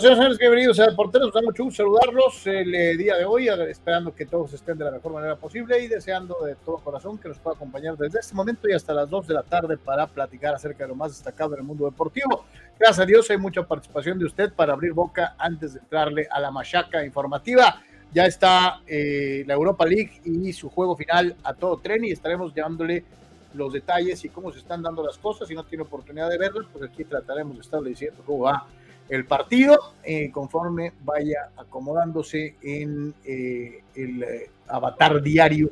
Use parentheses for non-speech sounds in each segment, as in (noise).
señores, bienvenidos a Deporteros. Nos da mucho gusto saludarlos el eh, día de hoy, esperando que todos estén de la mejor manera posible y deseando de todo corazón que nos pueda acompañar desde este momento y hasta las 2 de la tarde para platicar acerca de lo más destacado en el mundo deportivo. Gracias a Dios hay mucha participación de usted para abrir boca antes de entrarle a la machaca informativa. Ya está eh, la Europa League y su juego final a todo tren y estaremos llevándole los detalles y cómo se están dando las cosas. Si no tiene oportunidad de verlos, pues aquí trataremos de estarle diciendo cómo va el partido eh, conforme vaya acomodándose en eh, el eh, avatar diario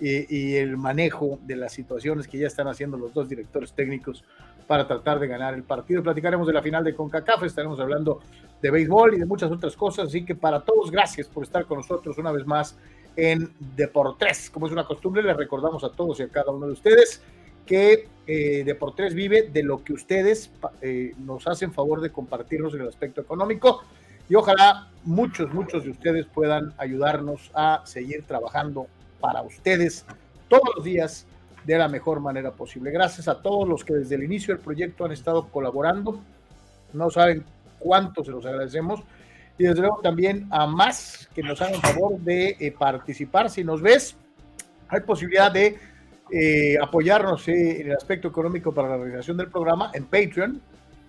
y el manejo de las situaciones que ya están haciendo los dos directores técnicos para tratar de ganar el partido. Platicaremos de la final de CONCACAF, estaremos hablando de béisbol y de muchas otras cosas, así que para todos, gracias por estar con nosotros una vez más en Deportes. Como es una costumbre, les recordamos a todos y a cada uno de ustedes que eh, Deportes vive de lo que ustedes eh, nos hacen favor de compartirnos en el aspecto económico y ojalá muchos, muchos de ustedes puedan ayudarnos a seguir trabajando para ustedes todos los días de la mejor manera posible. Gracias a todos los que desde el inicio del proyecto han estado colaborando. No saben cuánto se los agradecemos. Y desde luego también a más que nos hagan favor de eh, participar. Si nos ves, hay posibilidad de eh, apoyarnos eh, en el aspecto económico para la realización del programa en Patreon.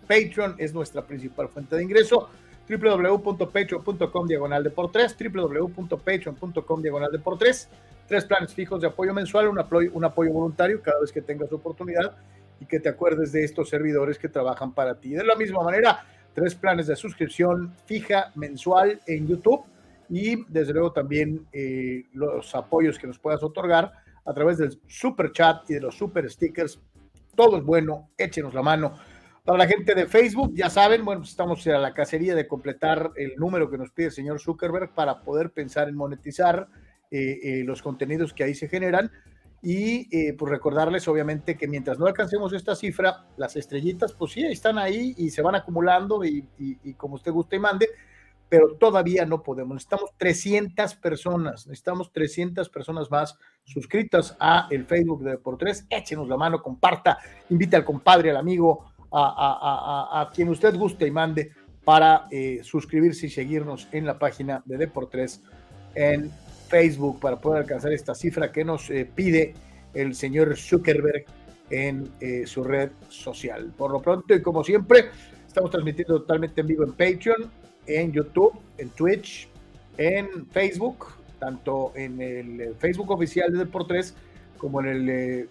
Patreon es nuestra principal fuente de ingreso www.patreon.com diagonal de por tres, www.patreon.com diagonal de por tres, tres planes fijos de apoyo mensual, un apoyo, un apoyo voluntario cada vez que tengas oportunidad y que te acuerdes de estos servidores que trabajan para ti. De la misma manera, tres planes de suscripción fija mensual en YouTube y desde luego también eh, los apoyos que nos puedas otorgar a través del super chat y de los super stickers. Todo es bueno, échenos la mano. Para la gente de Facebook, ya saben, bueno, pues estamos a la cacería de completar el número que nos pide el señor Zuckerberg para poder pensar en monetizar eh, eh, los contenidos que ahí se generan. Y eh, pues recordarles, obviamente, que mientras no alcancemos esta cifra, las estrellitas, pues sí, están ahí y se van acumulando y, y como usted guste y mande pero todavía no podemos. Necesitamos 300 personas, necesitamos 300 personas más suscritas a el Facebook de Deportes. Échenos la mano, comparta, invite al compadre, al amigo, a, quien usted guste y mande para eh, suscribirse y seguirnos en la página de Deportes en Facebook para poder alcanzar esta cifra que nos eh, pide el señor Zuckerberg en eh, su red social. Por lo pronto y como siempre, estamos transmitiendo totalmente en vivo en Patreon en YouTube, en Twitch, en Facebook, tanto en el eh, Facebook oficial de Deportes como en el eh,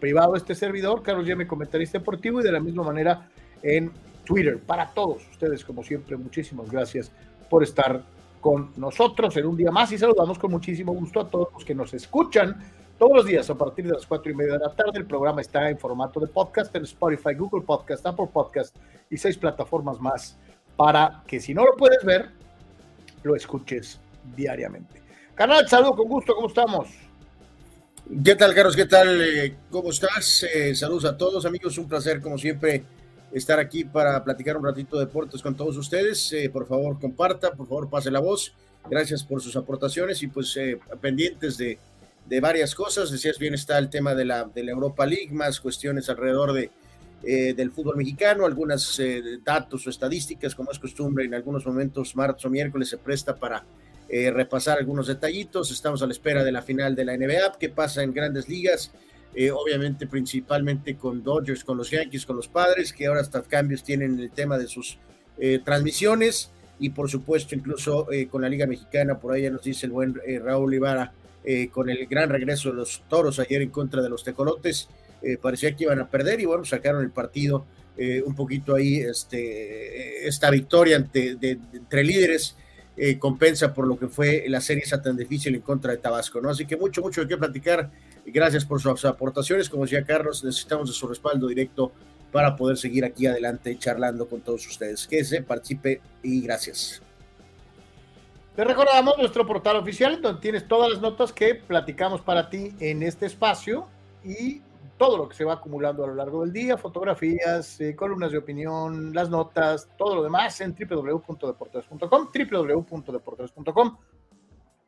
privado de este servidor, Carlos Yeme, comentarista deportivo, y de la misma manera en Twitter. Para todos ustedes, como siempre, muchísimas gracias por estar con nosotros en un día más y saludamos con muchísimo gusto a todos los que nos escuchan todos los días a partir de las cuatro y media de la tarde. El programa está en formato de podcast en Spotify, Google Podcast, Apple Podcast y seis plataformas más para que si no lo puedes ver, lo escuches diariamente. Canal, saludo con gusto, ¿cómo estamos? ¿Qué tal, Carlos? ¿Qué tal? Eh, ¿Cómo estás? Eh, saludos a todos, amigos. Un placer, como siempre, estar aquí para platicar un ratito de deportes con todos ustedes. Eh, por favor, comparta, por favor, pase la voz. Gracias por sus aportaciones y pues pendientes de, de, varias cosas. Decías bien, está el tema de la, de la Europa League, más cuestiones alrededor de, eh, del fútbol mexicano, algunos eh, datos o estadísticas, como es costumbre, en algunos momentos, martes o miércoles, se presta para eh, repasar algunos detallitos. Estamos a la espera de la final de la NBA, que pasa en grandes ligas, obviamente principalmente con Dodgers, con los Yankees, con los Padres, que ahora hasta cambios tienen el tema de sus transmisiones y por supuesto incluso con la Liga Mexicana, por ahí ya nos dice el buen Raúl Ibarra, con el gran regreso de los Toros ayer en contra de los Tecolotes. Eh, parecía que iban a perder y bueno, sacaron el partido eh, un poquito ahí, este, esta victoria ante, de, entre líderes eh, compensa por lo que fue la serie esa tan difícil en contra de Tabasco, ¿no? Así que mucho, mucho de qué platicar. Gracias por sus aportaciones. Como decía Carlos, necesitamos de su respaldo directo para poder seguir aquí adelante charlando con todos ustedes. Que se participe y gracias. Te recordamos nuestro portal oficial, donde tienes todas las notas que platicamos para ti en este espacio y todo lo que se va acumulando a lo largo del día, fotografías, eh, columnas de opinión, las notas, todo lo demás en www.deportes.com, www.deportes.com,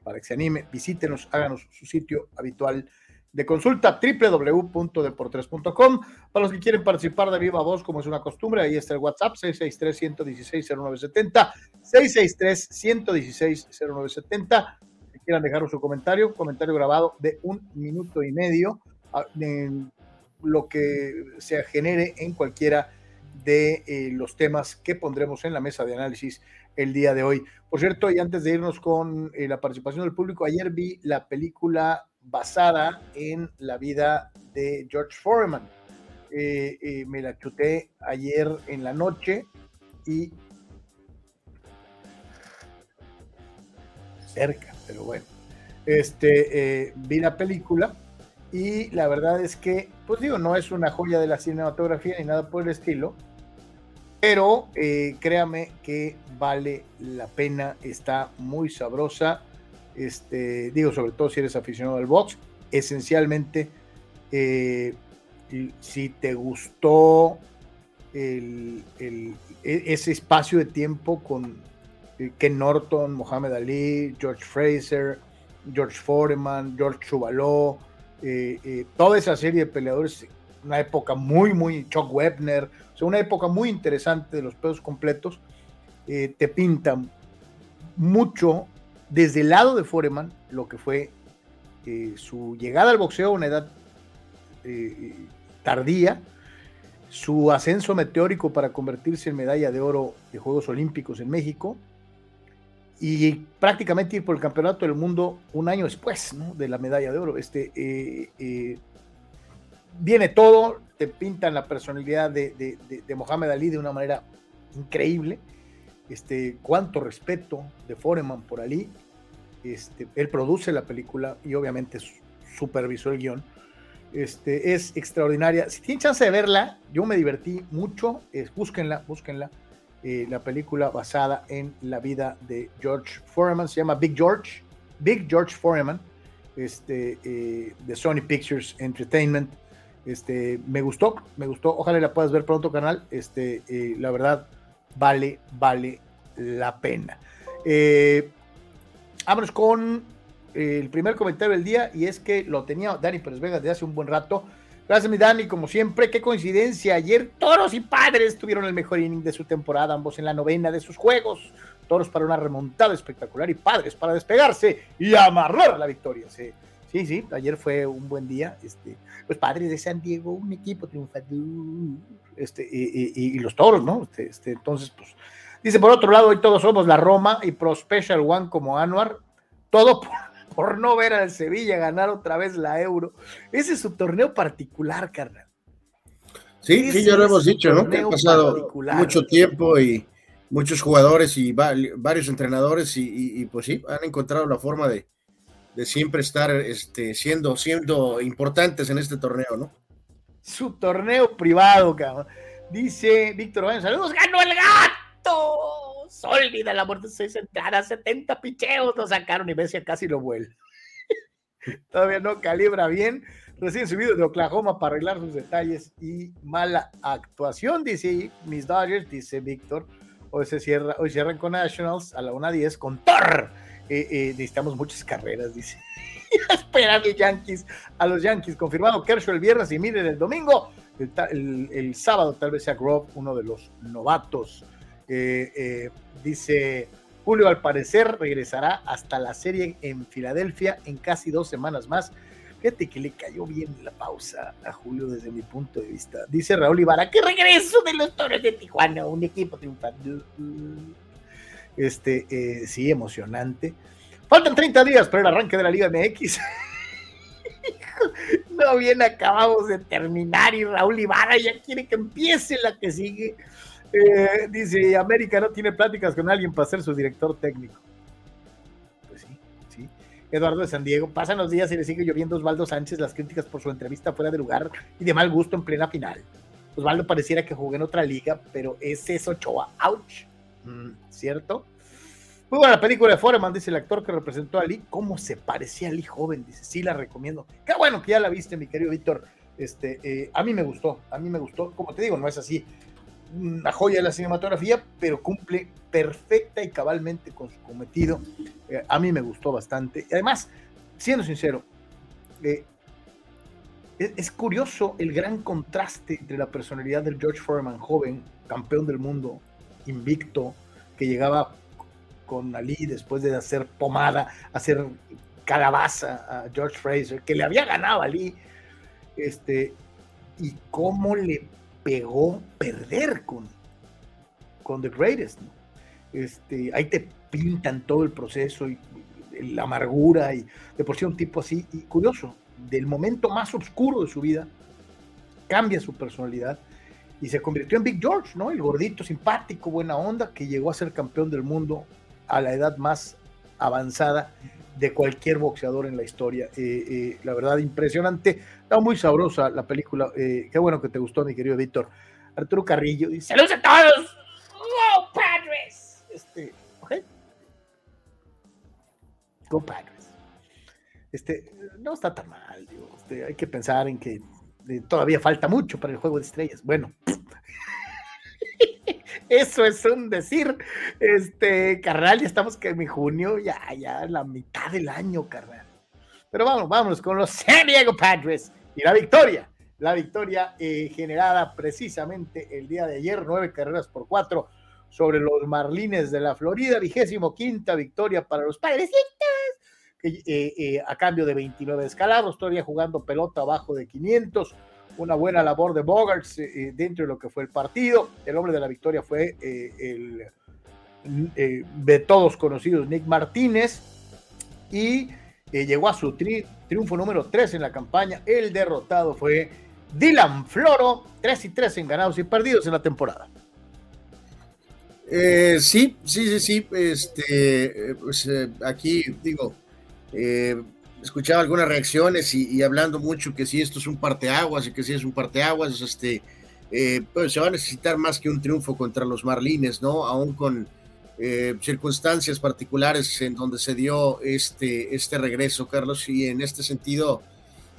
para que se anime, visítenos, háganos su sitio habitual de consulta www.deportres.com. Para los que quieren participar de viva voz, como es una costumbre, ahí está el WhatsApp 663-116-0970, 663-116-0970. Si quieran dejar su comentario, comentario grabado de un minuto y medio, ah, lo que se genere en cualquiera de eh, los temas que pondremos en la mesa de análisis el día de hoy. Por cierto, y antes de irnos con eh, la participación del público, ayer vi la película basada en la vida de George Foreman. Eh, me la chuté ayer en la noche y cerca, pero bueno, este, vi la película y la verdad es que, pues digo, no es una joya de la cinematografía ni nada por el estilo, pero créame que vale la pena, está muy sabrosa este, digo, sobre todo si eres aficionado al box, esencialmente, eh, si te gustó el, e, ese espacio de tiempo con eh, Ken Norton, Mohamed Ali, George Fraser, George Foreman, George Chuvaló, eh, toda esa serie de peleadores, una época muy, muy, Chuck Webner, o sea, una época muy interesante de los pedos completos, te pintan mucho desde el lado de Foreman, lo que fue eh, su llegada al boxeo a una edad eh, tardía, su ascenso meteórico para convertirse en medalla de oro de Juegos Olímpicos en México y prácticamente ir por el campeonato del mundo un año después de la medalla de oro. Este, eh, viene todo, te pintan la personalidad de, de, Mohamed Ali de una manera increíble este, cuánto respeto de Foreman por Ali. Este, él produce la película y obviamente supervisó el guion. Este, es extraordinaria. Si tienen chance de verla, yo me divertí mucho. Es, búsquenla, búsquenla. Eh, la película basada en la vida de George Foreman se llama Big George. Big George Foreman, este, eh, de Sony Pictures Entertainment. Este, me gustó, me gustó. Ojalá la puedas ver pronto, canal. Este, eh, la verdad, vale, vale la pena. Vámonos con el primer comentario del día y es que lo tenía Dani Pérez Vega desde hace un buen rato. Gracias, mi Dani, como siempre. Qué coincidencia. Ayer Toros y Padres tuvieron el mejor inning de su temporada, ambos en la novena de sus juegos. Toros para una remontada espectacular y Padres para despegarse y amarrar la victoria. Sí, sí, sí ayer fue un buen día. Este, los Padres de San Diego, un equipo triunfador este, y, los toros, ¿no? Este, este, entonces, pues, dice por otro lado, hoy todos somos la Roma y Pro Special One como Anuar, todo por, no ver al Sevilla ganar otra vez la Euro. Ese es su torneo particular, carnal. Sí, sí, ya lo hemos dicho, ¿no? Que ha pasado mucho tiempo y muchos jugadores y varios entrenadores y, pues sí, han encontrado la forma de, de siempre estar este, siendo, siendo importantes en este torneo, ¿no? su torneo privado, cabrón. Dice Víctor Baños, saludos, ganó el gato. Sólida la muerte, seis entradas, 70 picheos lo sacaron y Messi casi lo vuelve. (laughs) Todavía no calibra bien. Recién subido de Oklahoma para arreglar sus detalles y mala actuación, dice mis Dodgers, dice Víctor. Hoy se cierra, hoy cierran con Nationals a la 1.10 con Thor. Eh, eh, necesitamos muchas carreras, dice. (laughs) esperar los Yankees, a los Yankees. Confirmado Kershaw el viernes y miren el domingo. El, sábado tal vez sea Grove, uno de los novatos. Eh, dice Julio, al parecer regresará hasta la serie en Filadelfia en casi dos semanas más. Fíjate que le cayó bien la pausa a Julio desde mi punto de vista. Dice Raúl Ibarra, que regreso de los Toros de Tijuana, un equipo triunfante. Este, eh, sí, emocionante. Faltan 30 días para el arranque de la Liga MX. (laughs) no bien acabamos de terminar y Raúl Ibarra ya quiere que empiece la que sigue. Eh, dice, América no tiene pláticas con alguien para ser su director técnico. Pues sí, sí. Eduardo de San Diego, pasan los días y le sigue lloviendo Osvaldo Sánchez las críticas por su entrevista fuera de lugar y de mal gusto en plena final. Osvaldo pareciera que jugó en otra liga, pero es eso, Choa. Ouch. Mm, ¿Cierto? Muy buena la película de Foreman, dice el actor que representó a Lee. ¿Cómo se parecía a Lee joven? Dice, sí, la recomiendo. Qué bueno que ya la viste, mi querido Víctor. Este, eh, a mí me gustó, a mí me gustó. Como te digo, no es así una joya de la cinematografía, pero cumple perfecta y cabalmente con su cometido. Eh, a mí me gustó bastante. Y además, siendo sincero, eh, es, curioso el gran contraste entre la personalidad del George Foreman joven, campeón del mundo, invicto, que llegaba con Ali después de hacer pomada, hacer calabaza a George Fraser, que le había ganado a Ali, este, y cómo le pegó perder con, con The Greatest. Este, ahí te pintan todo el proceso y, la amargura y de por sí un tipo así, y curioso, del momento más oscuro de su vida, cambia su personalidad y se convirtió en Big George, ¿no? El gordito, simpático, buena onda, que llegó a ser campeón del mundo a la edad más avanzada de cualquier boxeador en la historia. Eh, eh, la verdad, impresionante. Está muy sabrosa la película. Eh, qué bueno que te gustó, mi querido Víctor. Arturo Carrillo dice: ¡Saludos a todos! ¡Go Padres! Este, ¿ok? Go Padres. Este, no está tan mal, este, hay que pensar en que todavía falta mucho para el juego de estrellas. Bueno, (laughs) (laughs) eso es un decir. Este, carnal, ya estamos que en junio, ya, ya la mitad del año, carnal. Pero vamos, vamos con los (laughs) San Diego Padres y la victoria. La victoria eh, generada precisamente el día de ayer, nueve carreras por cuatro sobre los Marlines de la Florida, vigésimo quinta victoria para los Padres eh, eh, a cambio de 29 escalados, todavía jugando pelota abajo de 500, una buena labor de Bogarts eh, dentro de lo que fue el partido. El hombre de la victoria fue el de todos conocidos Nick Martínez y llegó a su triunfo número 3 en la campaña. El derrotado fue Dylan Floro, 3 y 3 en ganados y perdidos en la temporada. sí, sí, sí, sí. Este, pues aquí digo, eh, escuchaba algunas reacciones y, hablando mucho que si esto es un parteaguas y que si es un parteaguas, este, eh, pues se va a necesitar más que un triunfo contra los Marlines, ¿no? Aún con eh, circunstancias particulares en donde se dio este, este regreso, Carlos, y en este sentido,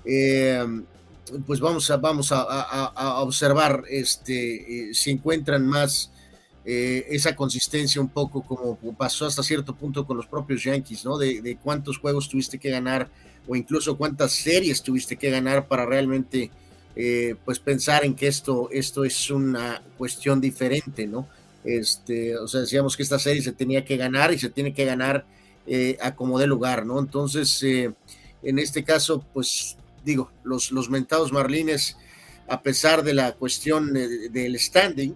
pues vamos a, vamos a, observar este, si encuentran más eh, esa consistencia un poco como pasó hasta cierto punto con los propios Yankees, ¿no? De, cuántos juegos tuviste que ganar o incluso cuántas series tuviste que ganar para realmente eh, pues pensar en que esto, esto es una cuestión diferente, ¿no? Este, o sea, decíamos que esta serie se tenía que ganar y se tiene que ganar eh, a como de lugar, ¿no? Entonces, en este caso, pues digo, los, los mentados Marlines, a pesar de la cuestión del standing,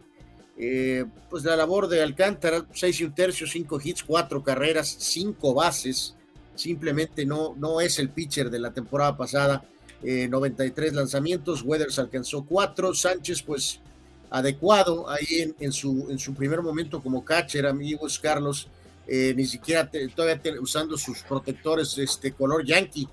eh, pues la labor de Alcántara, seis y un tercio, cinco hits, cuatro carreras, cinco bases, simplemente no, no es el pitcher de la temporada pasada, 93 eh, lanzamientos, Weathers alcanzó cuatro, Sánchez pues adecuado ahí en, su, en su primer momento como catcher, amigos Carlos, eh, ni siquiera todavía usando sus protectores este color yankee,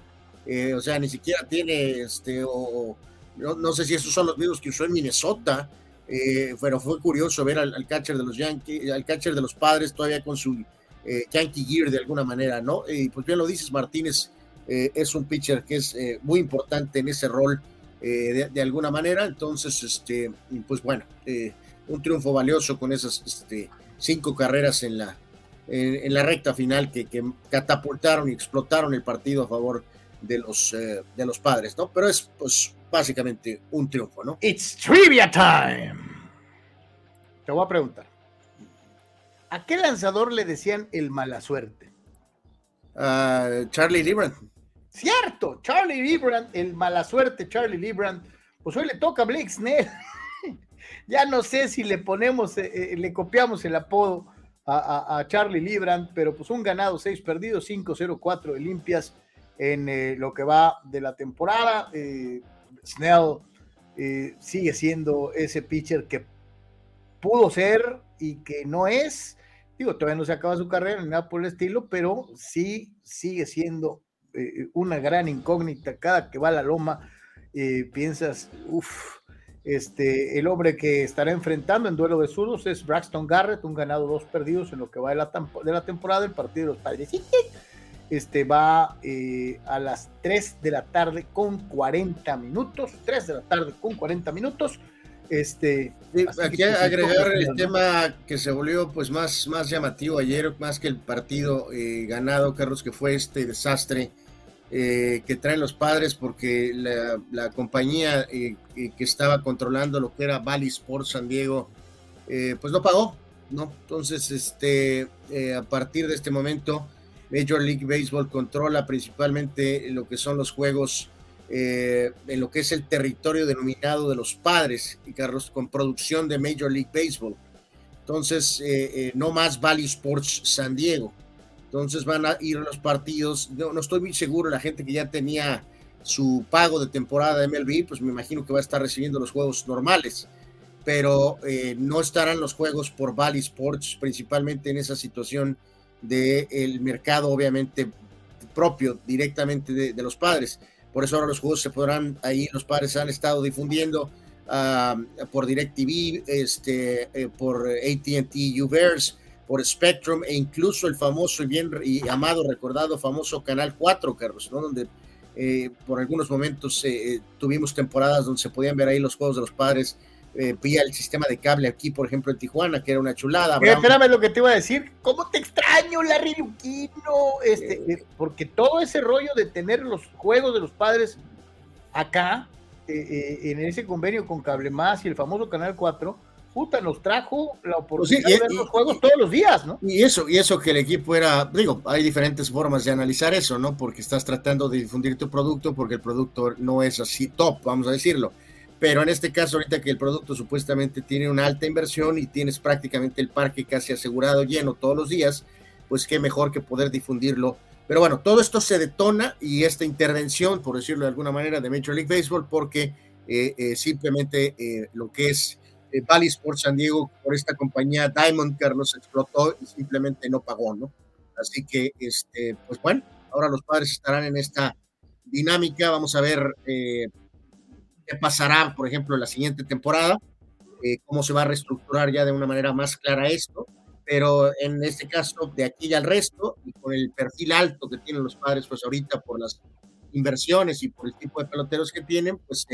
o sea, ni siquiera tiene este, o, no, no sé si esos son los mismos que usó en Minnesota, eh, pero fue curioso ver al, catcher de los Yankees, al catcher de los padres todavía con su eh, Yankee Gear de alguna manera, ¿no? Y pues bien lo dices, Martínez eh, es un pitcher que es muy importante en ese rol de, alguna manera, entonces, este, pues bueno, un triunfo valioso con esas este, cinco carreras en la, en, la recta final que, que, catapultaron y explotaron el partido a favor de los, de los padres, ¿no? Pero es pues básicamente un triunfo, ¿no? It's trivia time. Te voy a preguntar. ¿A qué lanzador le decían el mala suerte? Charlie Librand. Cierto, Charlie Librand, el mala suerte Charlie Librand. Pues hoy le toca a Blake Snell. (laughs) ya no sé si le ponemos, eh, eh, le copiamos el apodo a, Charlie Librand, pero pues un ganado, seis perdidos, 5-0-4 de limpias en eh, lo que va de la temporada. Snell eh, sigue siendo ese pitcher que pudo ser y que no es. Digo, todavía no se acaba su carrera ni nada por el estilo, pero sí sigue siendo eh, una gran incógnita. Cada que va a la loma, eh, piensas, uff, este, el hombre que estará enfrentando en duelo de zurdos es Braxton Garrett, un ganado, dos perdidos en lo que va de la, de la temporada, el partido de los padres este va eh, a las 3 de la tarde con 40 minutos. 3 de la tarde con 40 minutos. Este, aquí agregar el tema que se volvió pues más, más llamativo ayer, más que el partido eh, ganado, Carlos, que fue este desastre eh, que traen los padres porque la, compañía eh, que estaba controlando lo que era Valley Sports San Diego, pues no pagó, ¿no? Entonces, este, a partir de este momento, Major League Baseball controla principalmente lo que son los juegos en lo que es el territorio denominado de los padres, y Carlos, con producción de Major League Baseball. Entonces, no más Valley Sports San Diego. Entonces van a ir los partidos. No, no estoy muy seguro, la gente que ya tenía su pago de temporada de MLB, pues me imagino que va a estar recibiendo los juegos normales, pero eh, no estarán los juegos por Valley Sports, principalmente en esa situación del el mercado, obviamente, propio directamente de, los padres. Por eso ahora los juegos se podrán, ahí los padres han estado difundiendo ah, por DirecTV, este, eh, por ATT Uverse, por Spectrum e incluso el famoso y bien y amado, recordado, famoso Canal 4, Carlos, ¿no? Donde eh, por algunos momentos eh, eh, tuvimos temporadas donde se podían ver ahí los juegos de los padres vía el sistema de cable aquí, por ejemplo, en Tijuana, que era una chulada. espérame lo que te iba a decir. ¿Cómo te extraño, Larry Luquino? Este, porque todo ese rollo de tener los juegos de los padres acá, en ese convenio con Cable Más y el famoso Canal 4, puta, nos trajo la pues oportunidad de ver los juegos todos los días, ¿no? Y eso, y eso que el equipo era, digo, hay diferentes formas de analizar eso, ¿no? Porque estás tratando de difundir tu producto porque el producto no es así top, vamos a decirlo. Pero en este caso, ahorita que el producto supuestamente tiene una alta inversión y tienes prácticamente el parque casi asegurado lleno todos los días, pues qué mejor que poder difundirlo. Pero bueno, todo esto se detona y esta intervención, por decirlo de alguna manera, de Major League Baseball, porque eh, eh, simplemente eh, lo que es Valley Sports San Diego por esta compañía Diamond Carlos explotó y simplemente no pagó, ¿no? Así que, este, pues bueno, ahora los padres estarán en esta dinámica. Vamos a ver qué pasará, por ejemplo, la siguiente temporada, eh, cómo se va a reestructurar ya de una manera más clara esto. Pero en este caso, de aquí al resto, y con el perfil alto que tienen los padres, pues ahorita por las inversiones y por el tipo de peloteros que tienen, pues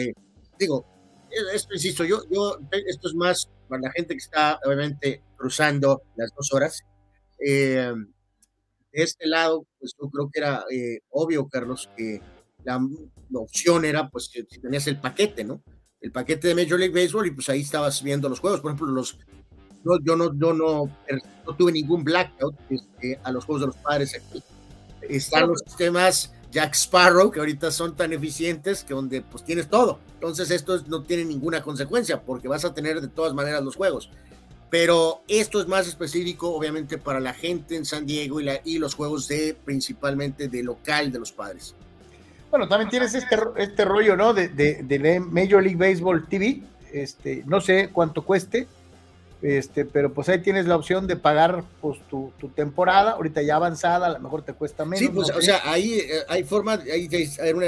digo, esto insisto, yo, esto es más para la gente que está obviamente cruzando las dos horas. Eh, de este lado, pues yo creo que era eh, obvio, Carlos, que la, opción era, pues, que tenías el paquete, ¿no? El paquete de Major League Baseball y pues ahí estabas viendo los juegos. Por ejemplo, los, yo, no, yo no, no tuve ningún blackout este, a los juegos de los padres aquí. Están los sistemas Jack Sparrow, que ahorita son tan eficientes que donde pues tienes todo. Entonces esto no tiene ninguna consecuencia porque vas a tener de todas maneras los juegos. Pero esto es más específico obviamente para la gente en San Diego y, la, y los juegos de principalmente de local de los padres. Bueno, también tienes este, este rollo, ¿no? De, de, Major League Baseball TV. Este, no sé cuánto cueste, este, pero pues ahí tienes la opción de pagar pues tu, temporada, ahorita ya avanzada, a lo mejor te cuesta menos. Sí, pues, o sea, ahí eh, hay forma, ahí hay una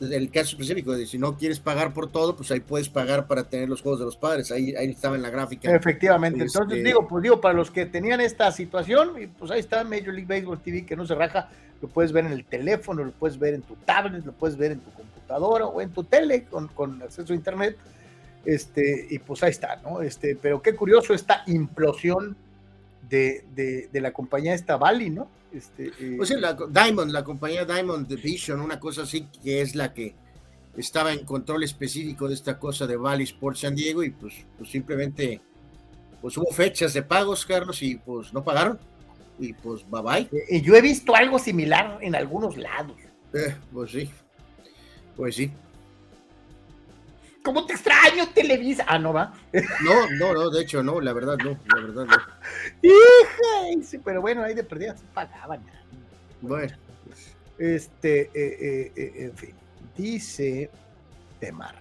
del caso específico, de si no quieres pagar por todo, pues ahí puedes pagar para tener los juegos de los padres, ahí, ahí estaba en la gráfica. Efectivamente, entonces este digo, pues digo, para los que tenían esta situación, pues ahí está Major League Baseball TV que no se raja, lo puedes ver en el teléfono, lo puedes ver en tu tablet, lo puedes ver en tu computadora o en tu tele con, con acceso a internet este, y pues ahí está, ¿no? Este, pero qué curioso esta implosión de, de, la compañía esta Bali, ¿no? Este, eh, pues la Diamond, la compañía Diamond Vision, una cosa así que es la que estaba en control específico de esta cosa de Valley Sports San Diego y pues, pues simplemente pues hubo fechas de pagos, Carlos, y pues no pagaron. Y pues bye bye. Y yo he visto algo similar en algunos lados. Eh, pues sí, pues sí. ¿Cómo te extraño, Televisa? Ah, no va. No, no, no, de hecho, no, la verdad no, la verdad no. Hija, pero bueno, ahí de perdida se pagaban. Bueno. Este, eh, eh, eh, en fin, dice Temar.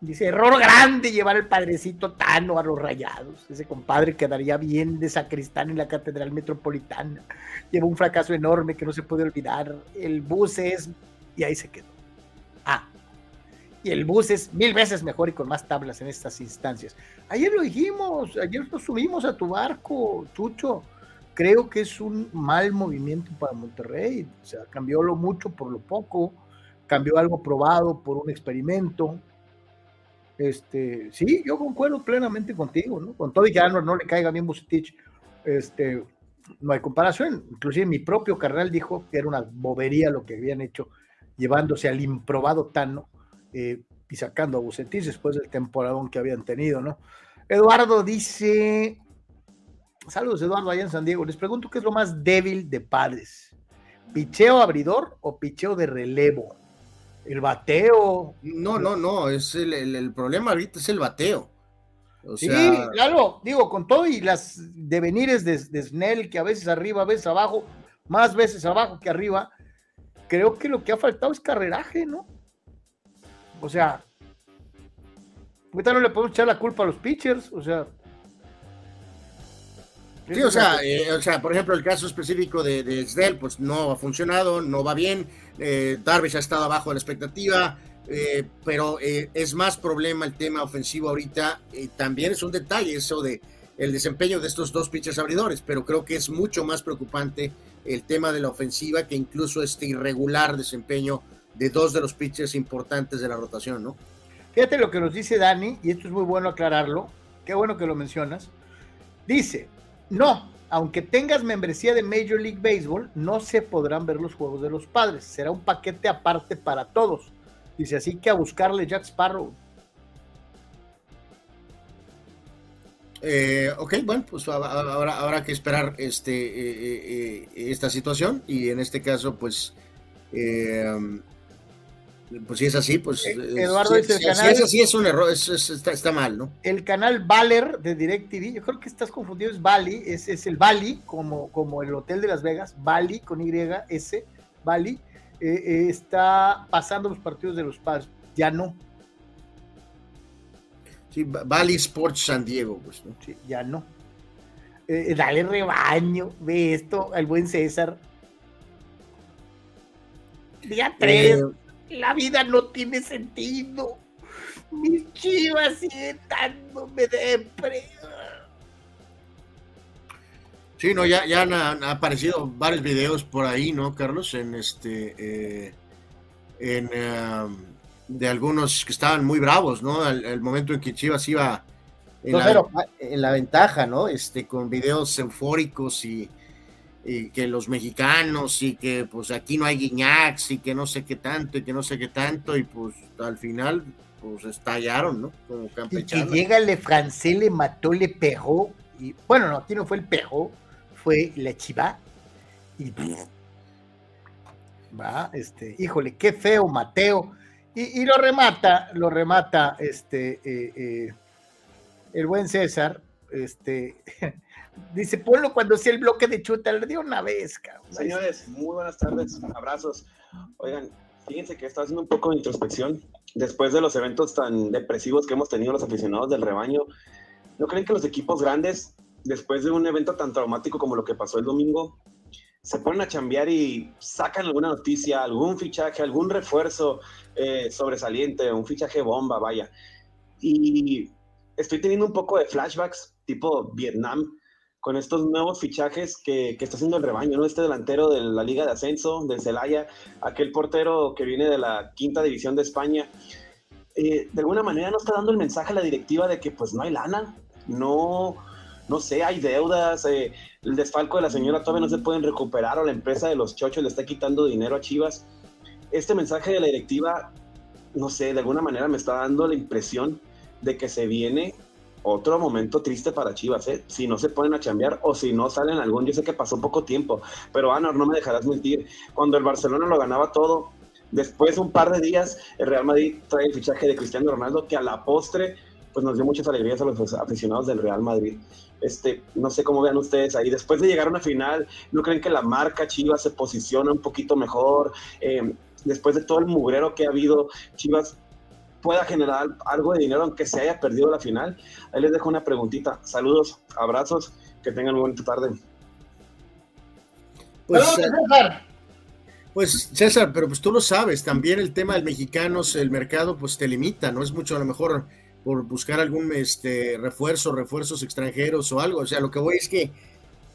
Dice, error grande llevar el padrecito Tano a los rayados. Ese compadre quedaría bien de sacristán en la Catedral Metropolitana. Lleva un fracaso enorme que no se puede olvidar. El bus es y ahí se quedó. Ah, y el bus es mil veces mejor y con más tablas en estas instancias. Ayer lo dijimos, ayer nos subimos a tu barco, Chucho. Creo que es un mal movimiento para Monterrey. O sea, cambió lo mucho por lo poco, cambió algo probado por un experimento. Este, sí, yo concuerdo plenamente contigo, ¿no? Con todo y que no le caiga bien Bucetich. Este, no hay comparación. Inclusive mi propio carnal dijo que era una bobería lo que habían hecho, llevándose al improbado Tano eh, y sacando a Bucetis después del temporadón que habían tenido, ¿no? Eduardo dice, saludos Eduardo allá en San Diego, les pregunto qué es lo más débil de Padres, picheo abridor o picheo de relevo. El bateo. No, no, no, es el, problema ahorita es el bateo. sí, claro, digo, con todo y las devenires de, de, Snell, que a veces arriba, a veces abajo, más veces abajo que arriba, creo que lo que ha faltado es carreraje, ¿no? O sea, ahorita no le podemos echar la culpa a los pitchers, o sea. Sí, o sea, eh, o sea, por ejemplo, el caso específico de, de Snell, pues no ha funcionado, no va bien. Eh, Darvish ha estado abajo de la expectativa, eh, pero eh, es más problema el tema ofensivo ahorita. también es un detalle eso de el desempeño de estos dos pitchers abridores, pero creo que es mucho más preocupante el tema de la ofensiva que incluso este irregular desempeño de dos de los pitchers importantes de la rotación, ¿no? Fíjate lo que nos dice Dani, y esto es muy bueno aclararlo, qué bueno que lo mencionas. Dice, no, aunque tengas membresía de Major League Baseball, no se podrán ver los juegos de los padres. Será un paquete aparte para todos. Dice, así que a buscarle Jack Sparrow. Eh, ok, bueno, pues habrá, habrá que esperar este, eh, eh, esta situación y en este caso, pues pues si es así, pues. Eh, Eduardo dice el canal. Si es así, es un error, está, mal, ¿no? El canal Valer de DirecTV, yo creo que estás confundido, es Bali, es, es el Bali, como, como el Hotel de Las Vegas, Bali con Y, S, Bali, eh, eh, está pasando los partidos de los padres, ya no. Sí, Bali Sports San Diego, pues, ¿no? Sí, ya no. dale rebaño, ve esto, al buen César. Día 3 la vida no tiene sentido. Mis chivas siguen dándome depre. Sí, no, ya, ya han, aparecido varios videos por ahí, ¿no, Carlos? En este, eh, en, um, de algunos que estaban muy bravos, ¿no? El, momento en que Chivas iba en, la, en la ventaja, ¿no? Este, con videos eufóricos y, y que los mexicanos y que pues aquí no hay guiñacs y que no sé qué tanto y que no sé qué tanto y pues al final pues estallaron, ¿no? Como Y que llega le francés, le mató, le pegó y bueno, no, aquí no fue el pegó, fue la chiva y va, este, híjole, qué feo Mateo y, lo remata, lo remata este eh, eh, el buen César, este (laughs) Dice, ponlo cuando sea el bloque de chuta, le dio una vez, cabrón. Señores, muy buenas tardes, abrazos. Oigan, fíjense que estaba haciendo un poco de introspección después de los eventos tan depresivos que hemos tenido los aficionados del rebaño. ¿No creen que los equipos grandes, después de un evento tan traumático como lo que pasó el domingo, se ponen a chambear y sacan alguna noticia, algún fichaje, algún refuerzo eh, sobresaliente, un fichaje bomba, vaya? Y estoy teniendo un poco de flashbacks tipo Vietnam con estos nuevos fichajes que, está haciendo el rebaño, ¿no? Este delantero de la Liga de Ascenso, del Celaya, aquel portero que viene de la quinta división de España, eh, de alguna manera no está dando el mensaje a la directiva de que pues no hay lana, no, no sé, hay deudas, eh, el desfalco de la señora todavía no se pueden recuperar o la empresa de los chochos le está quitando dinero a Chivas. Este mensaje de la directiva, no sé, de alguna manera me está dando la impresión de que se viene otro momento triste para Chivas, ¿eh? Si no se ponen a chambear o si no salen algún, yo sé que pasó poco tiempo, pero Anor, no me dejarás mentir, cuando el Barcelona lo ganaba todo, después un par de días, el Real Madrid trae el fichaje de Cristiano Ronaldo, que a la postre, pues nos dio muchas alegrías a los aficionados del Real Madrid. Este, no sé cómo vean ustedes ahí. Después de llegar a una final, ¿no creen que la marca Chivas se posiciona un poquito mejor? Eh, después de todo el mugrero que ha habido, Chivas pueda generar algo de dinero aunque se haya perdido la final. Ahí les dejo una preguntita. Saludos, abrazos, que tengan una buena tarde. Pues, César. Pues César, pero pues tú lo sabes, también el tema del mexicano, el mercado pues te limita, no es mucho a lo mejor por buscar algún este, refuerzo, refuerzos extranjeros o algo, o sea, lo que voy es que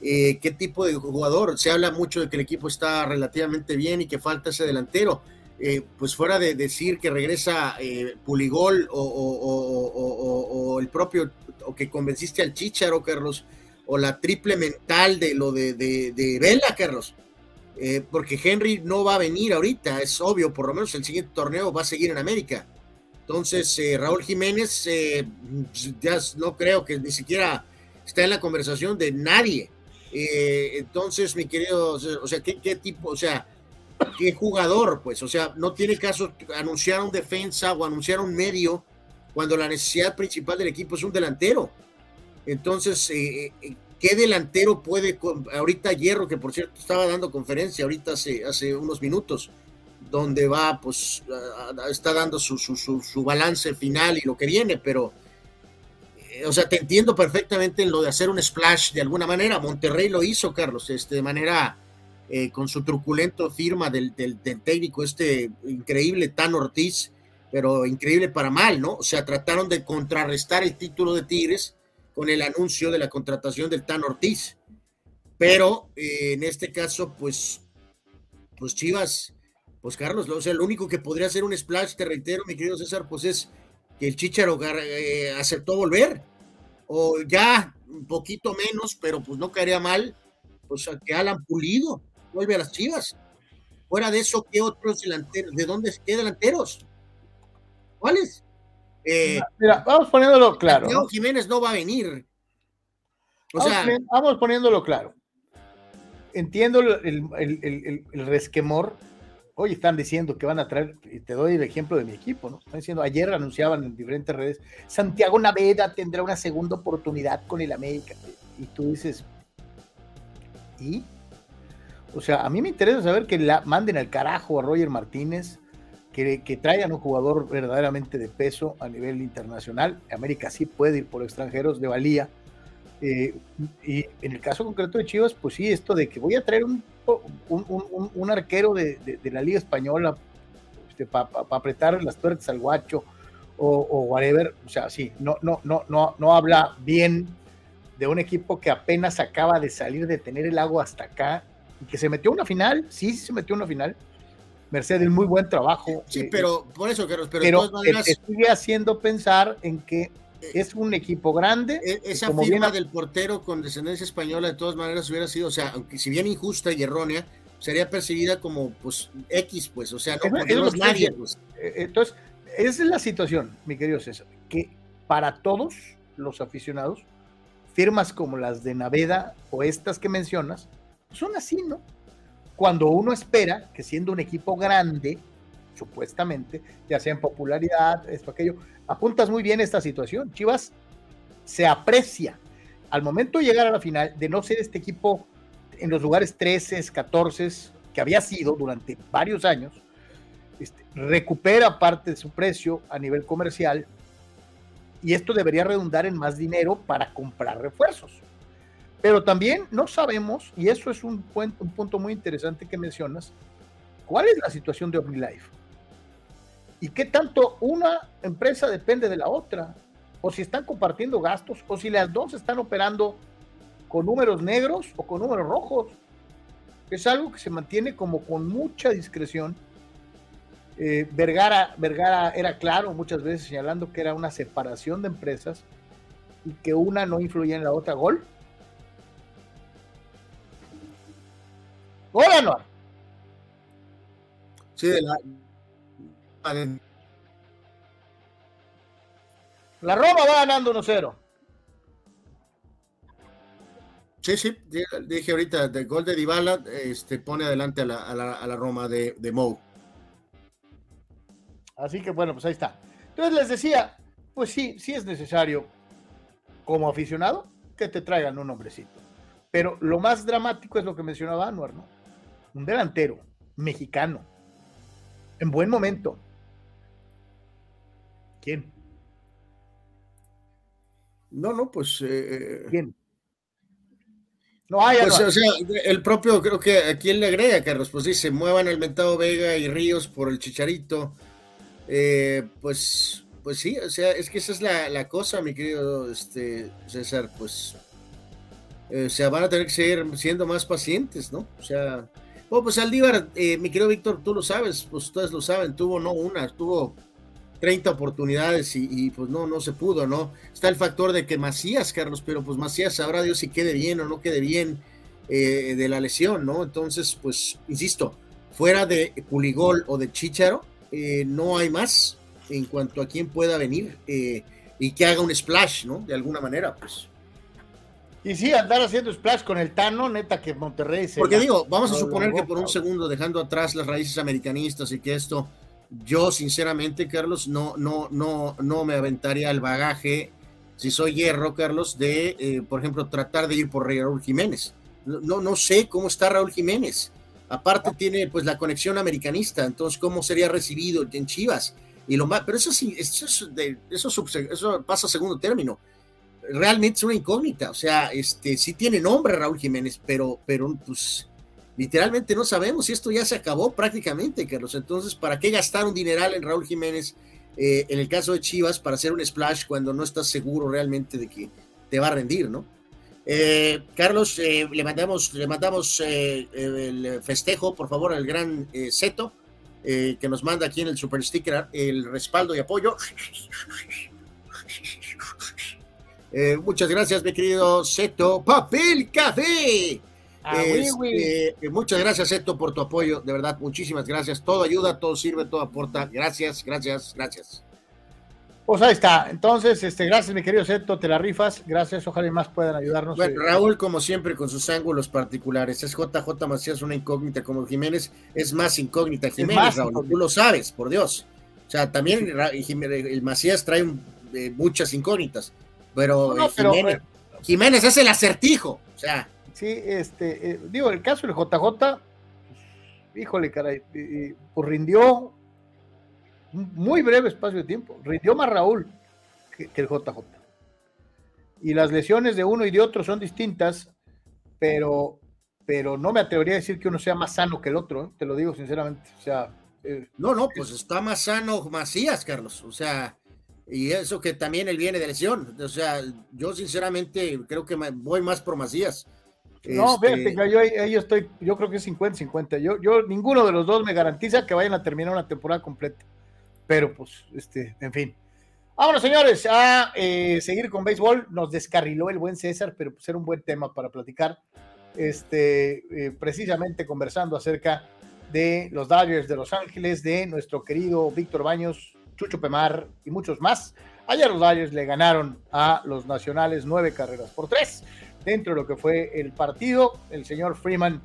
eh, qué tipo de jugador, se habla mucho de que el equipo está relativamente bien y que falta ese delantero, eh, pues fuera de decir que regresa eh, Puligol o, el propio, o que convenciste al Chicharo, Carlos, o la triple mental de lo de, de, Vela, Carlos. Eh, porque Henry no va a venir ahorita, es obvio, por lo menos el siguiente torneo va a seguir en América. Entonces, Raúl Jiménez, ya no creo que ni siquiera está en la conversación de nadie. Entonces, mi querido, o sea, ¿qué, ¿qué, tipo, o sea, qué jugador, pues, o sea, no tiene caso anunciar un defensa o anunciar un medio cuando la necesidad principal del equipo es un delantero. Entonces, eh, eh, ¿qué delantero puede, ahorita Hierro, que por cierto estaba dando conferencia ahorita hace, unos minutos, donde va, pues, está dando su, su, balance final y lo que viene, pero, eh, o sea, te entiendo perfectamente en lo de hacer un splash de alguna manera. Monterrey lo hizo, Carlos, este, de manera, con su truculento firma del, del, del, técnico, este increíble Tan Ortiz, pero increíble para mal, ¿no? O sea, trataron de contrarrestar el título de Tigres con el anuncio de la contratación del Tan Ortiz. Pero eh, en este caso, pues, pues Chivas, pues Carlos, o sea, lo único que podría hacer un splash, te reitero, mi querido César, pues es que el Chicharo eh, aceptó volver, o ya un poquito menos, pero pues no caería mal, pues a que Alan Pulido vuelve a las Chivas. Fuera de eso, ¿qué otros delanteros? ¿De dónde qué delanteros? ¿Cuáles? Eh, Mira, vamos poniéndolo claro. Jiménez no va a venir. O vamos, sea, vamos poniéndolo claro. Entiendo el, el, el, resquemor. Hoy están diciendo que van a traer, y te doy el ejemplo de mi equipo, ¿no? Están diciendo, ayer anunciaban en diferentes redes, Santiago Naveda tendrá una segunda oportunidad con el América. Y tú dices, ¿y? O sea, a mí me interesa saber que la manden al carajo a Roger Martínez, que, traigan un jugador verdaderamente de peso a nivel internacional. América sí puede ir por extranjeros de valía. Eh, y en el caso concreto de Chivas, pues sí, esto de que voy a traer un, un, arquero de, la Liga Española este, para apretar las tuercas al guacho o, o, whatever, o sea, sí, no, no, no, no, no habla bien de un equipo que apenas acaba de salir de tener el agua hasta acá y que se metió a una final, sí, sí se metió a una final, Mercedes, muy buen trabajo. Sí, eh, pero por eso, Carlos, pero, pero de todas maneras, te sigue haciendo pensar en que eh, es un equipo grande. E, esa firma del portero con descendencia española, de todas maneras, hubiera sido, o sea, aunque si bien injusta y errónea, sería percibida como, pues, X, pues, o sea, no, es, nadie, pues. Eh, entonces, esa es la situación, mi querido César, que para todos los aficionados, firmas como las de Naveda o estas que mencionas, son así, ¿no? cuando uno espera que siendo un equipo grande, supuestamente, ya sea en popularidad, esto, aquello, apuntas muy bien esta situación. Chivas se aprecia al momento de llegar a la final de no ser este equipo en los lugares 13, 14, que había sido durante varios años, este, recupera parte de su precio a nivel comercial y esto debería redundar en más dinero para comprar refuerzos. Pero también no sabemos, y eso es un, un punto muy interesante que mencionas, cuál es la situación de OmniLife. Y qué tanto una empresa depende de la otra, o si están compartiendo gastos, o si las dos están operando con números negros o con números rojos. Es algo que se mantiene como con mucha discreción. Eh, Vergara, Vergara era claro muchas veces señalando que era una separación de empresas y que una no influía en la otra. Gol, Anuar. Sí, de la. La Roma va ganando 1-0. Sí, sí, dije ahorita, el gol de Dybala este, pone adelante a la, a la, a la Roma de, de Mou. Así que bueno, pues ahí está. Entonces les decía, pues sí, sí es necesario, como aficionado, que te traigan un hombrecito. Pero lo más dramático es lo que mencionaba Anuar, ¿no? un delantero mexicano, en buen momento. ¿Quién? No, no, pues. Eh, ¿Quién? No hay. Pues, o sea, el propio, creo que a quién le agrega, Carlos, pues dice: muevan el mentado Vega y Ríos por el chicharito. Eh, pues, pues sí, o sea, es que esa es la, cosa, mi querido este, César, pues. Eh, o sea, van a tener que seguir siendo más pacientes, ¿no? O sea, bueno, pues Aldívar, eh, mi querido Víctor, tú lo sabes, pues ustedes lo saben, tuvo no una, tuvo 30 oportunidades y, pues no, no se pudo, ¿no? Está el factor de que Macías, Carlos, pero pues Macías sabrá Dios si quede bien o no quede bien eh, de la lesión, ¿no? Entonces, pues, insisto, fuera de Puligol o de Chicharo, eh, no hay más en cuanto a quién pueda venir eh, y que haga un splash, ¿no? De alguna manera, pues. Y sí, andar haciendo splash con el Tano, neta que Monterrey se. Porque digo, vamos a suponer que por un segundo, dejando atrás las raíces americanistas y que esto, yo sinceramente, Carlos, no, no, no, no me aventaría el bagaje, si soy hierro, Carlos, de, eh, por ejemplo, tratar de ir por Raúl Jiménez. No, no sé cómo está Raúl Jiménez. Aparte tiene pues la conexión americanista, entonces cómo sería recibido en Chivas y lo más, pero eso sí, eso, eso, eso pasa segundo término realmente es una incógnita. O sea, este sí tiene nombre Raúl Jiménez, pero, pero pues literalmente no sabemos si esto ya se acabó prácticamente, Carlos. Entonces, ¿para qué gastar un dineral en Raúl Jiménez eh, en el caso de Chivas para hacer un splash cuando no estás seguro realmente de que te va a rendir, ¿no? Eh, Carlos, eh, le mandamos, le mandamos el festejo, por favor, al gran Zeto, que nos manda aquí en el super sticker el respaldo y apoyo. Eh, muchas gracias, mi querido Seto. Papel Café. Ah, este, eh, muchas gracias, Seto, por tu apoyo. De verdad, muchísimas gracias. Todo ayuda, todo sirve, todo aporta. Gracias, gracias, gracias. Pues ahí está. Entonces, este, gracias, mi querido Seto, te la rifas. Gracias, ojalá más puedan ayudarnos. Bueno, Raúl, como siempre, con sus ángulos particulares. Es JJ Macías una incógnita como Jiménez. Es más incógnita Jiménez, Raúl. Tú lo sabes, por Dios. O sea, también el Macías trae eh, muchas incógnitas pero, eh, Jiménez, es el acertijo, o sea. Sí, este, eh, digo, el caso del JJ, híjole, caray, pues rindió muy breve espacio de tiempo, rindió más Raúl que, el JJ. Y las lesiones de uno y de otro son distintas, pero, pero no me atrevería a decir que uno sea más sano que el otro, ¿eh? te lo digo sinceramente. O sea, no, no, pues está más sano Macías, Carlos. O sea, y eso que también él viene de lesión. O sea, yo sinceramente creo que voy más por Macías. No, este... yo, estoy, yo creo que es 50-50. Yo, yo, ninguno de los dos me garantiza que vayan a terminar una temporada completa. Pero pues, este, en fin. Vámonos, señores, a eh, seguir con béisbol. Nos descarriló el buen César, pero pues era un buen tema para platicar. Este, eh, precisamente conversando acerca de los Dodgers de Los Ángeles, de nuestro querido Víctor Baños, Chucho Pemar y muchos más. Ayer los Dodgers le ganaron a los Nacionales nueve carreras por tres. Dentro de lo que fue el partido, el señor Freeman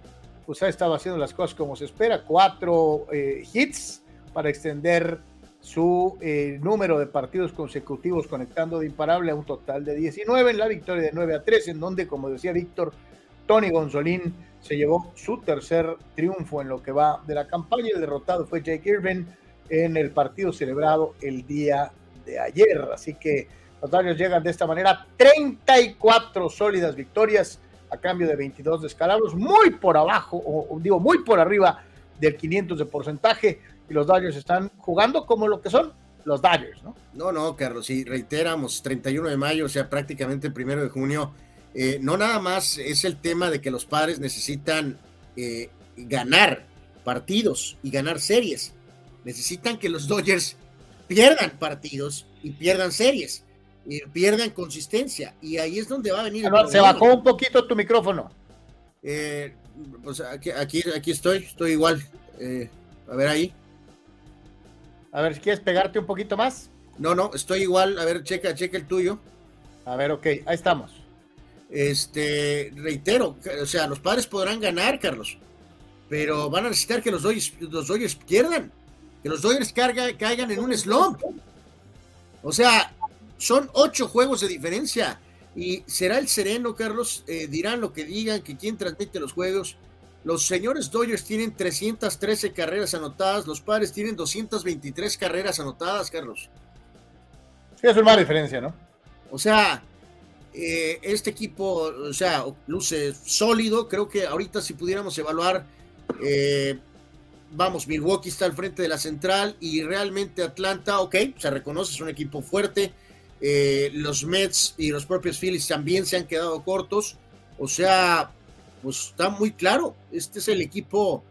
pues ha estado haciendo las cosas como se espera, cuatro eh, hits para extender su eh, número de partidos consecutivos conectando de imparable a un total de 19 en la victoria de 9 a 3, en donde, como decía Víctor, Tony Gonzolín se llevó su tercer triunfo en lo que va de la campaña. El derrotado fue Jake Irvin en el partido celebrado el día de ayer. Así que los Dodgers llegan de esta manera 34 sólidas victorias a cambio de 22 descalabros, muy por abajo, o digo, muy por arriba del 500 de porcentaje. Y los Dodgers están jugando como lo que son los Dodgers, ¿no? No, no, Carlos, y reiteramos, 31 de mayo, o sea, prácticamente el primero de junio. Eh, no nada más es el tema de que los padres necesitan eh, ganar partidos y ganar series necesitan que los Dodgers pierdan partidos y pierdan series y pierdan consistencia. Y ahí es donde va a venir. se bajó un poquito tu micrófono. Eh, pues aquí, aquí, estoy, estoy igual. Eh, a ver ahí. A ver si quieres pegarte un poquito más. No, no, estoy igual. A ver, checa, checa el tuyo. A ver, ok, ahí estamos. Este, reitero, o sea, los padres podrán ganar, Carlos, pero van a necesitar que los Dodgers, los Dodgers pierdan que los Dodgers caigan en un slump. O sea, son ocho juegos de diferencia. Y será el sereno, Carlos. Eh, dirán lo que digan, que quien transmite los juegos. Los señores Dodgers tienen 313 carreras anotadas. Los padres tienen 223 carreras anotadas, Carlos. Sí, es una diferencia, ¿no? O sea, eh, este equipo, o sea, luce sólido. Creo que ahorita si pudiéramos evaluar eh, vamos, Milwaukee está al frente de la central y realmente Atlanta, ok, se reconoce, es un equipo fuerte. Eh, los Mets y los propios Phillies también se han quedado cortos. O sea, pues está muy claro, este es el equipo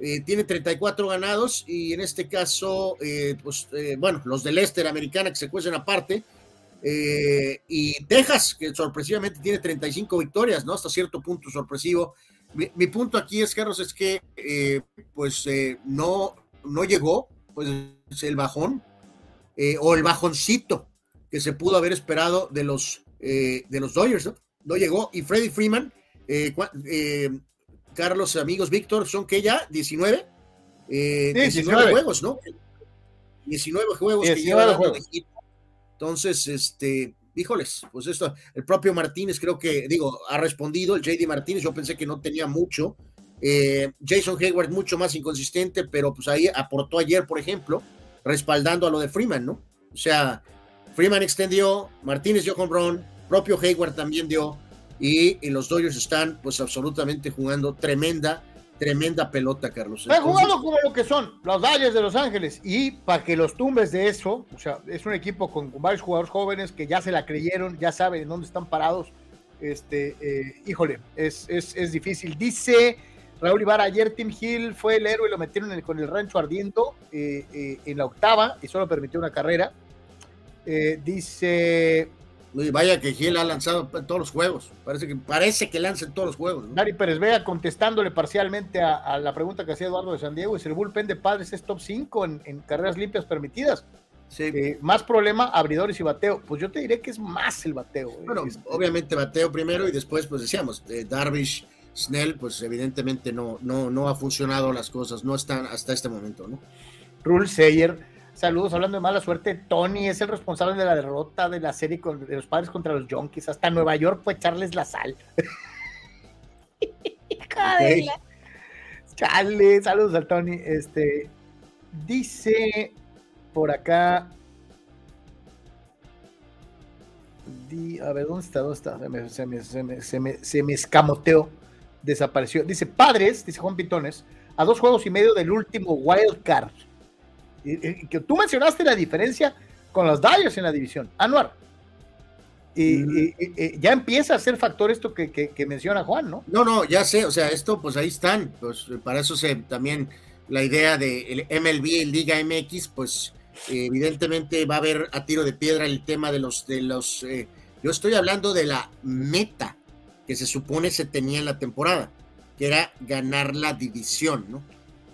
eh, tiene 34 ganados y en este caso, eh, pues eh, bueno, los de Leicester americana que se cuecen aparte. y Texas, que sorpresivamente tiene 35 victorias, ¿no? Hasta cierto punto sorpresivo. Mi, punto aquí es, Carlos, es que pues no, no llegó pues el bajón o el bajoncito que se pudo haber esperado de los, de los Dodgers, ¿no? No llegó. Y Freddie Freeman, Carlos, amigos, Víctor, son que ya 19, 19, eh, juegos, ¿no? 19 juegos que lleva Entonces, este, híjoles, pues esto, el propio Martínez creo que, digo, ha respondido, el JD Martínez, yo pensé que no tenía mucho. Eh, Jason Hayward mucho más inconsistente, pero pues ahí aportó ayer, por ejemplo, respaldando a lo de Freeman, ¿no? O sea, Freeman extendió, Martínez dio con Brown, propio Hayward también dio, y, los Dodgers están pues absolutamente jugando tremenda, tremenda pelota, Carlos. Están jugando como lo que son los Dodgers de Los Ángeles y para que los tumbes de eso, o sea, es un equipo con, varios jugadores jóvenes que ya se la creyeron, ya saben en dónde están parados. Este, eh, híjole, es, es, es, difícil. Dice Raúl Ibarra, ayer Tim Hill fue el héroe, lo metieron con el rancho ardiendo eh, eh, en la octava y solo permitió una carrera. Dice Vaya que Gil ha lanzado todos los juegos. Parece que, parece que lanza en todos los juegos. ¿no? Dari Pérez Vega contestándole parcialmente a, la pregunta que hacía Eduardo de San Diego. Si el bullpen de padres es top 5 en, carreras limpias permitidas. Sí. Eh, más problema, abridores y bateo. Pues yo te diré que es más el bateo. Eh. Bueno, este, obviamente bateo primero y después, pues decíamos, eh, Darvish, Snell, pues evidentemente no, no, no ha funcionado las cosas, no están hasta este momento, ¿no? Rule Sayer Saludos, hablando de mala suerte. Tony es el responsable de la derrota de la serie de los padres contra los Junkies. Hasta Nueva York fue echarles la sal. (laughs) Chale, saludos al Tony. Este dice por acá. a ver, ¿dónde está? ¿Dónde está? Se me, se me, se me, se me escamoteó. Desapareció. Dice padres, dice Juan Pitones, a dos juegos y medio del último wild card que tú mencionaste la diferencia con los Dyers en la división. Anuar. Y, mm. ya empieza a ser factor esto que, menciona Juan, ¿no? No, no, ya sé, o sea, esto pues ahí están, pues para eso se también la idea de MLB y Liga MX, pues evidentemente va a haber a tiro de piedra el tema de los, de los, eh, yo estoy hablando de la meta que se supone se tenía en la temporada, que era ganar la división, ¿no?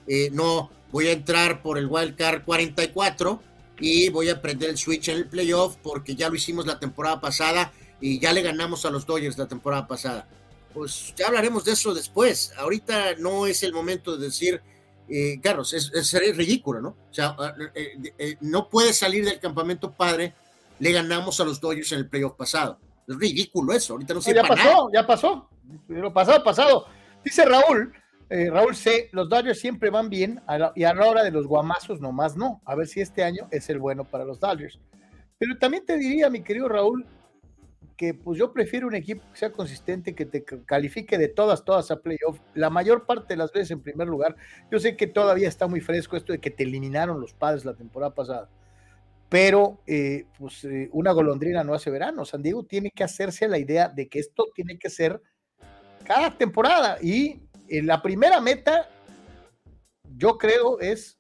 Eh, no, voy a entrar por el Wild Card 44 y voy a prender el switch en el playoff porque ya lo hicimos la temporada pasada y ya le ganamos a los Dodgers la temporada pasada. Pues ya hablaremos de eso después. Ahorita no es el momento de decir, eh, Carlos, es, ridículo, ¿no? O sea, eh, eh, no puede salir del campamento padre, le ganamos a los Dodgers en el playoff pasado. Es ridículo eso, ahorita no se Ya pasó, ya pasó. Lo pasado, pasado. Dice Raúl eh, Raúl C., los Dodgers siempre van bien y a la hora de los guamazos nomás no. A ver si este año es el bueno para los Dodgers. Pero también te diría, mi querido Raúl, que pues yo prefiero un equipo que sea consistente, que te califique de todas, todas a playoff, la mayor parte de las veces en primer lugar. Yo sé que todavía está muy fresco esto de que te eliminaron los padres la temporada pasada, pero eh, pues eh, una golondrina no hace verano. San Diego tiene que hacerse la idea de que esto tiene que ser cada temporada y la primera meta, yo creo, es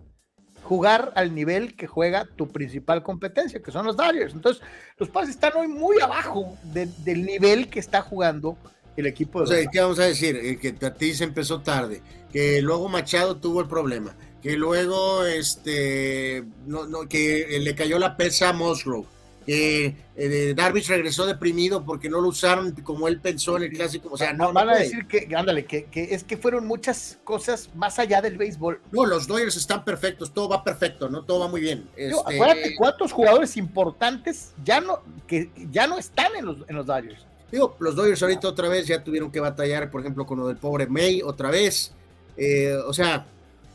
jugar al nivel que juega tu principal competencia, que son los Dodgers. Entonces, los Padres están hoy muy abajo del nivel que está jugando el equipo de O sea, ¿qué vamos a decir? Eh, que Tatis empezó tarde, que luego Machado tuvo el problema, que luego este no, no, que le cayó la pesa a Musgrove, que eh, Darvish regresó deprimido porque no lo usaron como él pensó en el clásico. O sea, no. Van a decir que, ándale, que, es que fueron muchas cosas más allá del béisbol. No, los Dodgers están perfectos, todo va perfecto, ¿no? Todo va muy bien. Este... Acuérdate cuántos jugadores importantes ya no, que ya no están en los, en los Dodgers. Digo, los Dodgers ahorita otra vez ya tuvieron que batallar, por ejemplo, con lo del pobre May otra vez. Eh, o sea,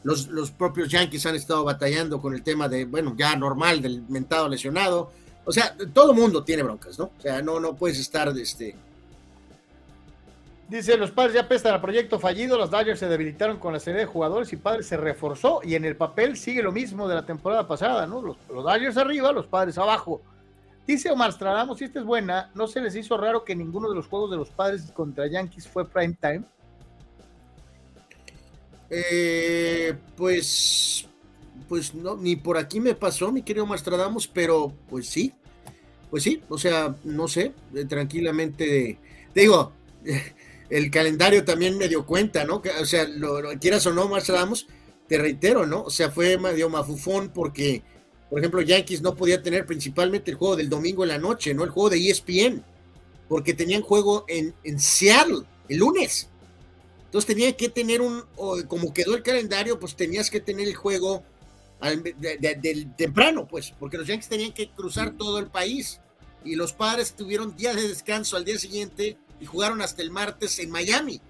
los, los propios Yankees han estado batallando con el tema de, bueno, ya normal, del mentado lesionado o sea, todo mundo tiene broncas, ¿no? O sea, no, no puedes estar de este. Dice, los padres ya pestan a proyecto fallido, los Dodgers se debilitaron con la serie de jugadores y padres se reforzó y en el papel sigue lo mismo de la temporada pasada, ¿no? Los, los Dodgers arriba, los padres abajo. Dice Omar Stradamos, si esta es buena, ¿no se les hizo raro que ninguno de los juegos de los padres contra Yankees fue prime time? Eh, pues, pues no, ni por aquí me pasó, mi querido Mastradamus, pero pues sí, pues sí, o sea, no sé, eh, tranquilamente, digo, (laughs) el calendario también me dio cuenta, ¿no? O sea, lo, quieras o no, Mastradamus, te reitero, ¿no? O sea, fue medio mafufón porque, por ejemplo, Yankees no podía tener principalmente el juego del domingo en la noche, ¿no? El juego de ESPN, porque tenían juego en, en Seattle el lunes. Entonces tenía que tener un, como quedó el calendario, pues tenías que tener el juego del temprano, pues, porque los Yankees tenían que cruzar todo el país y los padres tuvieron días de descanso al día siguiente y jugaron hasta el martes en Miami.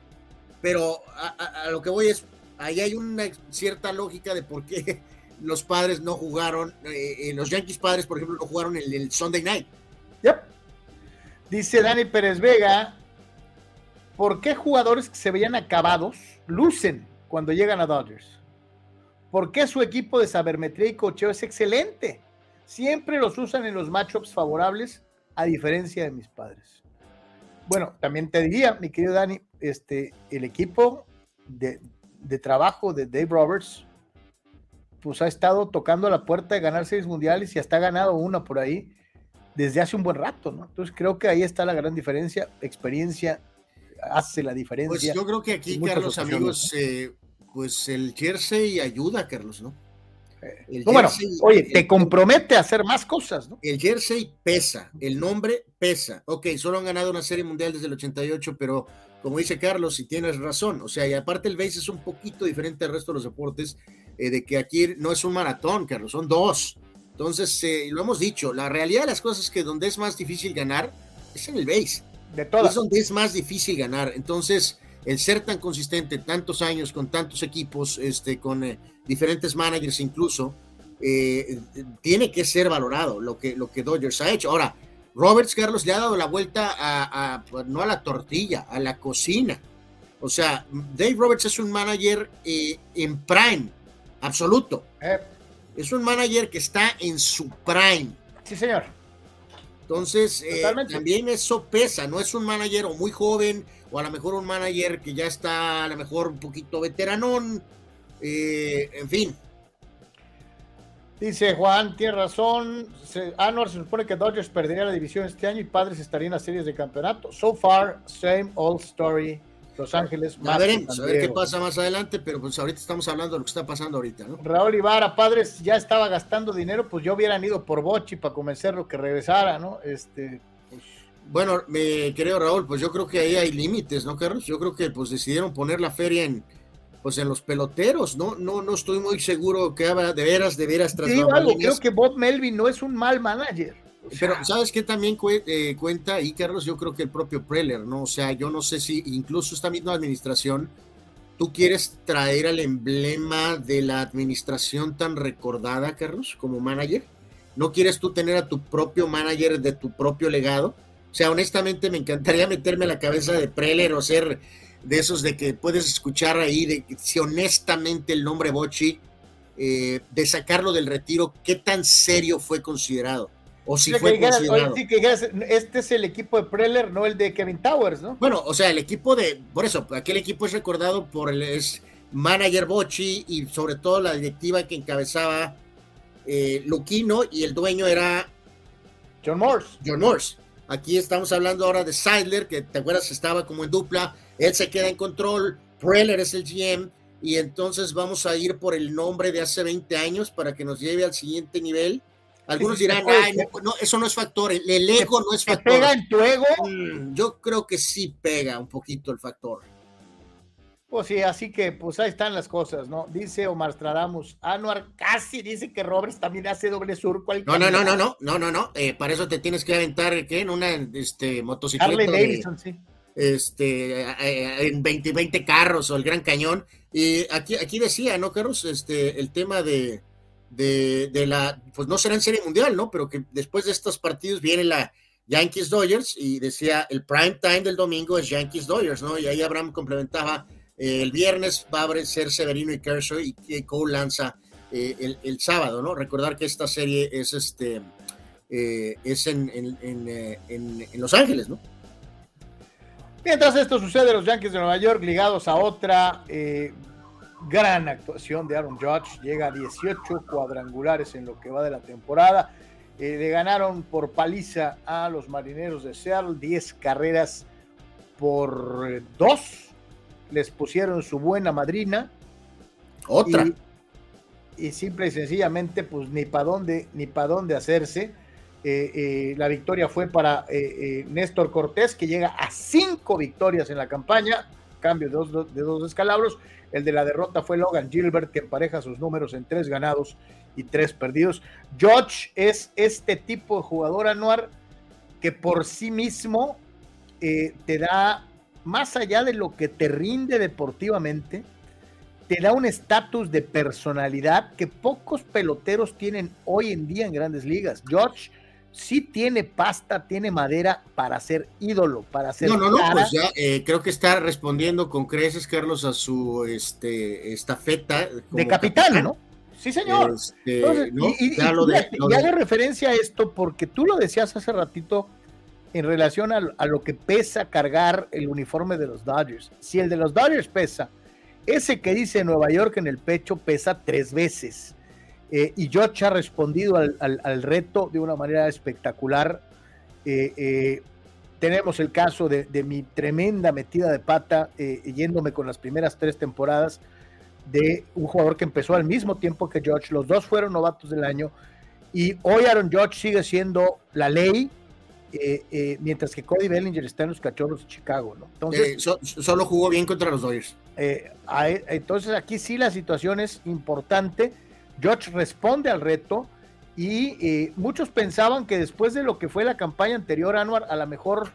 Pero a, lo que voy es, ahí hay una cierta lógica de por qué (laughs) los padres no jugaron, eh, eh, los Yankees padres, por ejemplo, no jugaron el, el Sunday night. Yep. Dice Dani Pérez Vega, ¿Por qué jugadores que se veían acabados lucen cuando llegan a Dodgers? ¿Por qué su equipo de sabermetría y cocheo es excelente? Siempre los usan en los matchups favorables, a diferencia de mis padres. Bueno, también te diría, mi querido Dani, este, el equipo de, trabajo de Dave Roberts, pues ha estado tocando la puerta de ganar seis mundiales y hasta ha ganado una por ahí desde hace un buen rato, ¿no? Entonces creo que ahí está la gran diferencia, experiencia hace la diferencia. Pues yo creo que aquí, Carlos, amigos, eh, pues el jersey ayuda, Carlos, ¿no? Eh, bueno, oye, te compromete a hacer más cosas, ¿no? El jersey pesa, el nombre pesa. Ok, solo han ganado una serie mundial desde el 88, pero como dice Carlos, y tienes razón, o sea, y aparte el base es un poquito diferente al resto de los deportes, eh, de que aquí no es un maratón, Carlos, son dos. Entonces, lo hemos dicho, la realidad de las cosas es que donde es más difícil ganar es en el base. De todas. Es donde es más difícil ganar. Entonces, el ser tan consistente tantos años con tantos equipos, este, con eh, diferentes managers incluso, eh, tiene que ser valorado lo que, lo que Dodgers ha hecho. Ahora, Roberts Carlos le ha dado la vuelta a, pues, no a la tortilla, a la cocina. O sea, Dave Roberts es un manager eh, en prime, absoluto. Es un manager que está en su prime. Sí, señor. Entonces, eh, también eso pesa, no es un manager o muy joven, o a lo mejor un manager que ya está a lo mejor un poquito veteranón, eh, en fin. Dice Juan, tiene razón. Se, Anwar se supone que Dodgers perdería la división este año y Padres estarían en las series de campeonato. So far, same old story. Los Ángeles. a veremos, a ver qué pasa más adelante, pero pues ahorita estamos hablando de lo que está pasando ahorita, ¿no? Raúl Ibarra, padres, ya estaba gastando dinero, pues yo hubieran ido por Bochi para convencerlo que regresara, ¿no? Este, pues... Bueno, mi querido Raúl, pues yo creo que ahí hay límites, ¿no, Carlos? Yo creo que pues decidieron poner la feria en, pues en los peloteros, ¿no? No, no estoy muy seguro que habrá de veras, de veras tras algo, creo que Bob Melvin no es un mal manager. Pero, ¿sabes qué también eh, cuenta ahí, Carlos? Yo creo que el propio Preller, ¿no? O sea, yo no sé si incluso esta misma administración, tú quieres traer al emblema de la administración tan recordada, Carlos, como manager. ¿No quieres tú tener a tu propio manager de tu propio legado? O sea, honestamente me encantaría meterme a la cabeza de Preller o ser de esos de que puedes escuchar ahí, de si honestamente el nombre Bochi, eh, de sacarlo del retiro, qué tan serio fue considerado o si fue este es el equipo de Preller, no el de Kevin Towers, ¿no? Bueno, o sea, el equipo de, por eso, aquel equipo es recordado por el es manager Bochi y sobre todo la directiva que encabezaba eh, Luquino y el dueño era John Morse. John Morse. Aquí estamos hablando ahora de Seidler, que te acuerdas estaba como en dupla, él se queda en control, Preller es el GM, y entonces vamos a ir por el nombre de hace 20 años para que nos lleve al siguiente nivel algunos dirán, Ay, no, eso no es factor, el ego no es factor. ¿Pega en tu ego? Mm, yo creo que sí pega un poquito el factor. Pues sí, así que pues ahí están las cosas, ¿no? Dice Omar Stradamus, Anuar casi dice que Roberts también hace doble surco. No, no, no, no, no, no, no, no, eh, para eso te tienes que aventar, ¿qué? En una este, motocicleta. Harley Davidson, sí. Este, eh, en 20, 20 carros o el Gran Cañón. Y aquí, aquí decía, ¿no, Carlos? Este, el tema de, de, la, pues no será en serie mundial, ¿no? Pero que después de estos partidos viene la Yankees Dodgers y decía el prime time del domingo es Yankees Dodgers, ¿no? Y ahí Abraham complementaba eh, el viernes va a ser Severino y Kershaw y Cole lanza eh, el, sábado, ¿no? Recordar que esta serie es este eh, es en, en, Los Ángeles, ¿no? Mientras esto sucede, los Yankees de Nueva York ligados a otra Gran actuación de Aaron Judge, llega a 18 cuadrangulares en lo que va de la temporada. Eh, le ganaron por paliza a los marineros de Seattle, 10 carreras por 2. Les pusieron su buena madrina. Otra. Y, simple y sencillamente, pues ni para dónde, ni para dónde hacerse. Eh, eh, la victoria fue para Néstor Cortés, que llega a cinco victorias en la campaña, cambio de dos, de dos escalabros. El de la derrota fue Logan Gilbert, que empareja sus números en tres ganados y tres perdidos. George es este tipo de jugador anual que por sí mismo eh, te da, más allá de lo que te rinde deportivamente, te da un estatus de personalidad que pocos peloteros tienen hoy en día en grandes ligas. George sí tiene pasta, tiene madera para ser ídolo, para ser. No, no, no, pues ya eh, creo que está respondiendo con creces, Carlos, a su este, estafeta. De capitán, ¿no? Sí, señor. Este, y, hago referencia a esto porque tú lo decías hace ratito en relación a, lo que pesa cargar el uniforme de los Dodgers. Si el de los Dodgers pesa, ese que dice Nueva York en el pecho pesa tres veces. Eh, y George ha respondido al, reto de una manera espectacular. Eh, eh, tenemos el caso de, de, mi tremenda metida de pata, yéndome con las primeras tres temporadas de un jugador que empezó al mismo tiempo que George. Los dos fueron novatos del año. Y hoy Aaron George sigue siendo la ley, eh, eh, mientras que Cody Bellinger está en los cachorros de Chicago, ¿no? Entonces, eh, solo jugó bien contra los Dodgers. entonces aquí sí la situación es importante. George responde al reto y muchos pensaban que después de lo que fue la campaña anterior, Anwar, a lo mejor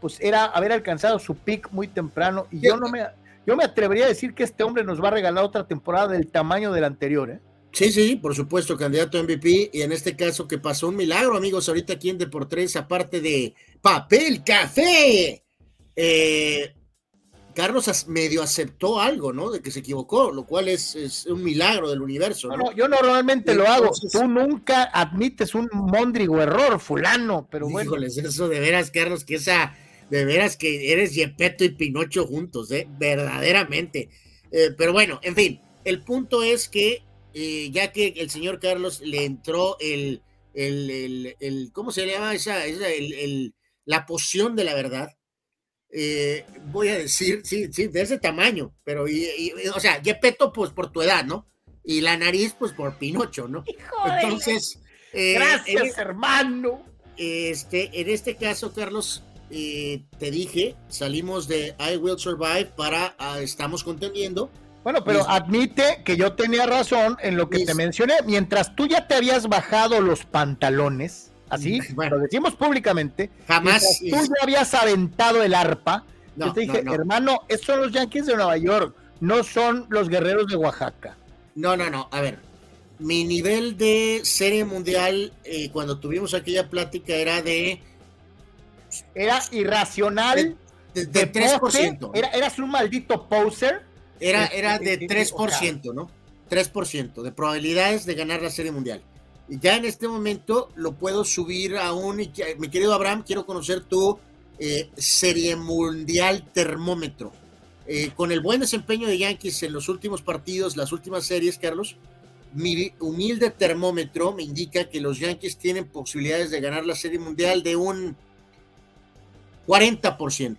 pues era haber alcanzado su pick muy temprano y yo no me yo me atrevería a decir que este hombre nos va a regalar otra temporada del tamaño del anterior, ¿eh? Sí, sí, por supuesto, candidato a MVP. Y en este caso, que pasó un milagro, amigos, ahorita aquí en Deportes, aparte de papel, café. Eh, Carlos medio aceptó algo, ¿no? De que se equivocó, lo cual es, un milagro del universo. ¿no? yo normalmente lo hago. Tú nunca admites un mondrigo error, fulano, pero bueno. Híjoles, eso de veras, Carlos, que esa de veras que eres Yepeto y Pinocho juntos, ¿eh? verdaderamente. Eh, pero bueno, en fin, el punto es que eh, ya que el señor Carlos le entró el, el, el, ¿cómo se llama esa? esa el, la poción de la verdad. Eh, voy a decir, sí, sí, de ese tamaño, pero, o sea, Yepeto, pues por tu edad, ¿no? Y la nariz, pues por Pinocho, ¿no? Entonces. Gracias, hermano. Este, en este caso, Carlos, te dije, salimos de I Will Survive para ah, Estamos Contendiendo. Bueno, pero admite que yo tenía razón en lo que te mencioné. Mientras tú ya te habías bajado los pantalones, así, bueno, lo decimos públicamente, jamás. Tú ya habías aventado el arpa. yo te dije, hermano, estos son los Yankees de Nueva York, no son los guerreros de Oaxaca. No, no, no. A ver, mi nivel de serie mundial eh, cuando tuvimos aquella plática era de era irracional. De, 3%. Era, eras un maldito poser. Era, era de 3%, ¿no? 3% de probabilidades de ganar la Serie Mundial. Ya en este momento lo puedo subir a un. Mi querido Abraham, quiero conocer tu eh, Serie Mundial termómetro. Eh, con el buen desempeño de Yankees en los últimos partidos, las últimas series, Carlos, mi humilde termómetro me indica que los Yankees tienen posibilidades de ganar la Serie Mundial de un 40%.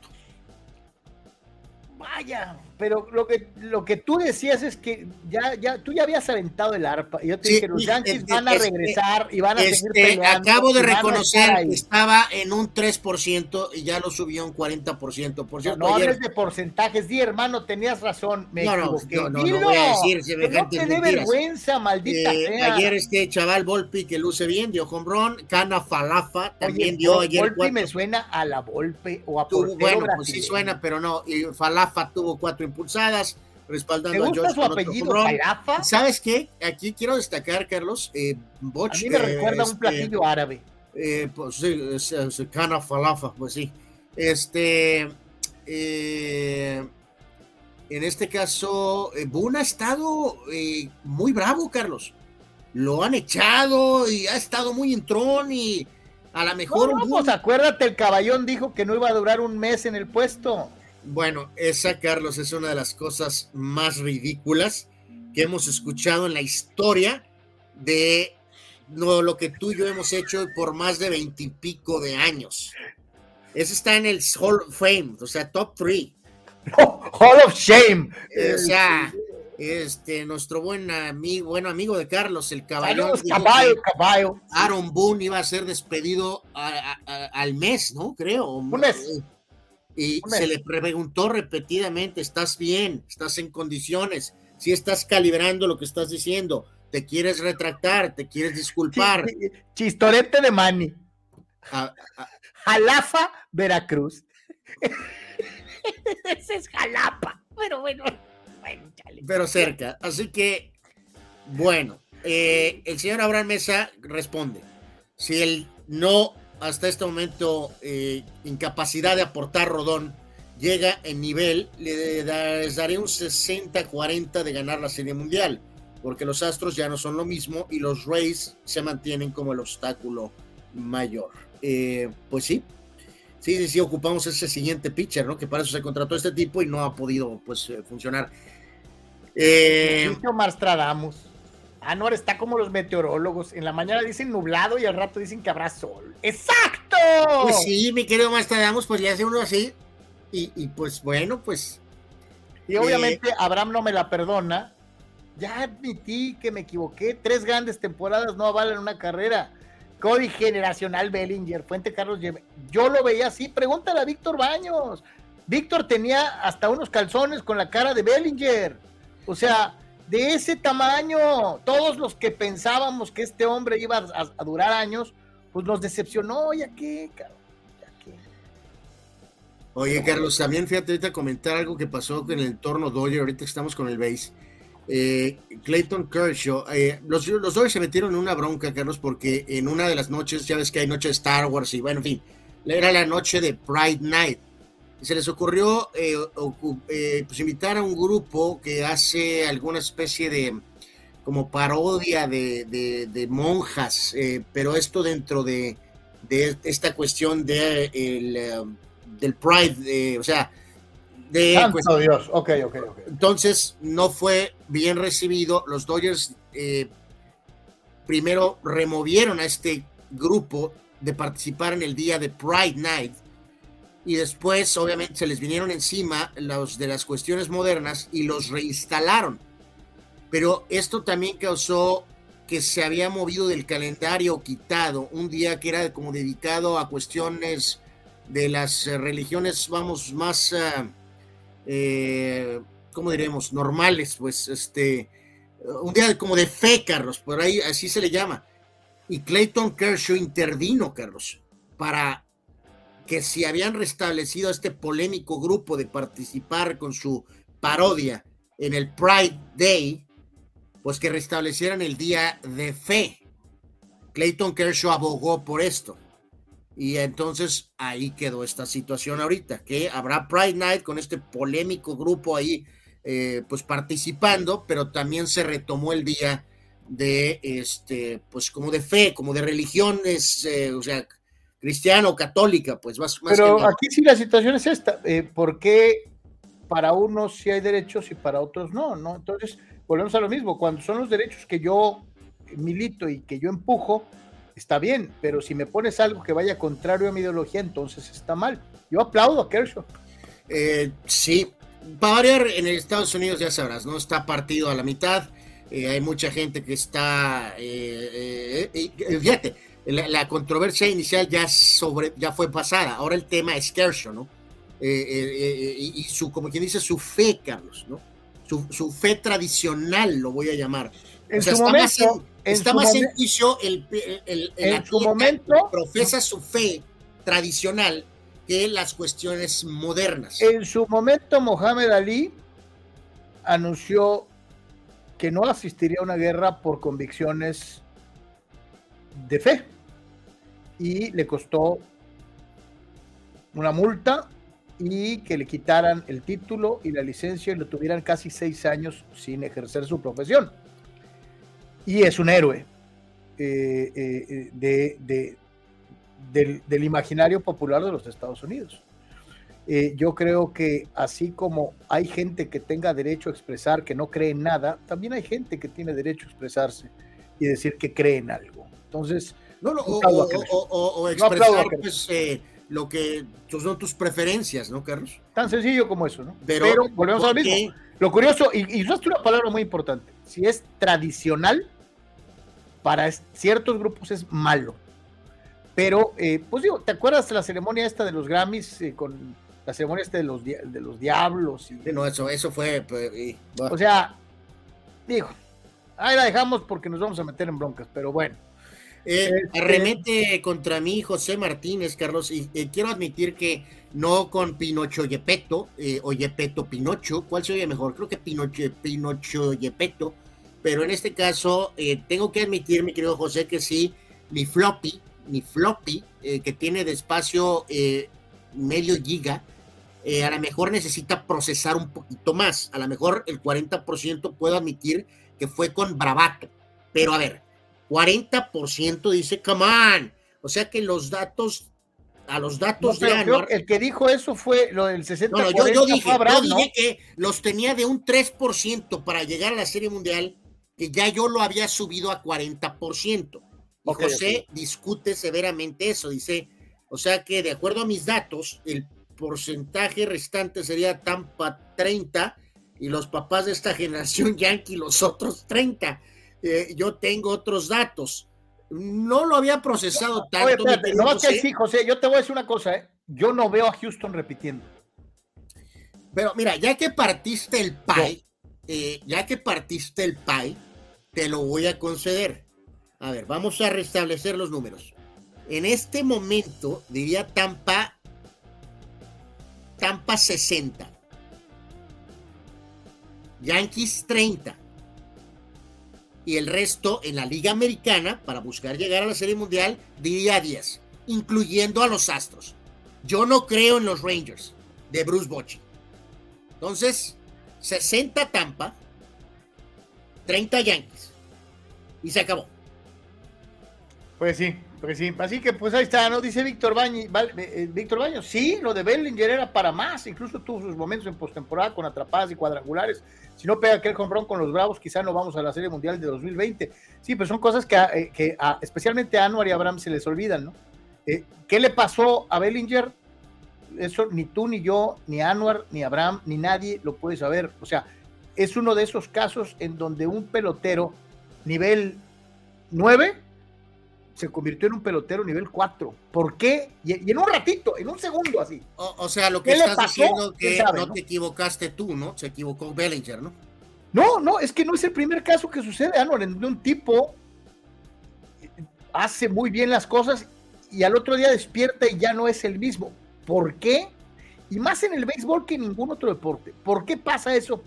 Vaya, pero lo que, lo que tú decías es que ya, ya, tú ya habías aventado el arpa. Yo te dije, los Yankees van a regresar y van a seguir este, peleando. Acabo de reconocer que estaba en un 3% y ya lo subió un 40%. Por cierto, no, hables de porcentajes, di hermano, tenías razón, me no. No, no, no, voy a decir No te dé vergüenza, maldita eh, sea. Ayer este chaval Volpi que luce bien, dio home run, Cana Falafa también dio ayer. Volpi me suena a la Volpe o a Bueno, pues sí suena, pero no, y Falafa tuvo cuatro impulsadas, respaldando a George. su apellido, ¿Sabes qué? Aquí quiero destacar, Carlos, eh, a mí me recuerda a un este, platillo árabe. Eh, pues sí, es, cana falafa, pues sí. Este, eh, en este caso, eh, Boone ha estado muy bravo, Carlos. Lo han echado y ha estado muy entrón y a lo mejor. No, pues acuérdate, el caballón dijo que no iba a durar un mes en el puesto. Bueno, esa, Carlos, es una de las cosas más ridículas que hemos escuchado en la historia de no, lo que tú y yo hemos hecho por más de veintipico de años. Ese está en el Hall of Fame, o sea, top three. (laughs) Hall of Shame. o sea, este, nuestro buen amigo, bueno amigo de Carlos, el caballo. Caballo, caballo. Aaron Boone iba a ser despedido al mes, ¿no? Creo. Un mes. Y se le preguntó repetidamente, ¿estás bien? ¿Estás en condiciones? Si estás calibrando lo que estás diciendo, te quieres retractar, te quieres disculpar. Chistorete de Mani. Jalafa, Veracruz. (laughs) Ese es Jalapa, pero bueno. Pero cerca. Así que, bueno, eh, el señor Abraham Mesa responde. Si él no, hasta este momento, eh, incapacidad de aportar Rodón llega en nivel, le les daré un 60-40 de ganar la Serie Mundial, porque los Astros ya no son lo mismo y los Rays se mantienen como el obstáculo mayor. Eh, pues sí, sí, sí, sí, ocupamos ese siguiente pitcher, ¿no? Que para eso se contrató este tipo y no ha podido, pues, funcionar. Eh, Marstradamus. Ah, no, está como los meteorólogos. En la mañana dicen nublado y al rato dicen que habrá sol. ¡Exacto! Pues sí, mi querido Marstradamus, pues le hace uno así. Y, pues bueno, pues. Y obviamente eh, Abraham no me la perdona. Ya admití que me equivoqué. Tres grandes temporadas no avalan una carrera. Cody generacional Bellinger, Fuente Carlos Yo lo veía así. Pregúntale a Víctor Baños. Víctor tenía hasta unos calzones con la cara de Bellinger. O sea, de ese tamaño, todos los que pensábamos que este hombre iba a, durar años, pues nos decepcionó, ya qué, Carlos, Oye, Carlos, también fíjate ahorita comentar algo que pasó en el entorno Dodger, ahorita estamos con el base. Eh, Clayton Kershaw, eh, los, los se metieron en una bronca, Carlos, porque en una de las noches, ya ves que hay noche de Star Wars y bueno, en fin, era la noche de Pride Night se les ocurrió eh, eh, pues invitar a un grupo que hace alguna especie de como parodia de, monjas, eh, pero esto dentro de, esta cuestión de el, del Pride, o sea, de... Santo Dios, ok, ok, ok. Entonces no fue bien recibido. Los Dodgers primero removieron a este grupo de participar en el día de Pride Night y después obviamente se les vinieron encima los de las cuestiones modernas y los reinstalaron. Pero esto también causó que se había movido del calendario quitado, un día que era como dedicado a cuestiones de las eh, religiones, vamos, más, uh, eh, ¿cómo diremos? Normales, pues, este, un día como de fe, Carlos, por ahí así se le llama. Y Clayton Kershaw intervino, Carlos, para que si habían restablecido este polémico grupo de participar con su parodia en el Pride Day, pues que restablecieran el día de fe. Clayton Kershaw abogó por esto. Y entonces ahí quedó esta situación ahorita, que habrá Pride Night con este polémico grupo ahí, eh, pues participando, pero también se retomó el día de, este, pues como de fe, como de religiones, eh, o sea, cristiano, católica, pues más, Pero aquí sí la situación es esta, eh, ¿por qué para unos sí hay derechos y para otros no? ¿no? Entonces, volvemos a lo mismo, cuando son los derechos que yo milito y que yo empujo, está bien, pero si me pones algo que vaya contrario a mi ideología, entonces está mal. Yo aplaudo a Kershaw. Eh, sí, para variar, en Estados Unidos ya sabrás, ¿no? Está partido a la mitad, eh, hay mucha gente que está, fíjate, la, controversia inicial ya, sobre, ya fue pasada, ahora el tema es Kershaw, ¿no? Eh, eh, eh, y su, como quien dice, su fe, Carlos, ¿no? Su, fe tradicional, lo voy a llamar. En su momento, está más en juicio el, el, en su momento, profesa su fe tradicional que las cuestiones modernas. En su momento, Mohamed Ali anunció que no asistiría a una guerra por convicciones de fe y le costó una multa y que le quitaran el título y la licencia y lo tuvieran casi seis años sin ejercer su profesión. Y es un héroe eh, eh, de, del, imaginario popular de los Estados Unidos. Eh, yo creo que así como hay gente que tenga derecho a expresar que no cree en nada, también hay gente que tiene derecho a expresarse y decir que cree en algo. Entonces, no, no, o, expresar pues, eh, lo que son tus preferencias, ¿no, Carlos? Tan sencillo como eso, ¿no? Pero, volvemos al mismo. Lo curioso, y, y usaste una palabra muy importante, si es tradicional, para ciertos grupos es malo. Pero, eh, pues digo, ¿te acuerdas de la ceremonia esta de los Grammys eh, con la ceremonia esta de los, de los diablos? Y, no, eso, eso fue. Pues, o sea, digo, ahí la dejamos porque nos vamos a meter en broncas, pero bueno. Eh, este, arremete contra mí José Martínez, Carlos, y quiero admitir que no con Pinocho Yepeto eh, o Yepeto Pinocho, ¿cuál se oye mejor? Creo que Pinocho, Pinocho Yepeto, pero en este caso eh, tengo que admitir, mi querido José, que sí, mi floppy, mi floppy, que tiene de espacio medio giga, a lo mejor necesita procesar un poquito más, a lo mejor el 40% puedo admitir que fue con bravato, pero a ver, 40% dice, come on. O sea que los datos, a los datos de Anuar, El que dijo eso fue lo del 60%. No, yo, yo, dije, yo dije que los tenía de un 3% para llegar a la Serie Mundial, que ya yo lo había subido a 40%. Y José discute severamente eso. Dice, o sea que de acuerdo a mis datos, el porcentaje restante sería Tampa 30 y los papás de esta (laughs) generación Yankee los otros 30. Eh, yo tengo otros datos. No lo había procesado tanto. no, que sí, José, yo te voy a decir una cosa, ¿eh? yo no veo a Houston repitiendo. Pero mira, ya que partiste el pie, eh, ya que partiste el pie, te lo voy a conceder. A ver, vamos a restablecer los números. En este momento, diría Tampa, Tampa 60. Yankees 30 y el resto en la Liga Americana para buscar llegar a la Serie Mundial diría 10, incluyendo a los Astros. Yo no creo en los Rangers de Bruce Bochy. Entonces, 60 Tampa, 30 Yankees y se acabó. Pues sí, pues sí, así que pues ahí está, ¿no? Dice Víctor Baño, eh, Víctor Baño, sí, lo de Bellinger era para más, incluso tuvo sus momentos en postemporada con atrapadas y cuadrangulares. Si no pega aquel comprón con los Bravos, quizá no vamos a la Serie Mundial de 2020. Sí, pero son cosas que, eh, especialmente a Anuar y Abraham se les olvidan, ¿no? Eh, ¿Qué le pasó a Bellinger? Eso ni tú, ni yo, ni Anuar, ni Abraham, ni nadie lo puede saber. O sea, es uno de esos casos en donde un pelotero nivel 9 se convirtió en un pelotero nivel 4. ¿Por qué? Y, en un ratito, en un segundo así. O, sea, lo que estás diciendo que no, te equivocaste tú, ¿no? Se equivocó Bellinger, ¿no? No, no, es que no es el primer caso que sucede, Anuar, en un tipo hace muy bien las cosas y al otro día despierta y ya no es el mismo. ¿Por qué? Y más en el béisbol que en ningún otro deporte. ¿Por qué pasa eso?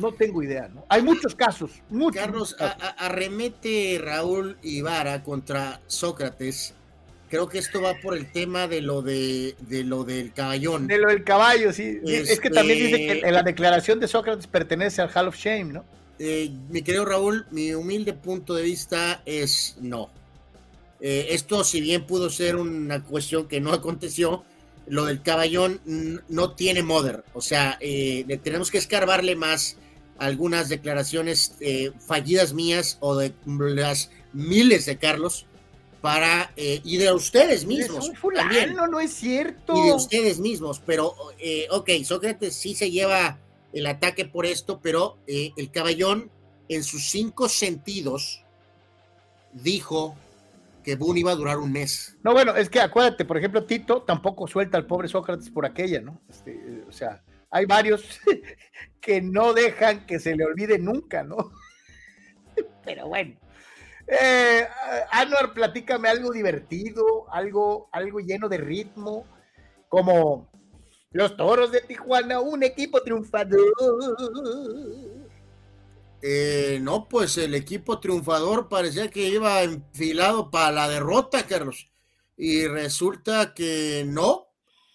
No tengo idea, ¿no? Hay muchos casos, muchos. Carlos, arremete Raúl Ibarra contra Sócrates. Creo que esto va por el tema de lo de, de lo del caballón. De lo del caballo, sí. Es que también dice que este la declaración de Sócrates pertenece al Hall of Shame, ¿no? Eh, mi querido Raúl, mi humilde punto de vista es no. Eh, esto, si bien pudo ser una cuestión que no aconteció, lo del caballón no tiene mother. O sea, eh, le tenemos que escarbarle más algunas declaraciones eh, fallidas mías o de las miles de Carlos para eh, y de ustedes mismos. también. no es cierto. Y de ustedes mismos, pero eh, ok, Sócrates sí se lleva el ataque por esto, pero el caballón en sus cinco sentidos dijo que Boone iba a durar un mes. No, bueno, es que acuérdate, por ejemplo, Tito tampoco suelta al pobre Sócrates por aquella, ¿no? Este, o sea, hay varios (laughs) que no dejan que se le olvide nunca, ¿no? (laughs) Pero bueno. Eh, Anuar, platícame algo divertido, algo, algo lleno de ritmo, como los toros de Tijuana, un equipo triunfador. Eh, no, pues el equipo triunfador parecía que iba enfilado para la derrota, Carlos. Y resulta que no,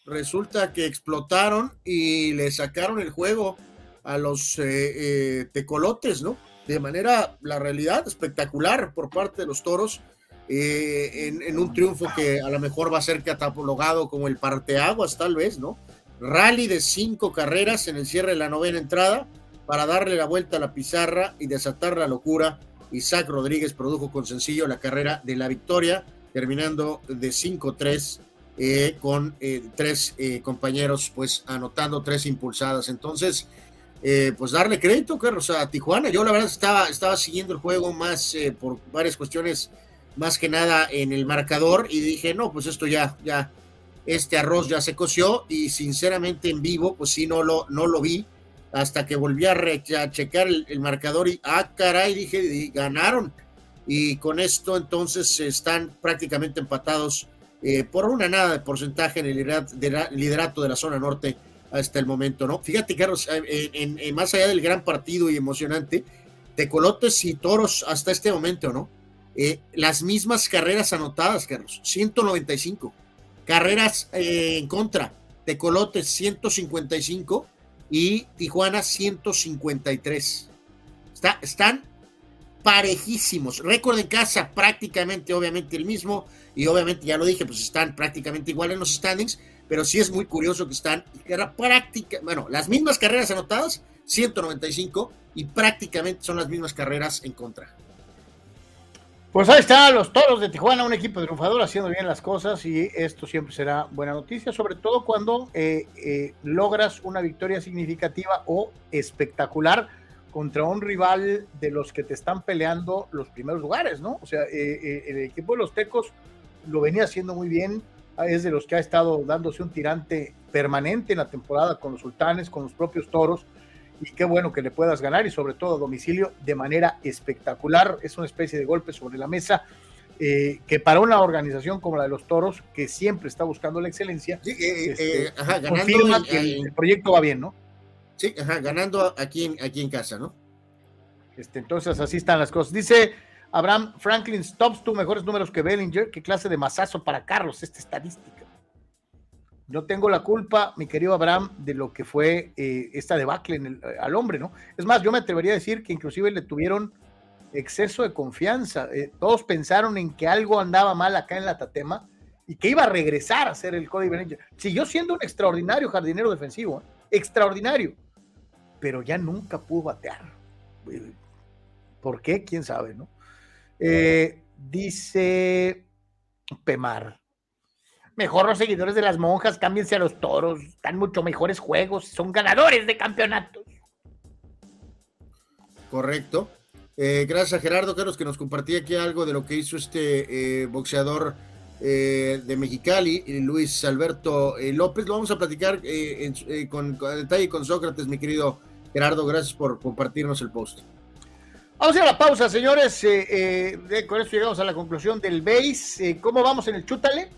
resulta que explotaron y le sacaron el juego a los eh, eh, tecolotes, ¿no? De manera, la realidad, espectacular por parte de los toros, eh, en, un triunfo que a lo mejor va a ser catalogado como el parteaguas, tal vez, ¿no? Rally de cinco carreras en el cierre de la novena entrada para darle la vuelta a la pizarra y desatar la locura. Isaac Rodríguez produjo con sencillo la carrera de la victoria, terminando de 5-3 eh, con eh, tres eh, compañeros, pues anotando tres impulsadas. Entonces, pues darle crédito, Carlos, a Tijuana. Yo la verdad estaba, estaba siguiendo el juego más por varias cuestiones, más que nada en el marcador, y dije, no, pues esto ya, ya, este arroz ya se coció, y sinceramente en vivo, pues sí, no lo, no lo vi, hasta que volví a, checar el, marcador y, ah, caray, dije, ganaron. Y con esto entonces están prácticamente empatados eh, por una nada de porcentaje en el liderato de la zona norte hasta el momento, ¿no? Fíjate, Carlos, eh, en, más allá del gran partido y emocionante, Tecolotes y Toros hasta este momento, ¿no? Eh, las mismas carreras anotadas, Carlos, 195. Carreras en contra, Tecolotes 155 y Tijuana 153. Está, están parejísimos. Récord en casa prácticamente, obviamente el mismo y obviamente ya lo dije, pues están prácticamente igual en los standings, pero sí es muy curioso que están práctica, bueno, las mismas carreras anotadas, 195, y prácticamente son las mismas carreras en contra. Pues ahí están los toros de Tijuana, un equipo triunfador haciendo bien las cosas y esto siempre será buena noticia, sobre todo cuando eh, eh, logras una victoria significativa o espectacular contra un rival de los que te están peleando los primeros lugares, ¿no? O sea, eh, el equipo de los Tecos lo venía haciendo muy bien, es de los que ha estado dándose un tirante permanente en la temporada con los sultanes, con los propios toros, y qué bueno que le puedas ganar y sobre todo a domicilio de manera espectacular, es una especie de golpe sobre la mesa. Eh, que para una organización como la de los toros, que siempre está buscando la excelencia, eh, este, ajá, confirma que el, proyecto va bien, ¿no? Sí, ajá, ganando aquí en, aquí en casa, ¿no? Este, entonces así están las cosas. Dice Abraham Franklin Stops, tú mejores números que Bellinger. ¿Qué clase de masazo para Carlos esta estadística? No tengo la culpa, mi querido Abraham, de lo que fue eh, esta debacle en el, al hombre, ¿no? Es más, yo me atrevería a decir que inclusive le tuvieron exceso de confianza. Eh, todos pensaron en que algo andaba mal acá en la Tatema y que iba a regresar a ser el Cody Bellinger. Siguió siendo un extraordinario jardinero defensivo, ¿eh? extraordinario, pero ya nunca pudo batear. ¿Por qué? ¿Quién sabe, no? Eh, dice Pemar. Mejor los seguidores de las monjas, cámbiense a los toros, están mucho mejores juegos, son ganadores de campeonatos. Correcto. Eh, gracias a Gerardo Carlos que nos compartía aquí algo de lo que hizo este eh, boxeador de Mexicali, Luis Alberto López. Lo vamos a platicar con, con, detalle con Sócrates, mi querido Gerardo. Gracias por compartirnos el post. Vamos a ir a la pausa, señores. Eh, eh, con esto llegamos a la conclusión del base. Eh, ¿Cómo vamos en el chútale?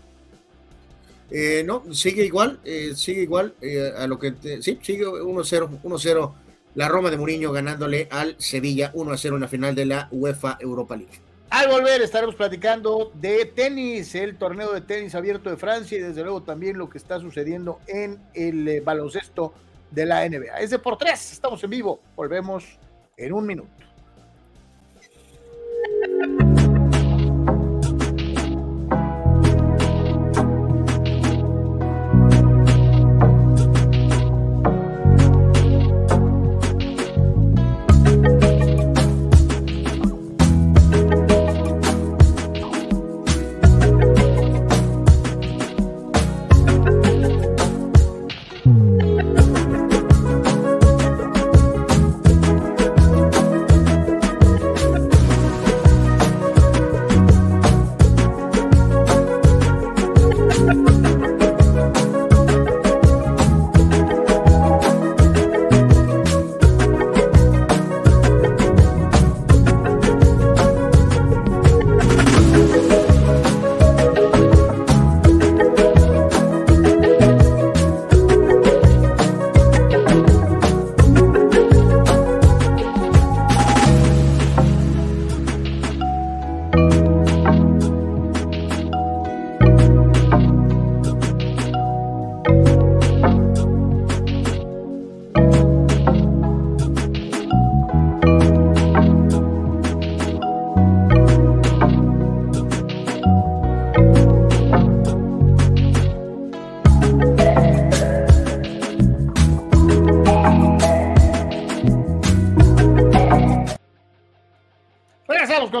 no, sigue igual, sigue igual a lo que sí, sigue 1-0, 1-0 la Roma de Mourinho ganándole al Sevilla 1-0 en la final de la UEFA Europa League. Al volver estaremos platicando de tenis, el torneo de tenis abierto de Francia y desde luego también lo que está sucediendo en el baloncesto de la NBA. Es de por tres, estamos en vivo, volvemos en un minuto.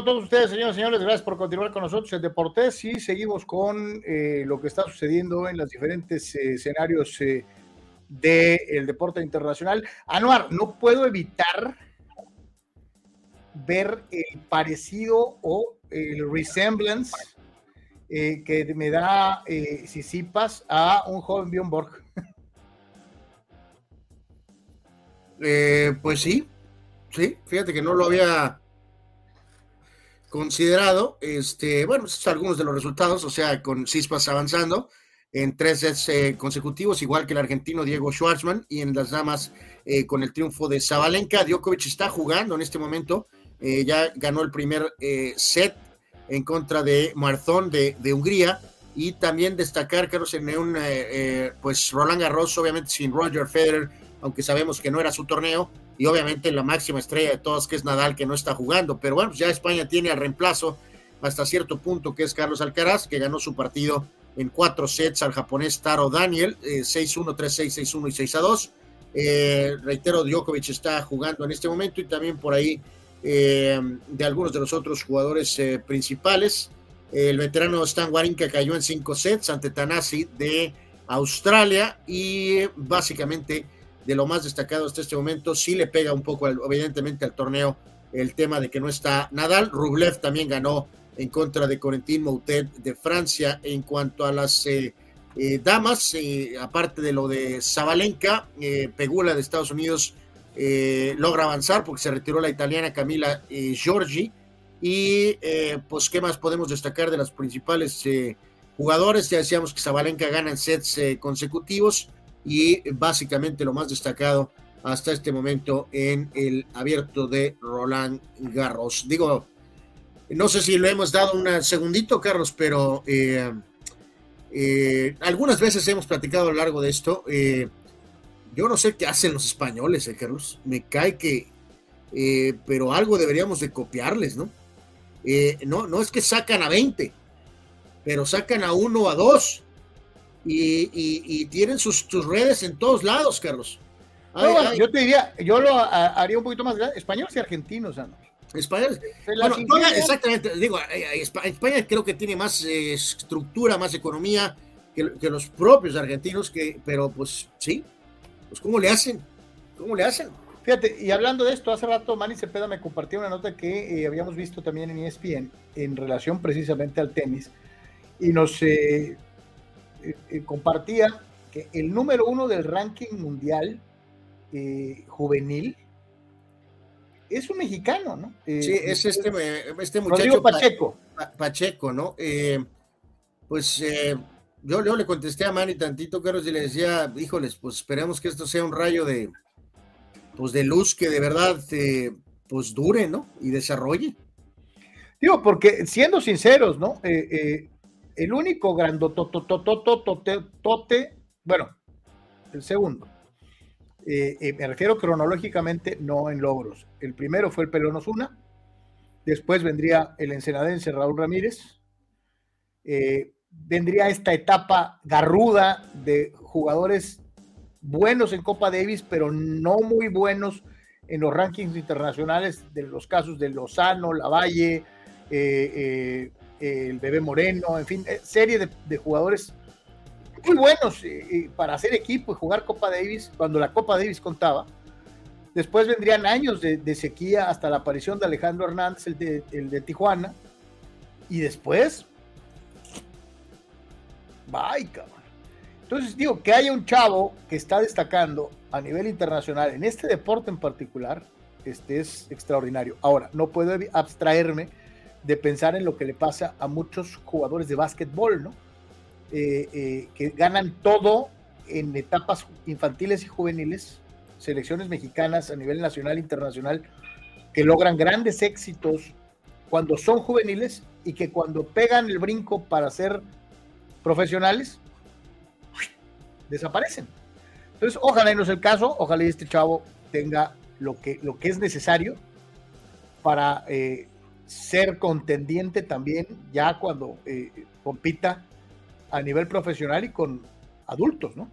Todos ustedes, señores y señores. Gracias por continuar con nosotros en Deportes y seguimos con eh, lo que está sucediendo en los diferentes eh, escenarios eh, del deporte internacional. Anuar, no puedo evitar ver el parecido o el resemblance que me da Sisipas a un joven Bjorn Borg. (laughs) pues sí, sí, fíjate que no lo había considerado, este, bueno, estos son algunos de los resultados, o sea, con Cispas avanzando en tres sets eh, consecutivos, igual que el argentino Diego Schwartzman, y en las damas eh, con el triunfo de Zabalenka. Djokovic está jugando en este momento, eh, ya ganó el primer set en contra de Marzón de, de, Hungría, y también destacar, Carlos, en un, pues Roland Garros, obviamente sin Roger Federer, aunque sabemos que no era su torneo, y obviamente la máxima estrella de todas, que es Nadal, que no está jugando. Pero bueno, ya España tiene al reemplazo hasta cierto punto, que es Carlos Alcaraz, que ganó su partido en cuatro sets al japonés Taro Daniel, 6-1, 3-6, 6-1 y 6-2. Eh, reitero, Djokovic está jugando en este momento y también por ahí eh, de algunos de los otros jugadores eh, principales. El veterano Stan Wawrinka cayó en cinco sets ante Tanasi de Australia y básicamente de lo más destacado hasta este momento. Sí le pega un poco, evidentemente, al torneo el tema de que no está Nadal. Rublev también ganó en contra de Corentin Moutet de Francia. En cuanto a las eh, eh, damas, eh, aparte de lo de Zabalenka, Pegula de Estados Unidos logra avanzar porque se retiró la italiana Camila Giorgi. Y pues, ¿qué más podemos destacar de las principales jugadores? Ya decíamos que Zabalenka gana en sets consecutivos y básicamente lo más destacado hasta este momento en el abierto de Roland Garros. Digo, no sé si lo hemos dado un segundito, Carlos, pero eh, eh, algunas veces hemos platicado a lo largo de esto. Eh, yo no sé qué hacen los españoles, Carlos. Me cae que, pero algo deberíamos de copiarles, ¿no? no, no es que sacan a 20, pero sacan a uno a dos y, tienen sus, redes en todos lados, Carlos. Yo te diría, yo lo haría un poquito más grande, españoles y argentinos, ¿no? Españoles. exactamente, digo, eh, eh, España creo que tiene más eh, estructura, más economía que, los propios argentinos, que, pero pues sí, pues ¿cómo le hacen? ¿Cómo le hacen? Fíjate, y hablando de esto, hace rato Manny Cepeda me compartió una nota que habíamos visto también en ESPN en relación precisamente al tenis, y nos eh, eh, compartía que el número uno del ranking mundial eh, juvenil es un mexicano, ¿no? sí, es este, este muchacho Pacheco. Pacheco, ¿no? pues yo, yo, le contesté a Manny tantito, Carlos, y le decía, híjoles, pues esperemos que esto sea un rayo de, pues de luz que de verdad, pues dure, ¿no? Y desarrolle. Digo, porque siendo sinceros, ¿no? Eh, el único grandototototote, bueno, el segundo. Eh, eh, me refiero cronológicamente, no en logros. El primero fue el Pelón Osuna, después vendría el ensenadense Raúl Ramírez, eh, vendría esta etapa garruda de jugadores buenos en Copa Davis, pero no muy buenos en los rankings internacionales de los casos de Lozano, Lavalle, eh, el Bebé Moreno, en fin, eh, serie de, jugadores muy buenos eh, para hacer equipo y jugar Copa Davis cuando la Copa Davis contaba. Después vendrían años de, sequía hasta la aparición de Alejandro Hernández, el de, el de Tijuana. Y después, bye, cabrón. Entonces digo, que haya un chavo que está destacando a nivel internacional en este deporte en particular, este es extraordinario. Ahora, no puedo abstraerme de pensar en lo que le pasa a muchos jugadores de básquetbol, ¿no? Eh, eh, que ganan todo en etapas infantiles y juveniles, selecciones mexicanas a nivel nacional e internacional, que logran grandes éxitos cuando son juveniles y que cuando pegan el brinco para ser profesionales, desaparecen. Entonces, ojalá y no sea el caso, ojalá y este chavo tenga lo que, lo que es necesario para eh, ser contendiente también ya cuando eh, compita a nivel profesional y con adultos, ¿no?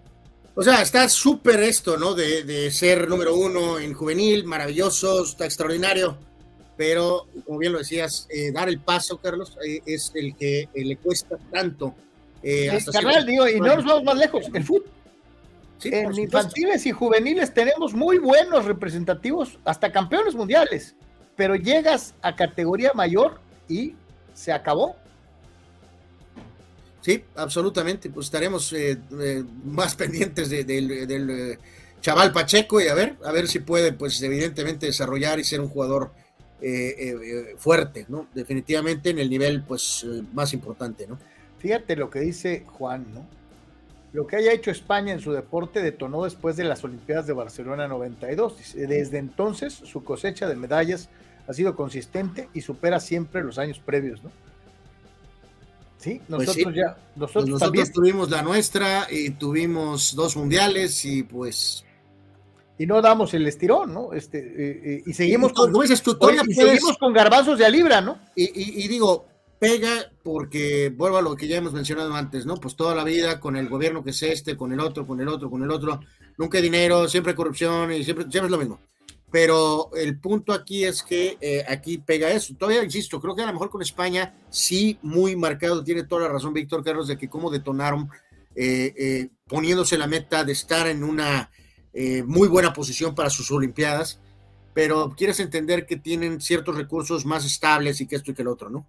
O sea, está súper esto, ¿no? De, ser número uno en juvenil, maravilloso, está extraordinario. pero como bien lo decías, eh, dar el paso, Carlos, eh, es el que le cuesta tanto. Carnal, digo, y no nos vamos más lejos, el fútbol. en infantiles y juveniles tenemos muy buenos representativos, hasta campeones mundiales, pero llegas a categoría mayor y se acabó. Sí, absolutamente. Pues estaremos eh, eh, más pendientes del eh, chaval Pacheco y a ver, a ver si puede, pues evidentemente desarrollar y ser un jugador fuerte, ¿no? Definitivamente en el nivel, pues más importante, ¿no? Fíjate lo que dice Juan, ¿no? Lo que haya hecho España en su deporte detonó después de las Olimpiadas de Barcelona 92. Desde entonces su cosecha de medallas ha sido consistente y supera siempre los años previos, ¿no? Sí, pues nosotros ya, nosotros, pues nosotros tuvimos la nuestra y tuvimos dos mundiales y pues y no damos el estirón, ¿no? Este, eh, eh, y seguimos, con, seguimos con garbanzos de a libra, ¿no? Y, digo, pega porque, vuelvo a lo que ya hemos mencionado antes, ¿no? Pues toda la vida con el gobierno que es este, con el otro, con el otro, con el otro, nunca hay dinero, siempre corrupción y siempre, siempre es lo mismo pero el punto aquí es que eh, aquí pega eso. Todavía insisto, creo que a lo mejor con España sí muy marcado, tiene toda la razón Víctor Carlos de que cómo detonaron eh, eh, poniéndose la meta de estar en una muy buena posición para sus Olimpiadas, pero quieres entender que tienen ciertos recursos más estables y que esto y que el otro, ¿no?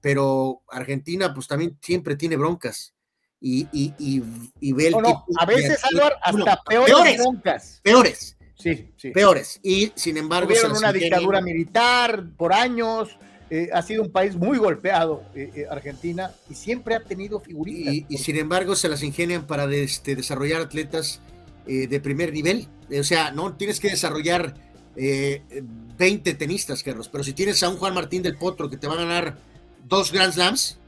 pero Argentina pues también siempre tiene broncas. Y, y, y, ve el a veces, hasta peores broncas. Peores Sí, sí. Peores. Y sin embargo. Tuvieron una dictadura militar por años. Eh, ha sido un país muy golpeado, eh, eh, Argentina, y siempre ha tenido figuritas. Y, sin embargo se las ingenian para este, desarrollar atletas de primer nivel. o sea, no tienes que desarrollar 20 tenistas, Carlos, pero si tienes a un Juan Martín del Potro que te va a ganar dos Grand Slams,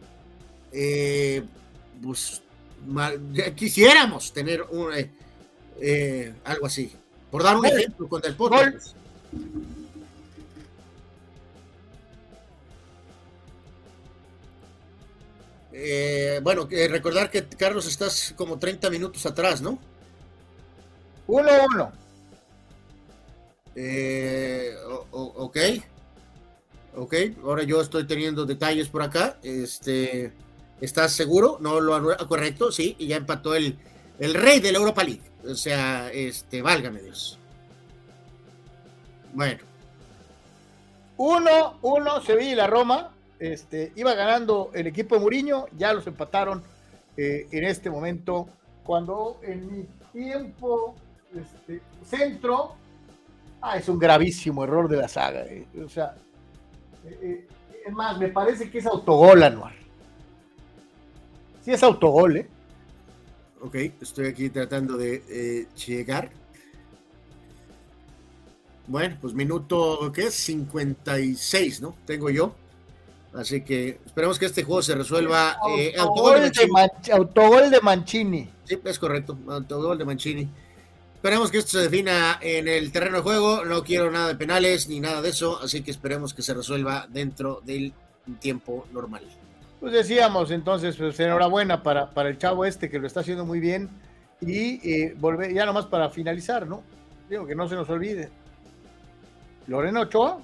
pues quisiéramos tener un, algo así. Por dar un ejemplo con el Potro. Pues. Eh, bueno, recordar que Carlos estás como 30 minutos atrás, ¿no? 1-1. Eh, ok. Ok, ahora yo estoy teniendo detalles por acá. Este, ¿Estás seguro? ¿No lo correcto? Sí, y ya empató el, el rey de la Europa League. O sea, este, válgame Dios. Bueno. Uno, uno, Sevilla y la Roma. Este, iba ganando el equipo de Muriño, ya los empataron eh, en este momento. Cuando en mi tiempo este, centro, ah, es un gravísimo error de la saga. Eh, o sea, eh, es más, me parece que es autogol, Anuar. Sí, es autogol, ¿eh? Ok, estoy aquí tratando de eh, llegar. Bueno, pues minuto, ¿qué es? 56, ¿no? Tengo yo. Así que esperemos que este juego se resuelva. Eh, autogol, de autogol, de Mancini. Sí, es correcto. Autogol de Mancini. Esperemos que esto se defina en el terreno de juego. No quiero nada de penales ni nada de eso. Así que esperemos que se resuelva dentro del tiempo normal. Pues decíamos entonces, pues enhorabuena para, para el chavo este que lo está haciendo muy bien. Y eh, volver, ya nomás para finalizar, ¿no? Digo que no se nos olvide. Lorena Ochoa,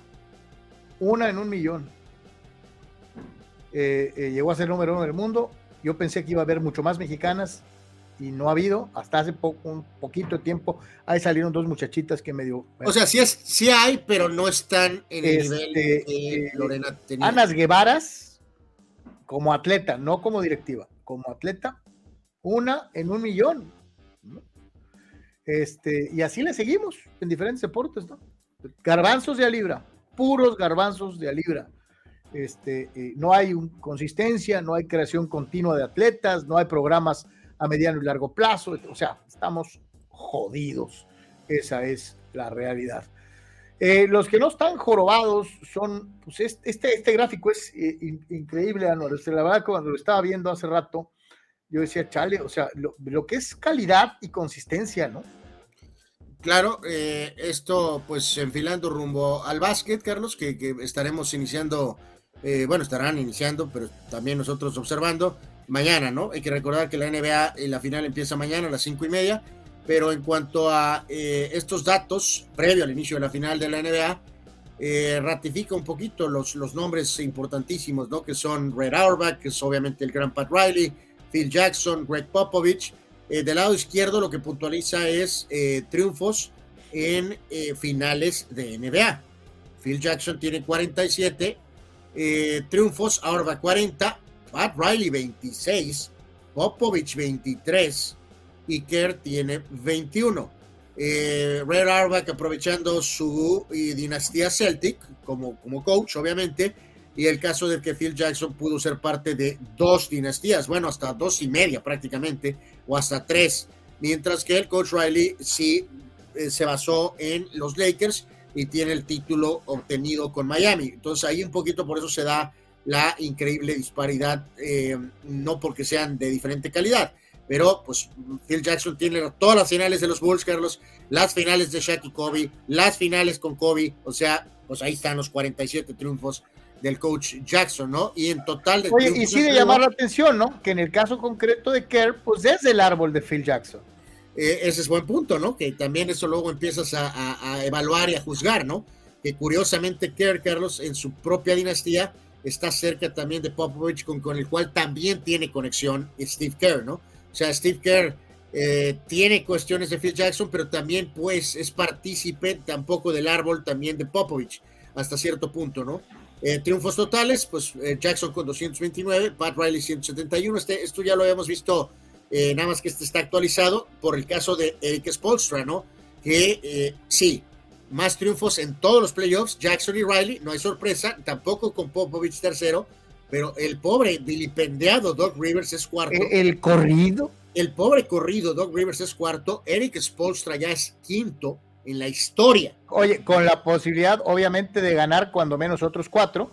una en un millón. Eh, eh, llegó a ser número uno del mundo. Yo pensé que iba a haber mucho más mexicanas y no ha habido. Hasta hace poco, un poquito de tiempo, ahí salieron dos muchachitas que medio. o sea, sí, es, sí hay, pero no están en el nivel este, que Lorena tenía. Anas Guevaras como atleta, no como directiva, como atleta, una en un millón. Este, y así le seguimos en diferentes deportes, ¿no? Garbanzos de a libra, puros garbanzos de a libra. Este, eh, no hay consistencia, no hay creación continua de atletas, no hay programas a mediano y largo plazo, o sea, estamos jodidos. Esa es la realidad. Eh, los que no están jorobados son, pues este, este gráfico es eh, increíble, Anuar. La verdad, cuando lo estaba viendo hace rato, yo decía, chale, o sea, lo, que es calidad y consistencia, ¿no? Claro, eh, esto pues enfilando rumbo al básquet, Carlos, que, estaremos iniciando, bueno, estarán iniciando, pero también nosotros observando mañana, ¿no? Hay que recordar que la NBA, la final empieza mañana a las cinco y media pero en cuanto a eh, estos datos, previo al inicio de la final de la NBA, eh, ratifica un poquito los, los nombres importantísimos, ¿no? Que son Red Auerbach, que es obviamente el gran Pat Riley, Phil Jackson, Greg Popovich. Eh, del lado izquierdo lo que puntualiza es triunfos en finales de NBA. Phil Jackson tiene 47 triunfos, Auerbach 40, Pat Riley 26, Popovich 23 y Kerr tiene 21. Eh, Red Auerbach aprovechando su dinastía Celtic como, como coach, obviamente, y el caso de que Phil Jackson pudo ser parte de dos dinastías, bueno, hasta dos y media prácticamente, o hasta tres, mientras que el coach Riley sí eh, se basó en los Lakers y tiene el título obtenido con Miami. Entonces ahí un poquito por eso se da la increíble disparidad, eh, no porque sean de diferente calidad, pero pues Phil Jackson tiene todas las finales de los Bulls, Carlos, las finales de Shaq y Kobe, las finales con Kobe, o sea, pues ahí están los 47 triunfos del coach Jackson, ¿no? Y en total de Oye, y sí de llamar la atención, ¿no? Que en el caso concreto de Kerr, pues es el árbol de Phil Jackson. Eh, ese es buen punto, ¿no? Que también eso luego empiezas a, evaluar y a juzgar, ¿no? Que curiosamente Kerr, Carlos, en su propia dinastía, está cerca también de Popovich, con, con el cual también tiene conexión Steve Kerr, ¿no? O sea, Steve Kerr eh, tiene cuestiones de Phil Jackson, pero también pues es partícipe tampoco del árbol también de Popovich, hasta cierto punto, ¿no? Eh, triunfos totales, pues eh, Jackson con 229, Pat Riley 171, este, esto ya lo habíamos visto, nada más que este está actualizado por el caso de Eric Spolstra, ¿no? Que sí, más triunfos en todos los playoffs, Jackson y Riley, no hay sorpresa, tampoco con Popovich tercero, pero el pobre vilipendiado Doc Rivers es cuarto. ¿El, corrido? El pobre corrido Doc Rivers es cuarto. Eric Spolstra ya es quinto en la historia. Oye, con la posibilidad, obviamente, de ganar cuando menos otros cuatro.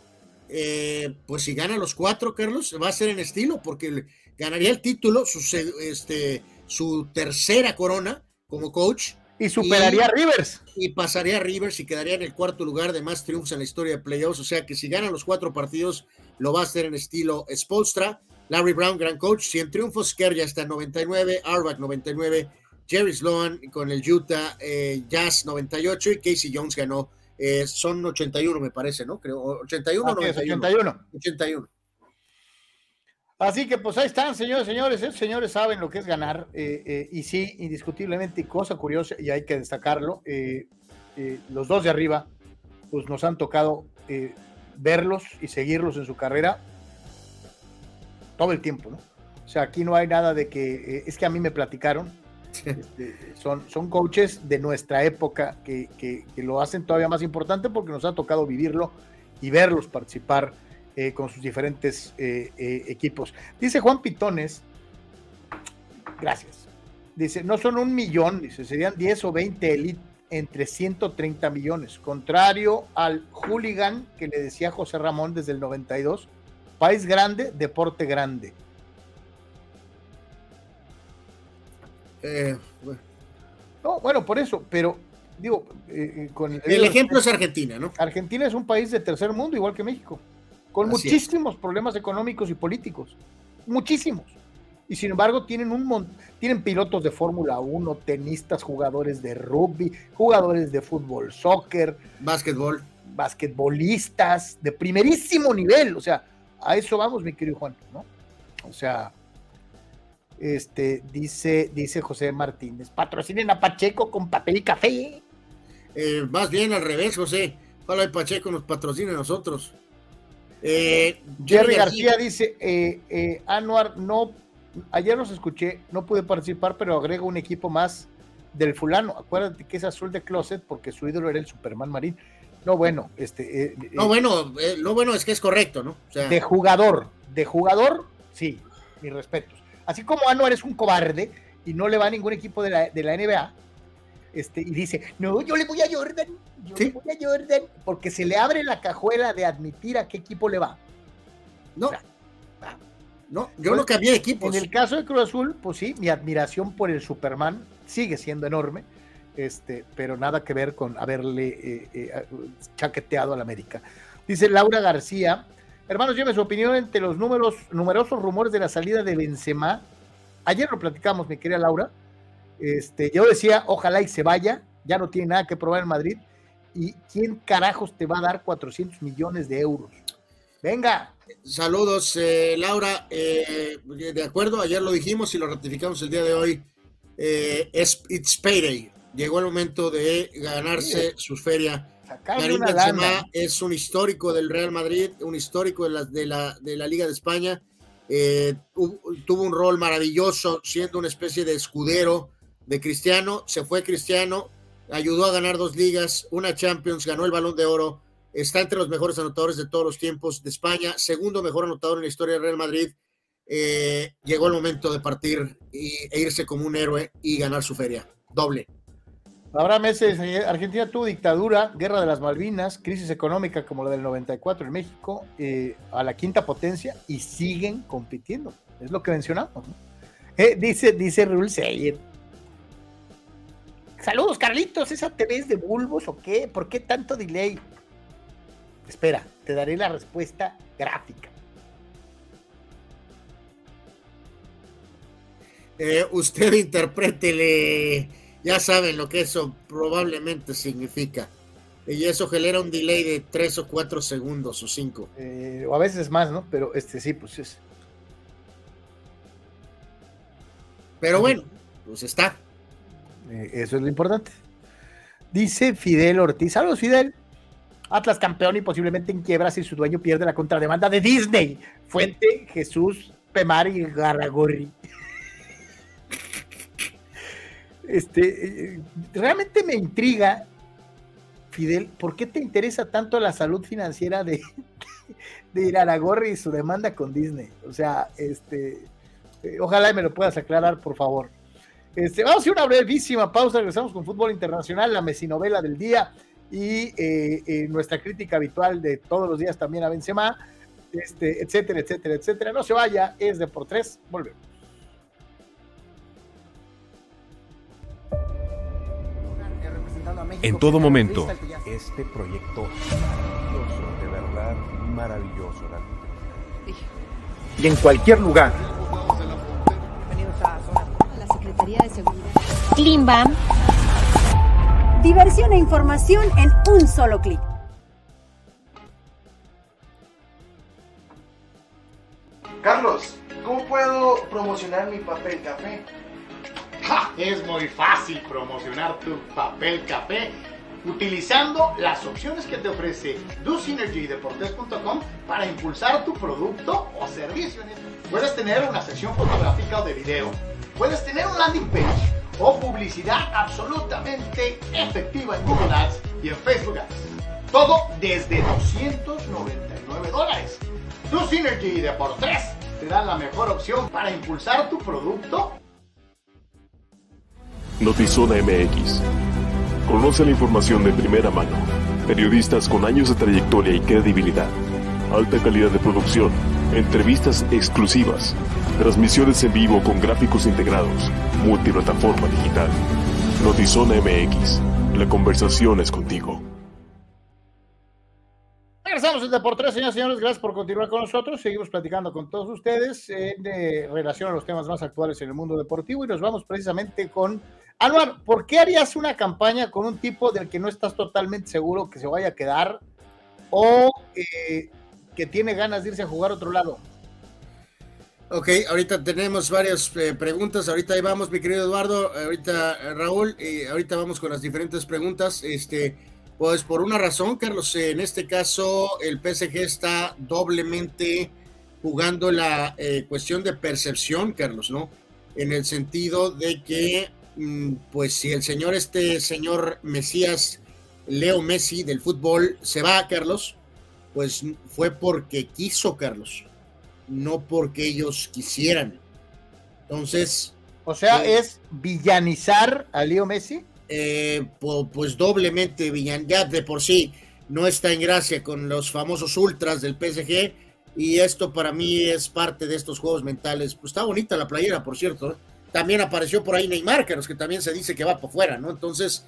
Eh, pues si gana los cuatro, Carlos, va a ser en estilo, porque ganaría el título, su, este, su tercera corona como coach. Y superaría a Rivers. Y pasaría a Rivers y quedaría en el cuarto lugar de más triunfos en la historia de playoffs. O sea que si ganan los cuatro partidos, lo va a hacer en estilo Spolstra. Larry Brown, gran coach, 100 triunfos. Kerr ya está en 99, Arbach 99, Jerry Sloan con el Utah eh, Jazz 98 y Casey Jones ganó. Eh, son 81, me parece, ¿no? Creo, 81 o 81. 81. Así que pues ahí están, señores, señores, esos señores saben lo que es ganar eh, y sí, indiscutiblemente, cosa curiosa y hay que destacarlo, los dos de arriba pues nos han tocado verlos y seguirlos en su carrera todo el tiempo, ¿no? O sea, aquí no hay nada de que, eh, es que a mí me platicaron, este, son, son coaches de nuestra época que, que, lo hacen todavía más importante porque nos ha tocado vivirlo y verlos participar eh, con sus diferentes eh, equipos. Dice Juan Pitones, gracias, dice, no son un millón, dice, serían 10 o 20 elite entre 130 millones, contrario al hooligan que le decía José Ramón desde el 92, país grande, deporte grande. Eh, no, bueno, por eso, pero digo, eh, eh, con el ejemplo es Argentina, ¿no? Argentina es un país de tercer mundo, igual que México, con muchísimos problemas económicos y políticos, muchísimos y sin embargo tienen un tienen pilotos de Fórmula 1, tenistas, jugadores de rugby, jugadores de fútbol, soccer, básquetbol, basquetbolistas de primerísimo nivel, o sea, a eso vamos, mi querido Juan, ¿no? O sea, este dice dice José Martínez, patrocinen a Pacheco con papel y café. Eh, más bien al revés, José. Ojalá Pacheco nos patrocine a nosotros. Eh, Jerry García, dice, eh, eh, Anuar, no ayer los escuché, no pude participar, pero agrego un equipo más del fulano. Acuérdate que es azul de closet porque su ídolo era el Superman Marín. No, bueno, este. Eh, no, bueno, eh, lo bueno es que es correcto, ¿no? de jugador, de jugador, sí, mis respetos. Así como Anuar es un cobarde y no le va a ningún equipo de la, de la NBA, este, y dice, no, yo le voy a Jordan, yo le voy a Jordan, porque se le abre la cajuela de admitir a qué equipo le va. No. No, yo pues, no cambié equipos. En el caso de Cruz Azul, pues sí, mi admiración por el Superman sigue siendo enorme, este, pero nada que ver con haberle eh, eh, chaqueteado al América. Dice Laura García, hermanos, lleve su opinión entre los números, numerosos rumores de la salida de Benzema. Ayer lo platicamos, mi querida Laura. Este, yo decía, ojalá y se vaya, ya no tiene nada que probar en Madrid. ¿Y quién carajos te va a dar 400 millones de euros? Venga. Saludos, eh, Laura. Eh, de acuerdo, ayer lo dijimos y lo ratificamos el día de hoy. Eh, es It's Payday. Llegó el momento de ganarse su feria. Karim Benzema es un histórico del Real Madrid, un histórico de la, de la, de la Liga de España. tuvo un rol maravilloso siendo una especie de escudero de Cristiano. Se fue Cristiano, ayudó a ganar dos ligas, una Champions, ganó el Balón de Oro, está entre los mejores anotadores de todos los tiempos de España, segundo mejor anotador en la historia del Real Madrid. Eh, llegó el momento de partir e irse como un héroe y ganar su feria. Doble. Habrá meses, Argentina tuvo dictadura, guerra de las Malvinas, crisis económica como la del 94 en México, eh, a la quinta potencia y siguen compitiendo. Es lo que mencionamos. Eh, dice, dice Rul Seyer, Saludos, Carlitos. ¿Esa TV es de bulbos o qué? ¿Por qué tanto delay? Espera, te daré la respuesta gráfica. Eh, usted (laughs) interprétele, ya saben lo que eso probablemente significa. Y eso genera un delay de tres o cuatro segundos o cinco. Eh, o a veces más, ¿no? Pero este sí, pues es. Pero bueno, pues está. Eh, eso es lo importante. Dice Fidel Ortiz. Saludos, Fidel. Atlas campeón y posiblemente en quiebra si su dueño pierde la contrademanda de Disney. Fuente Jesús Pemari Garragorri. Este, eh, realmente me intriga, Fidel, ¿por qué te interesa tanto la salud financiera de, de y su demanda con Disney? O sea, este, eh, ojalá me lo puedas aclarar, por favor. Este, vamos a hacer una brevísima pausa, regresamos con fútbol internacional, la mesinovela del día y eh, eh, nuestra crítica habitual de todos los días también a Benzema, este, etcétera, etcétera, etcétera. No se vaya, es de por tres, volvemos. En todo momento, este proyecto maravilloso, de verdad maravilloso. Y en cualquier lugar de Seguridad. Diversión e información en un solo clic. Carlos, ¿cómo puedo promocionar mi papel café? Es muy fácil promocionar tu papel café utilizando las opciones que te ofrece DoSynergyDeportes.com para impulsar tu producto o servicio. Puedes tener una sección fotográfica o de video puedes tener un landing page o publicidad absolutamente efectiva en Google Ads y en Facebook Ads. Todo desde 299 dólares. Tu Synergy de por 3 te dan la mejor opción para impulsar tu producto. Notizona MX. Conoce la información de primera mano. Periodistas con años de trayectoria y credibilidad. Alta calidad de producción. Entrevistas exclusivas Transmisiones en vivo con gráficos integrados. Multiplataforma digital. Notizona MX. La conversación es contigo. Regresamos en Deportes, señoras y señores. Gracias por continuar con nosotros. Seguimos platicando con todos ustedes en relación a los temas más actuales en el mundo deportivo y nos vamos precisamente con Anuar. ¿Por qué harías una campaña con un tipo del que no estás totalmente seguro que se vaya a quedar o eh, que tiene ganas de irse a jugar a otro lado? Ok, ahorita tenemos varias eh, preguntas. Ahorita ahí vamos, mi querido Eduardo. Ahorita eh, Raúl, y ahorita vamos con las diferentes preguntas. Este, pues por una razón, Carlos, en este caso el PSG está doblemente jugando la eh, cuestión de percepción, Carlos, ¿no? En el sentido de que, mm, pues si el señor, este señor Mesías, Leo Messi del fútbol, se va, Carlos, pues fue porque quiso, Carlos no porque ellos quisieran. Entonces. O sea, eh, es villanizar a Leo Messi. Eh, pues, doblemente villan, ya de por sí no está en gracia con los famosos ultras del PSG y esto para mí es parte de estos juegos mentales. Pues está bonita la playera, por cierto. ¿eh? También apareció por ahí Neymar, que, los que también se dice que va por fuera, ¿no? Entonces,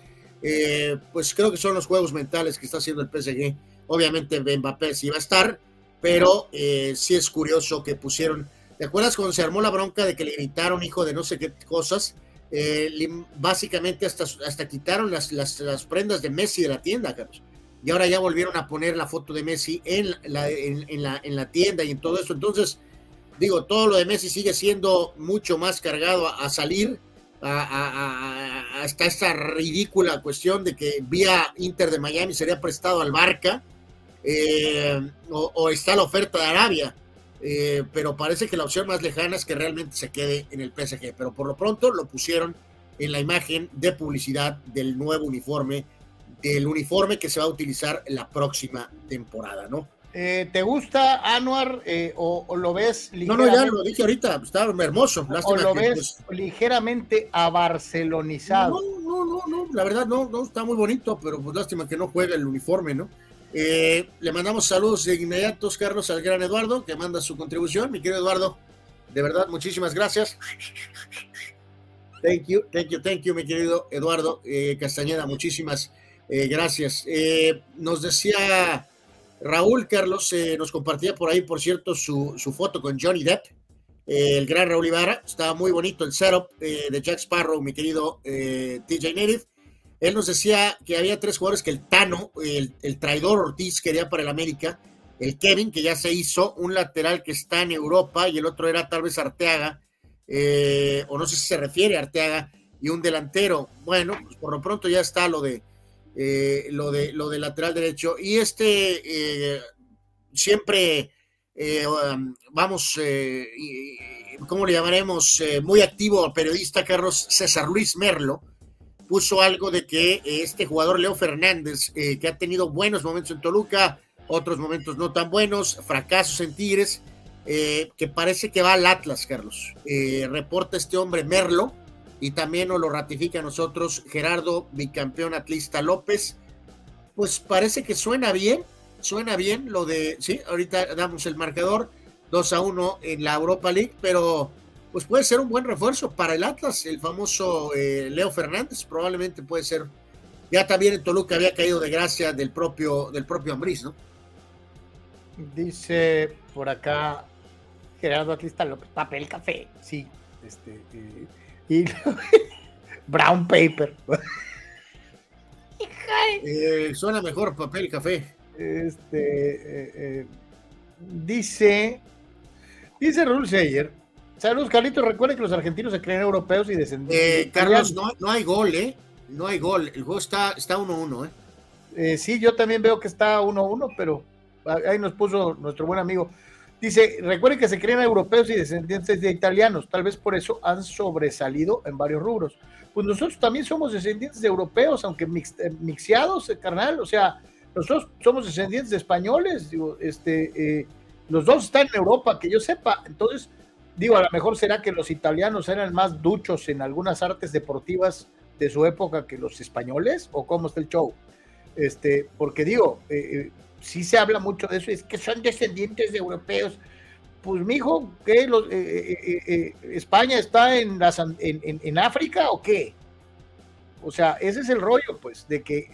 pues creo que son los juegos mentales que está haciendo el PSG. Obviamente Mbappé sí va a estar, pero eh, sí es curioso que pusieron, ¿te acuerdas cuando se armó la bronca de que le gritaron hijo de no sé qué cosas? eh, básicamente hasta, hasta quitaron las, las, prendas de Messi de la tienda, Carlos. Y ahora ya volvieron a poner la foto de Messi en la, en, la, en la tienda y en todo eso. Entonces, digo, todo lo de Messi sigue siendo mucho más cargado a, salir hasta esta ridícula cuestión de que vía Inter de Miami sería prestado al Barca eh, o, está la oferta de Arabia. Eh, pero parece que la opción más lejana es que realmente se quede en el PSG. Pero por lo pronto lo pusieron en la imagen de publicidad del nuevo uniforme, del uniforme que se va a utilizar la próxima temporada, ¿no? Eh, ¿Te gusta Anuar eh, o, lo ves ligeramente? No, no, ya lo dije ahorita, está hermoso. ¿O lo ves pues, ligeramente a barcelonizado? No, no, no, no, la verdad no, no, está muy bonito, pero pues lástima que no juegue el uniforme, ¿no? Eh, le mandamos saludos de inmediatos, Carlos, al gran Eduardo, que manda su contribución. Mi querido Eduardo, de verdad, muchísimas gracias. Thank you, thank you, thank you, mi querido Eduardo Castañeda, muchísimas gracias. nos decía Raúl Carlos eh, nos compartía por ahí, por cierto, su, foto con Johnny Depp, eh, el gran Raúl Ibarra. Estaba muy bonito el setup eh, de Jack Sparrow, mi querido TJ Native. Él nos decía que había tres jugadores que el Tano, el, traidor Ortiz, quería para el América. El Kevin, que ya se hizo, un lateral que está en Europa, y el otro era tal vez Arteaga, o no sé si se refiere a Arteaga, y un delantero. Bueno, pues por lo pronto ya está lo de eh, lo, de, lo de lateral derecho. Y este eh, siempre, eh, um, vamos, ¿cómo le llamaremos? muy activo periodista Carlos César Luis Merlo puso algo de que este jugador Leo Fernández, que ha tenido buenos momentos en Toluca, otros momentos no tan buenos, fracasos en Tigres, que parece que va al Atlas, Carlos. reporta este hombre Merlo, y también nos lo ratifica a nosotros Gerardo, bicampeón atlista López. Pues parece que suena bien, suena bien lo de, sí, ahorita damos el marcador 2 a 1 en la Europa League, pero pues puede ser un buen refuerzo para el Atlas, el famoso eh, Leo Fernández, probablemente puede ser. Ya también en Toluca había caído de gracia del propio, del propio Ambriz, ¿no? Dice por acá Gerardo Atlista López, papel café, sí, este, eh, y (laughs) brown paper. (laughs) Eh, suena mejor papel café. Este eh, eh, dice dice Raúl Seyer. Saludos, Carlitos. Recuerden que los argentinos se creen europeos y descendientes. Carlos, no, no, hay gol, ¿eh? No hay gol. El juego está 1-1, ¿eh? Sí, yo también veo que está 1-1, pero ahí nos puso nuestro buen amigo Dice, recuerden que se creen europeos y descendientes de italianos, tal vez por eso han sobresalido en varios rubros. Pues nosotros también somos descendientes de europeos, aunque mix, eh, mixeados, eh, carnal, o sea, nosotros somos descendientes de españoles, digo, este, eh, los dos están en Europa, que yo sepa, entonces, digo, a lo mejor será que los italianos eran más duchos en algunas artes deportivas de su época que los españoles, o cómo está el show, este, porque digo, sí se habla mucho de eso, es que son descendientes de europeos. Pues, mijo, ¿qué? Los, eh, eh, eh, ¿España está en, las, en, en, África o qué? O sea, ese es el rollo, pues, de que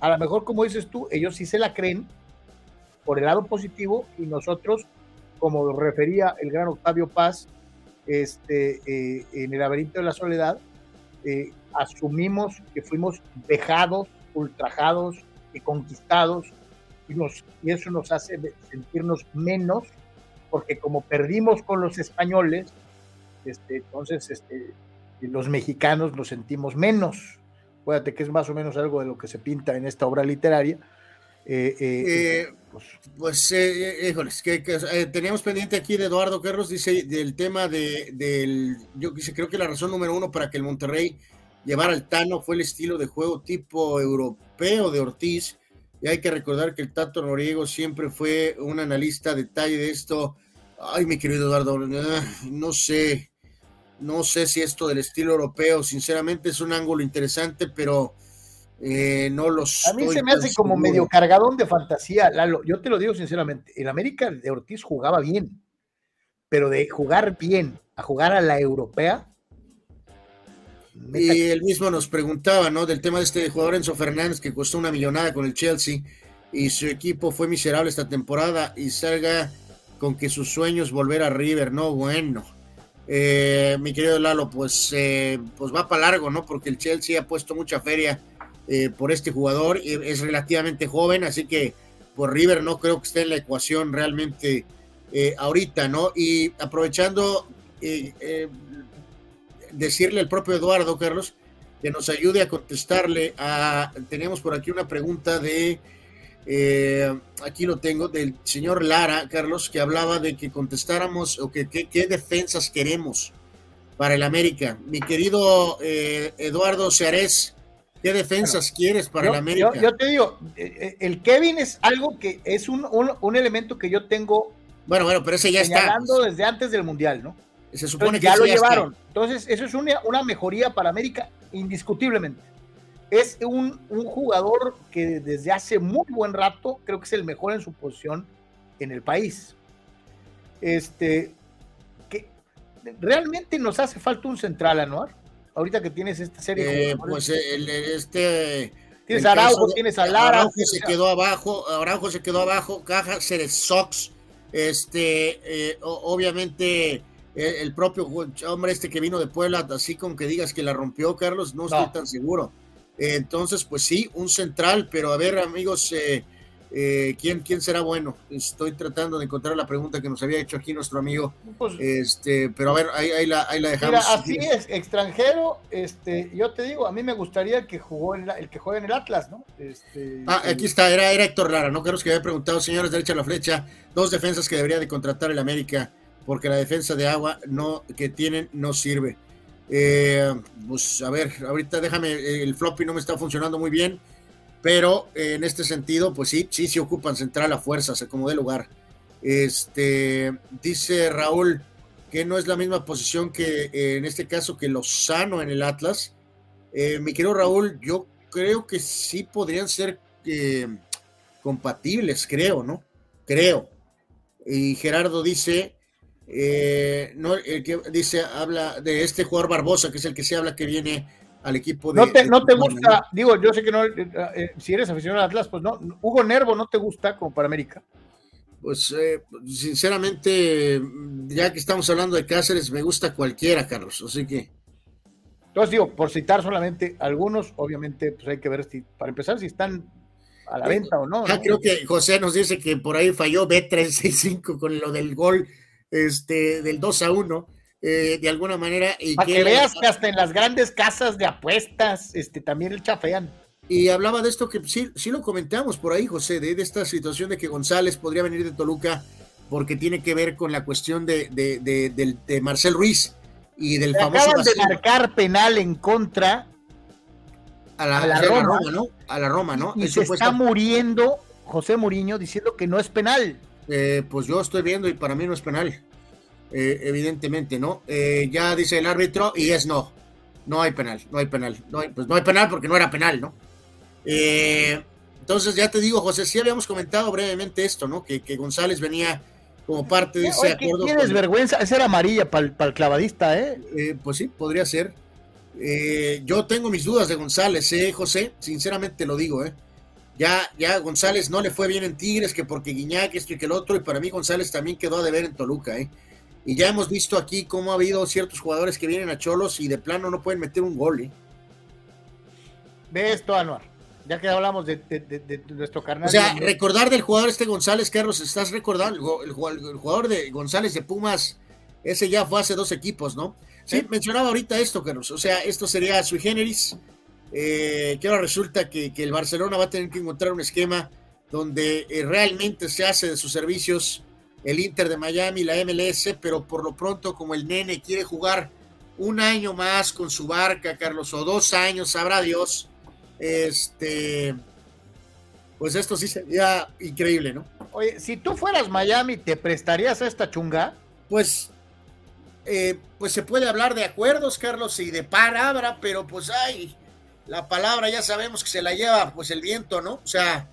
a lo mejor, como dices tú, ellos sí se la creen por el lado positivo y nosotros, como refería el gran Octavio Paz este, en el laberinto de la soledad, asumimos que fuimos vejados, ultrajados y conquistados y, eso nos hace sentirnos menos, porque como perdimos con los españoles, este, entonces este, los mexicanos nos sentimos menos. Acuérdate que es más o menos algo de lo que se pinta en esta obra literaria. Eh, eh, eh, pues, pues híjoles, que, teníamos pendiente aquí de Eduardo Carlos, dice del tema de, del, yo creo que la razón número uno para que el Monterrey llevara al Tano fue el estilo de juego tipo europeo de Ortiz, y hay que recordar que el Tato Noriego siempre fue un analista de detalle de esto. Ay, mi querido Eduardo, no sé, no sé si esto del estilo europeo, sinceramente es un ángulo interesante, pero eh, no los. A mí se me hace como medio cargadón de fantasía, Lalo. Yo te lo digo sinceramente, en América de Ortiz jugaba bien, pero de jugar bien a jugar a la europea, y él mismo nos preguntaba, ¿no? Del tema de este jugador Enzo Fernández que costó una millonada con el Chelsea y su equipo fue miserable esta temporada y salga con que sus sueños volver a River, no bueno. eh, mi querido Lalo, pues, eh, pues va para largo, ¿no? Porque el Chelsea ha puesto mucha feria eh, por este jugador, es relativamente joven, así que por River no creo que esté en la ecuación realmente ahorita, ¿no? Y aprovechando, decirle al propio Eduardo, Carlos, que nos ayude a contestarle a, tenemos por aquí una pregunta de eh, aquí lo tengo, del señor Lara, Carlos, que hablaba de que contestáramos o que qué defensas queremos para el América. Mi querido eh, Eduardo Cearés, ¿qué defensas quieres para el América? Yo, te digo, eh, el Kevin es algo que es un, un, elemento que yo tengo. Bueno, bueno, pero ese ya está. desde antes del Mundial, ¿no? Se supone que ya lo llevaron. Entonces, eso es una, una mejoría para América, indiscutiblemente es un, jugador que desde hace muy buen rato creo que es el mejor en su posición en el país. Este, que realmente nos hace falta un central, Anuar. Ahorita que tienes esta serie. Eh, pues el, este. Tienes a Araujo, tienes a Lara. Araujo se quedó abajo, Araujo se quedó abajo, Caja Sox. Este, eh, obviamente el, propio hombre este que vino de Puebla, así como que digas que la rompió, Carlos, no. estoy tan seguro entonces, pues sí, un central, pero a ver, amigos, eh, eh, ¿quién, ¿quién será bueno? Estoy tratando de encontrar la pregunta que nos había hecho aquí nuestro amigo. Pues, este, pero a ver, ahí, la, ahí la dejamos. Mira, así es, extranjero, este, yo te digo, a mí me gustaría que jugó en el que juegue en el Atlas, ¿no? Este, ah, aquí está, era, era Héctor Lara, ¿no? Creo que había preguntado, señores, derecha a la flecha, dos defensas que debería de contratar el América, porque la defensa de agua no, que tienen no sirve. Eh, pues a ver, ahorita déjame, el floppy no me está funcionando muy bien, pero eh, en este sentido, pues sí, sí, sí ocupan central a fuerzas, como de lugar. Este, dice Raúl que no es la misma posición que eh, en este caso que Lozano en el Atlas. mi querido Raúl, yo creo que sí podrían ser compatibles, creo, ¿no? Creo. Y Gerardo dice eh, no, el que dice, habla de este jugador Barbosa, que es el que se habla que viene al equipo de. No te, no te gusta, digo, yo sé que no, eh, eh, si eres aficionado al Atlas, pues no. Hugo Nervo no te gusta como para América. Pues sinceramente, ya que estamos hablando de Cáceres, me gusta cualquiera, Carlos, así que. Entonces digo, por citar solamente algunos, obviamente, pues hay que ver si, para empezar, si están a la venta o no. Ah, creo que José nos dice que por ahí falló B365 con lo del gol este, del 2 a 1. Eh, de alguna manera. Y Para que, veas que hasta en las grandes casas de apuestas este, también el chafean. Y hablaba de esto que sí, sí lo comentamos por ahí, José, de, esta situación de que González podría venir de Toluca porque tiene que ver con la cuestión de, de, Marcel Ruiz y del famoso. Acaban de marcar penal en contra a la, Roma, ¿no? A la Roma, ¿no? Y, se está muriendo José Muriño diciendo que no es penal. Eh, pues yo estoy viendo y para mí no es penal, eh, evidentemente, ¿no? Eh, ya dice el árbitro y es no, no hay penal, no hay penal, no hay, pues no hay penal porque no era penal, ¿no? entonces ya te digo, José, sí habíamos comentado brevemente esto, ¿no? Que, González venía como parte de ese acuerdo. Tienes vergüenza, esa era amarilla para el, clavadista, ¿eh? Pues sí, podría ser. yo tengo mis dudas de González, ¿eh, José? Sinceramente lo digo, ¿eh? Ya, ya González no le fue bien en Tigres, que porque Guiñac, esto y que el otro, y para mí González también quedó a deber en Toluca, ¿eh? Y ya hemos visto aquí cómo ha habido ciertos jugadores que vienen a Cholos y de plano no pueden meter un gol, ¿eh? Ve esto, Anuar, ya que hablamos de, nuestro carnal. O sea, recordar del jugador este González, Carlos, ¿estás recordando? El, jugador de González de Pumas, ese ya fue hace dos equipos, ¿no? Sí, mencionaba ahorita esto, Carlos. O sea, esto sería sui generis eh, que ahora resulta que, el Barcelona va a tener que encontrar un esquema donde eh, realmente se hace de sus servicios el Inter de Miami, la MLS, pero por lo pronto como el nene quiere jugar un año más con su barca, Carlos, o dos años, sabrá Dios, este, pues esto sí sería increíble, ¿no? Oye, si tú fueras Miami, ¿te prestarías a esta chunga? Pues, eh, pues se puede hablar de acuerdos, Carlos, y de palabra, pero pues hay la palabra ya sabemos que se la lleva pues el viento, ¿no? O sea,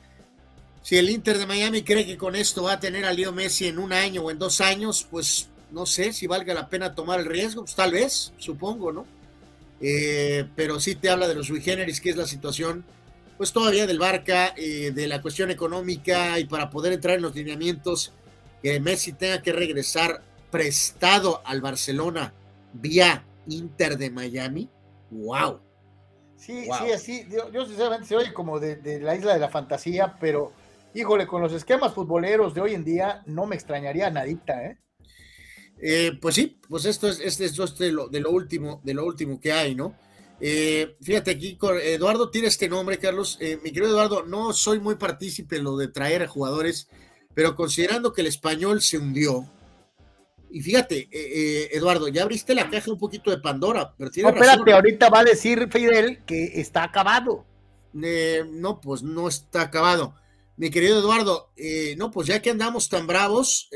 si el Inter de Miami cree que con esto va a tener a Leo Messi en un año o en dos años, pues no sé si valga la pena tomar el riesgo, pues tal vez, supongo, ¿no? Eh, pero sí te habla de los sui generis, que es la situación, pues todavía del Barca, eh, de la cuestión económica y para poder entrar en los lineamientos, que Messi tenga que regresar prestado al Barcelona vía Inter de Miami. ¡Wow! Sí, sí, así. Yo, sinceramente se oye como de, la isla de la fantasía, pero híjole, con los esquemas futboleros de hoy en día no me extrañaría nadita, ¿eh? eh pues sí, pues esto es, esto es de, lo, de, lo, último, de lo último que hay, ¿no? Eh, fíjate aquí, Eduardo tiene este nombre, Carlos. Eh, mi querido Eduardo, no soy muy partícipe en lo de traer a jugadores, pero considerando que el español se hundió, y fíjate, eh, Eduardo, ya abriste la caja un poquito de Pandora, pero tiene no, espérate, ahorita va a decir Fidel que está acabado. no, pues no está acabado. Mi querido Eduardo, no, pues ya que andamos tan bravos,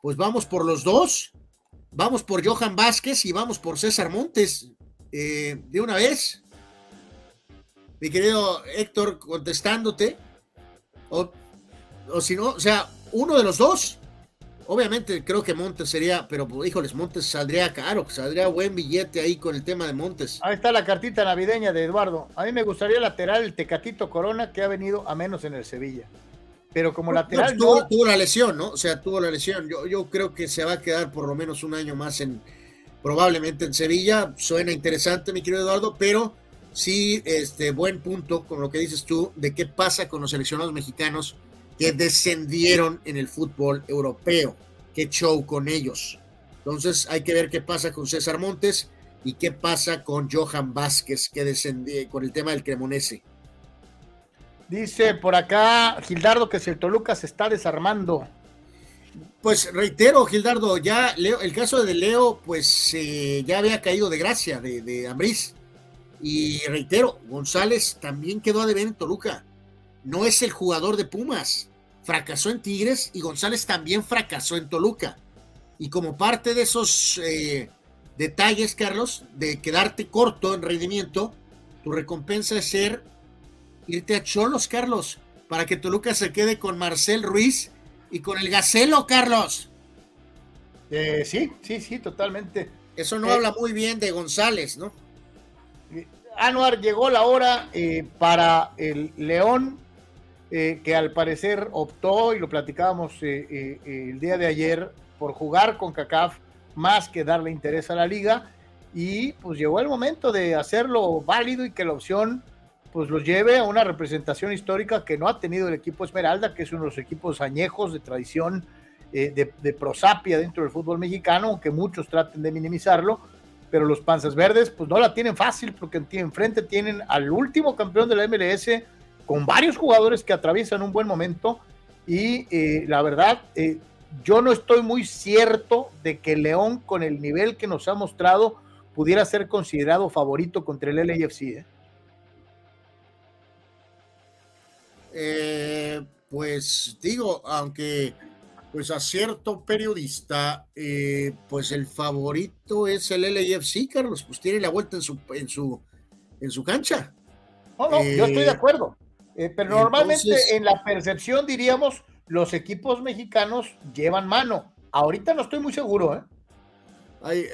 pues vamos por los dos. Vamos por Johan Vázquez y vamos por César Montes. Eh, de una vez. Mi querido Héctor, contestándote. O, si no, o sea, uno de los dos. Obviamente creo que Montes sería, pero híjoles, Montes saldría caro, saldría buen billete ahí con el tema de Montes. Ahí está la cartita navideña de Eduardo. A mí me gustaría lateral el Tecatito Corona que ha venido a menos en el Sevilla. Pero como lateral. tuvo, tuvo, la lesión, ¿no? O sea, tuvo la lesión. Yo, yo creo que se va a quedar por lo menos un año más en, probablemente en Sevilla. Suena interesante, mi querido Eduardo, pero sí, este buen punto con lo que dices tú de qué pasa con los seleccionados mexicanos que descendieron en el fútbol europeo. Qué show con ellos. Entonces hay que ver qué pasa con César Montes y qué pasa con Johan Vázquez, que descendió con el tema del Cremonese. Dice por acá Gildardo que si el Toluca se está desarmando. Pues reitero, Gildardo, ya Leo, el caso de Leo, pues eh, ya había caído de gracia de, de Ambriz. Y reitero, González también quedó a deber en Toluca. No es el jugador de Pumas. Fracasó en Tigres y González también fracasó en Toluca. Y como parte de esos eh, detalles, Carlos, de quedarte corto en rendimiento, tu recompensa es ser irte a Cholos, Carlos, para que Toluca se quede con Marcel Ruiz y con el Gacelo, Carlos. Eh, sí, sí, sí, totalmente. Eso no habla muy bien de González, ¿no? Anuar, llegó la hora eh, para el León, eh, que al parecer optó, y lo platicábamos el día de ayer, por jugar con CACAF más que darle interés a la liga. Y pues llegó el momento de hacerlo válido y que la opción pues los lleve a una representación histórica que no ha tenido el equipo Esmeralda, que es uno de los equipos añejos de tradición eh, de, prosapia dentro del fútbol mexicano, aunque muchos traten de minimizarlo, pero los Panzas Verdes pues no la tienen fácil porque enfrente tienen al último campeón de la MLS con varios jugadores que atraviesan un buen momento y eh, la verdad eh, yo no estoy muy cierto de que León con el nivel que nos ha mostrado pudiera ser considerado favorito contra el LAFC. ¿eh? Eh, pues digo, aunque pues a cierto periodista, eh, pues el favorito es el LAFC, Carlos, pues tiene la vuelta en su, en su, en su cancha. No, no, yo estoy de eh, pero normalmente en la percepción diríamos los equipos mexicanos llevan mano. Ahorita no estoy muy seguro, ¿eh? Hay,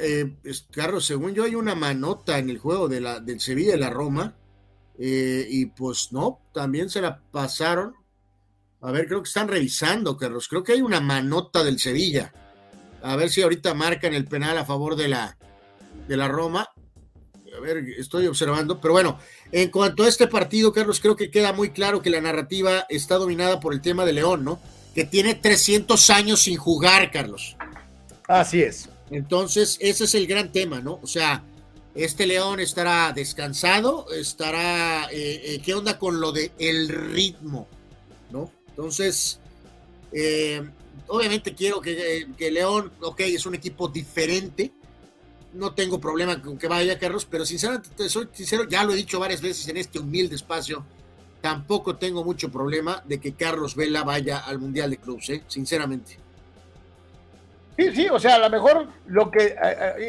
Carlos, según yo hay una manota en el juego de la, del Sevilla y la Roma eh, y pues no, también se la pasaron. A ver, creo que están revisando, Carlos. Creo que hay una manota del Sevilla. A ver si ahorita marcan el penal a favor de la, de la Roma. A ver, estoy observando. Pero bueno, en cuanto a este partido, Carlos, creo que queda muy claro que la narrativa está dominada por el tema de León, ¿no? Que tiene 300 años sin jugar, Carlos. Así es. Entonces, ese es el gran tema, ¿no? O sea, este león estará descansado, estará, eh, eh, ¿qué onda con lo de el ritmo? ¿No? Entonces, eh, obviamente quiero que, que, León, ok, es un equipo diferente, no tengo problema con que vaya Carlos, pero sinceramente, soy sincero, ya lo he dicho varias veces en este humilde espacio, tampoco tengo mucho problema de que Carlos Vela vaya al Mundial de Clubs, ¿eh? sinceramente. Sí, sí, o sea, a lo mejor lo que,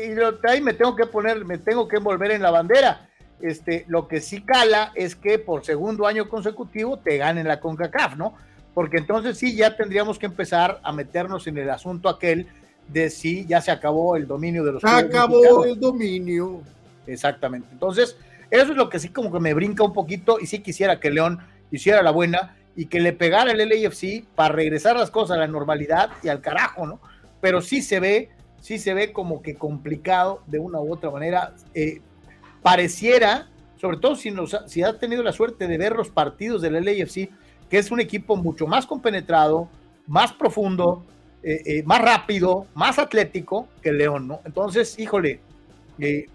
y lo, ahí me tengo que poner, me tengo que envolver en la bandera. Este, lo que sí cala es que por segundo año consecutivo te ganen la CONCACAF, ¿no? Porque entonces sí ya tendríamos que empezar a meternos en el asunto aquel de si ya se acabó el dominio de los. Se acabó el dominio. Exactamente. Entonces, eso es lo que sí como que me brinca un poquito y sí quisiera que León hiciera la buena y que le pegara el LAFC para regresar las cosas a la normalidad y al carajo, ¿no? pero sí se ve sí se ve como que complicado de una u otra manera. Eh, pareciera, sobre todo si, nos, si has tenido la suerte de ver los partidos del LAFC, que es un equipo mucho más compenetrado, más profundo, eh, eh, más rápido, más atlético que León, ¿no? Entonces, híjole,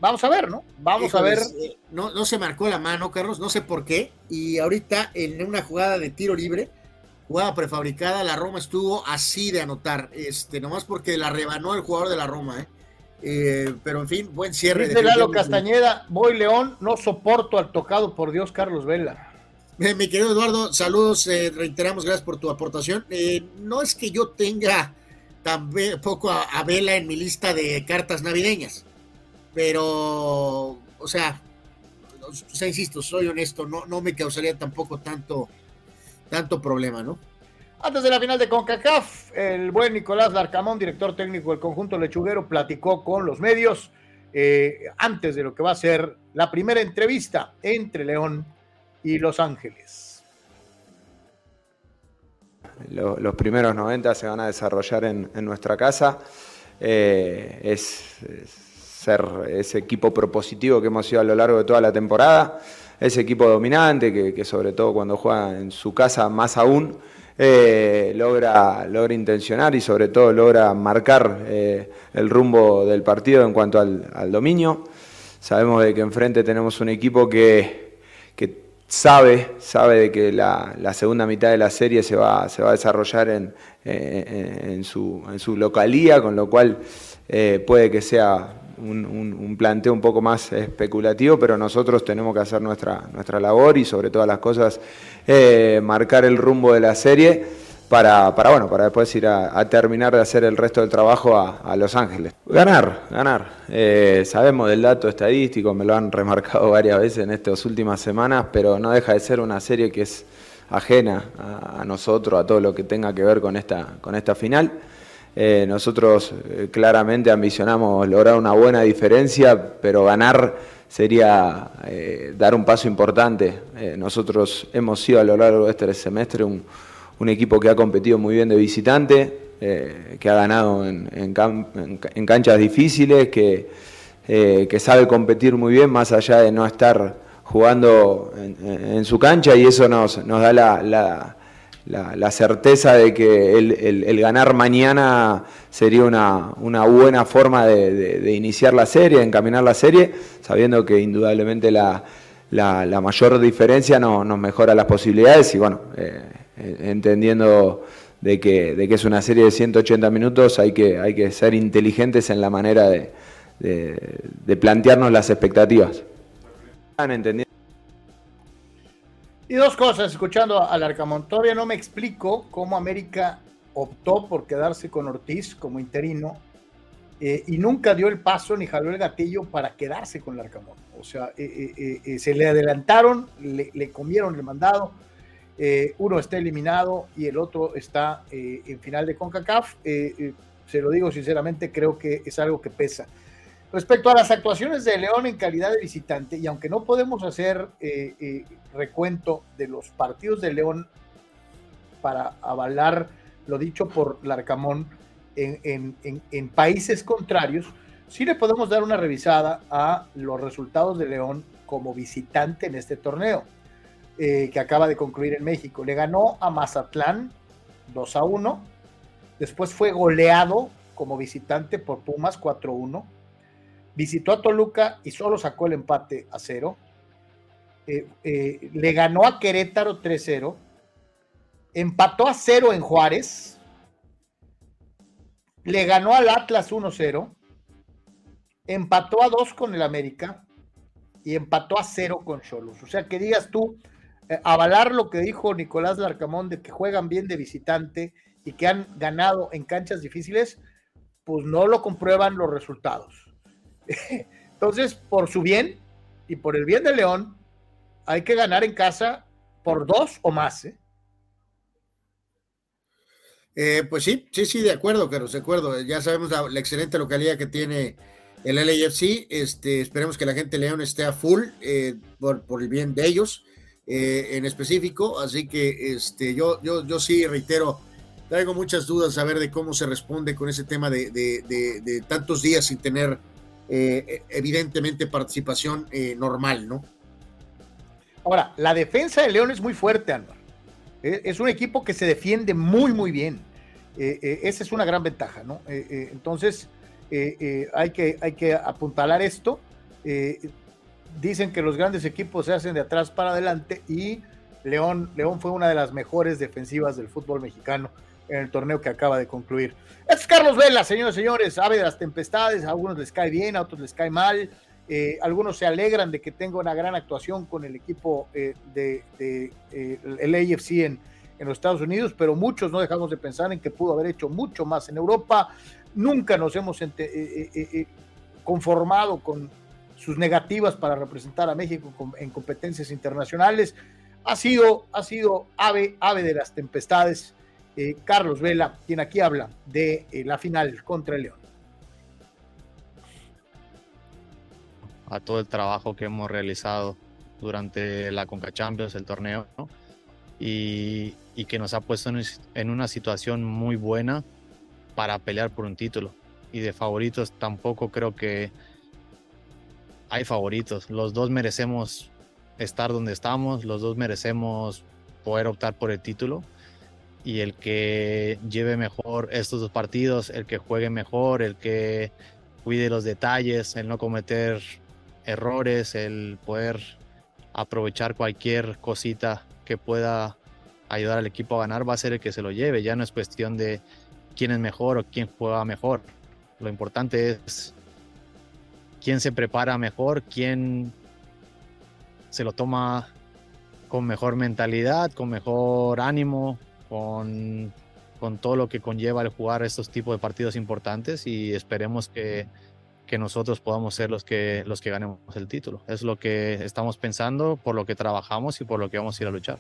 vamos a ver, ¿no? Vamos a ver. no, no se marcó la mano, Carlos, no sé por qué. Y ahorita en una jugada de tiro libre, jugada prefabricada, la Roma estuvo así de anotar, este, nomás porque la rebanó el jugador de la Roma, ¿eh? eh pero en fin, buen cierre. de Lalo Castañeda, voy León, no soporto al tocado por Dios Carlos Vela. Eh, mi querido Eduardo, saludos, eh, reiteramos, gracias por tu aportación. no es que yo tenga tampoco a, a, Vela en mi lista de cartas navideñas, pero, o sea, o sea, insisto, soy honesto, no, no me causaría tampoco tanto, tanto problema, ¿no? Antes de la final de CONCACAF, el buen Nicolás Larcamón, director técnico del conjunto lechuguero, platicó con los medios eh, antes de lo que va a ser la primera entrevista entre León y Los Ángeles. Los, primeros 90 se van a desarrollar en, nuestra casa. Eh, es, ser ese equipo propositivo que hemos sido a lo largo de toda la temporada ese equipo dominante que, sobre todo cuando juega en su casa más aún eh, logra, logra intencionar y sobre todo logra marcar eh, el rumbo del partido en cuanto al, dominio. Sabemos de que enfrente tenemos un equipo que, que sabe, sabe de que la, segunda mitad de la serie se va, se va a desarrollar en, en, su, en su localía, con lo cual eh, puede que sea un, planteo un poco más especulativo, pero nosotros tenemos que hacer nuestra, nuestra labor y sobre todas las cosas eh, marcar el rumbo de la serie para, para, bueno, para después ir a, terminar de hacer el resto del trabajo a, Los Ángeles. Ganar, ganar. Eh, sabemos del dato estadístico, me lo han remarcado (laughs) varias veces en estas últimas semanas, pero no deja de ser una serie que es ajena a, nosotros, a todo lo que tenga que ver con esta, con esta final. Eh, nosotros eh, claramente ambicionamos lograr una buena diferencia, pero ganar sería dar un paso importante. nosotros hemos sido a lo largo de este semestre un, equipo que ha competido muy bien de visitante, que ha ganado en, canchas difíciles, que, que, sabe competir muy bien más allá de no estar jugando en, su cancha y eso nos, nos da la la, certeza de que el, ganar mañana sería una, buena forma de, iniciar la serie, de encaminar la serie, sabiendo que indudablemente la, mayor diferencia no, nos mejora las posibilidades y bueno, eh, entendiendo de que, de que, es una serie de 180 minutos, hay que, hay que ser inteligentes en la manera de, plantearnos las expectativas. Y dos cosas, escuchando al Arcamón, todavía no me explico cómo América optó por quedarse con Ortiz como interino eh, y nunca dio el paso ni jaló el gatillo para quedarse con el Arcamón. O sea, eh, eh, se le adelantaron, le, comieron el mandado. Uno está eliminado y el otro está en final de CONCACAF. se lo digo sinceramente, creo que es algo que pesa. Respecto a las actuaciones de León en calidad de visitante, y aunque no podemos hacer eh, eh, recuento de los partidos de León para avalar lo dicho por Larcamón en, países contrarios, sí le podemos dar una revisada a los resultados de León como visitante en este torneo, eh, que acaba de concluir en México. Le ganó a Mazatlán 2 a 1, después fue goleado como visitante por Pumas 4 a 1 visitó a Toluca y solo sacó el empate a cero. Eh, eh, le ganó a Querétaro 3-0. Empató a cero en Juárez. Le ganó al Atlas 1-0. Empató a dos con el América. Y empató a cero con Cholos. O sea, que digas tú, eh, avalar lo que dijo Nicolás Larcamón de que juegan bien de visitante y que han ganado en canchas difíciles, pues no lo comprueban los resultados. (laughs) Entonces, por su bien y por el bien de León, hay que ganar en casa por dos o más. ¿eh? Eh, pues sí, sí, sí, de acuerdo, Carlos, de acuerdo. Ya sabemos la, excelente localidad que tiene el LAFC. Este, esperemos que la gente de León esté a full eh, por, el bien de ellos en específico. Así que este, yo, yo, yo sí reitero traigo muchas dudas a ver de cómo se responde con ese tema de, tantos días sin tener eh, evidentemente participación eh, normal, ¿no? Ahora, la defensa de León es muy fuerte, Álvaro. E, es un equipo que se defiende muy, muy bien. Eh, esa es una gran ventaja, ¿no? entonces, hay, que, hay que apuntalar esto. Dicen que los grandes equipos se hacen de atrás para adelante y León, León fue una de las mejores defensivas del fútbol mexicano en el torneo que acaba de concluir. es Carlos Vela, señores y señores, ave de las tempestades, a algunos les cae bien, a otros les cae mal, eh, algunos se alegran de que tenga una gran actuación con el equipo eh, de, eh, el AFC en, en, los Estados Unidos, pero muchos no dejamos de pensar en que pudo haber hecho mucho más en Europa. Nunca nos hemos conformado con sus negativas para representar a México en competencias internacionales. Ha sido, ha sido ave, ave de las tempestades eh, Carlos Vela, quien aquí habla de eh, la final contra el León. A todo el trabajo que hemos realizado durante la Conca Champions, el torneo, y, que nos ha puesto en, una situación muy buena para pelear por un título. Y de favoritos tampoco creo que hay favoritos. Los dos merecemos estar donde estamos, los dos merecemos poder optar por el título y el que lleve mejor estos dos partidos, el que juegue mejor, el que cuide los detalles, el no cometer errores, el poder aprovechar cualquier cosita que pueda ayudar al equipo a ganar va a ser el que se lo lleve. Ya no es cuestión de quién es mejor o quién juega mejor. Lo importante es quién se prepara mejor, quién se lo toma con mejor mentalidad, con mejor ánimo, con, con todo lo que conlleva el jugar estos tipos de partidos importantes y esperemos que, que nosotros podamos ser los que, los que ganemos el título. Es lo que estamos pensando, por lo que trabajamos y por lo que vamos a ir a luchar.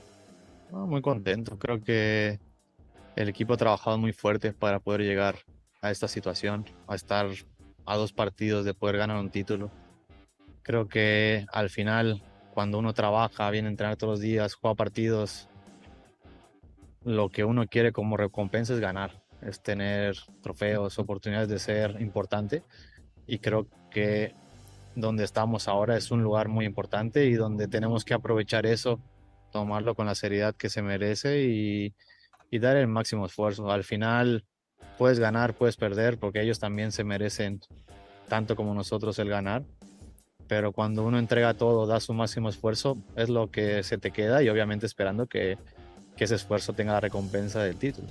muy contento, creo que el equipo ha trabajado muy fuerte para poder llegar a esta situación, a estar a dos partidos de poder ganar un título. Creo que al final, cuando uno trabaja, viene a entrenar todos los días, juega partidos, lo que uno quiere como recompensa es ganar, es tener trofeos, oportunidades de ser importante. Y creo que donde estamos ahora es un lugar muy importante y donde tenemos que aprovechar eso, tomarlo con la seriedad que se merece y, y dar el máximo esfuerzo. Al final puedes ganar, puedes perder, porque ellos también se merecen tanto como nosotros el ganar. Pero cuando uno entrega todo, da su máximo esfuerzo, es lo que se te queda y obviamente esperando que, que ese esfuerzo tenga la recompensa del título.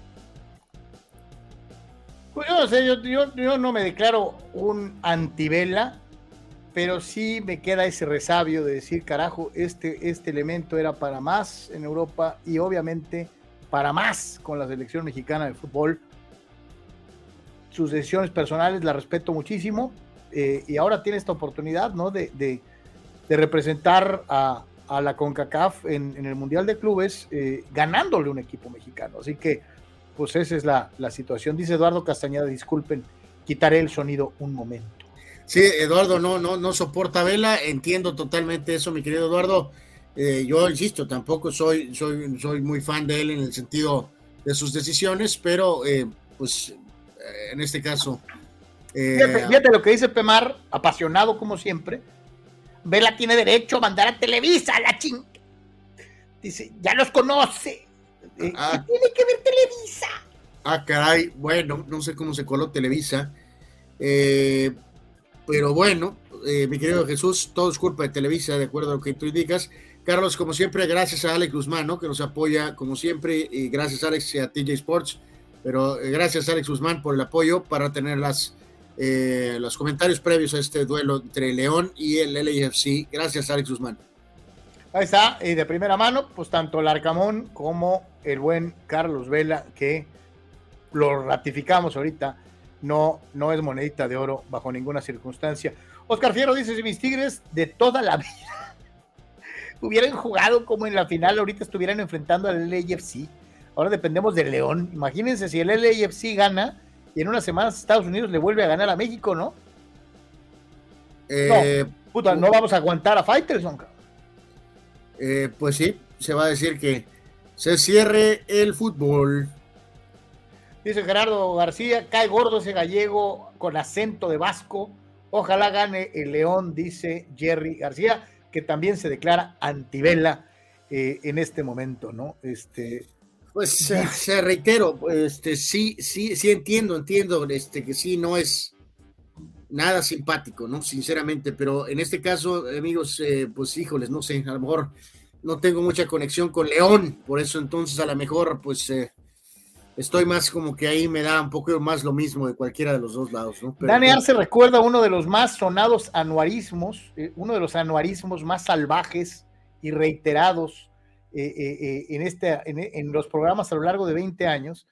Pues yo no sé, yo, no me declaro un antivela, pero sí me queda ese resabio de decir, carajo, este, este elemento era para más en Europa y obviamente para más con la selección mexicana de fútbol. Sus decisiones personales las respeto muchísimo eh, y ahora tiene esta oportunidad, ¿no? de representar a, a la CONCACAF en, el Mundial de Clubes, eh, ganándole un equipo mexicano. Así que, pues esa es la, situación. Dice Eduardo Castañeda, disculpen, quitaré el sonido un momento. Sí, Eduardo no, no, no soporta vela, entiendo totalmente eso, mi querido Eduardo. Eh, yo insisto, tampoco soy, soy, soy muy fan de él en el sentido de sus decisiones, pero pues en este caso. fíjate, lo que dice Pemar, apasionado como siempre Vela tiene derecho a mandar a Televisa, la ching. Dice, ya los conoce. Eh, ah. tiene que ver Televisa? Ah, caray, bueno, no sé cómo se coló Televisa. Eh, pero bueno, eh, mi querido Jesús, todo es culpa de Televisa, de acuerdo a lo que tú indicas. Carlos, como siempre, gracias a Alex Guzmán, ¿no? que nos apoya como siempre, y gracias Alex y a TJ Sports, pero gracias Alex Guzmán por el apoyo para tener las eh, los comentarios previos a este duelo entre León y el LAFC. Gracias, Alex Guzmán. Ahí está, y de primera mano, pues tanto el Arcamón como el buen Carlos Vela, que lo ratificamos ahorita, no, no es monedita de oro bajo ninguna circunstancia. Oscar Fierro dice: si mis Tigres de toda la (laughs) vida hubieran jugado como en la final, ahorita estuvieran enfrentando al LAFC. Ahora dependemos del León. Imagínense si el LAFC gana, y en unas semanas Estados Unidos le vuelve a ganar a México, ¿no? Eh, no, puta, no vamos a aguantar a Faitelson. Eh, pues sí, se va a decir que se cierre el fútbol. Dice Gerardo García, cae gordo ese gallego con acento de vasco. Ojalá gane el León, dice Jerry García, que también se declara antivela eh, en este momento, ¿no? Este, pues se reitero, este, sí, sí, sí entiendo, entiendo, este, que sí no es nada simpático, ¿no? Sinceramente, pero en este caso, amigos, eh, pues híjoles, no sé, a lo mejor no tengo mucha conexión con León, por eso entonces a lo mejor, pues eh, estoy más como que ahí me da un poco más lo mismo de cualquiera de los dos lados, ¿no? Dani Arce recuerda uno de los más sonados anuarismos, eh, uno de los anuarismos más salvajes y reiterados en, este, en, en los programas a lo largo de 20 años,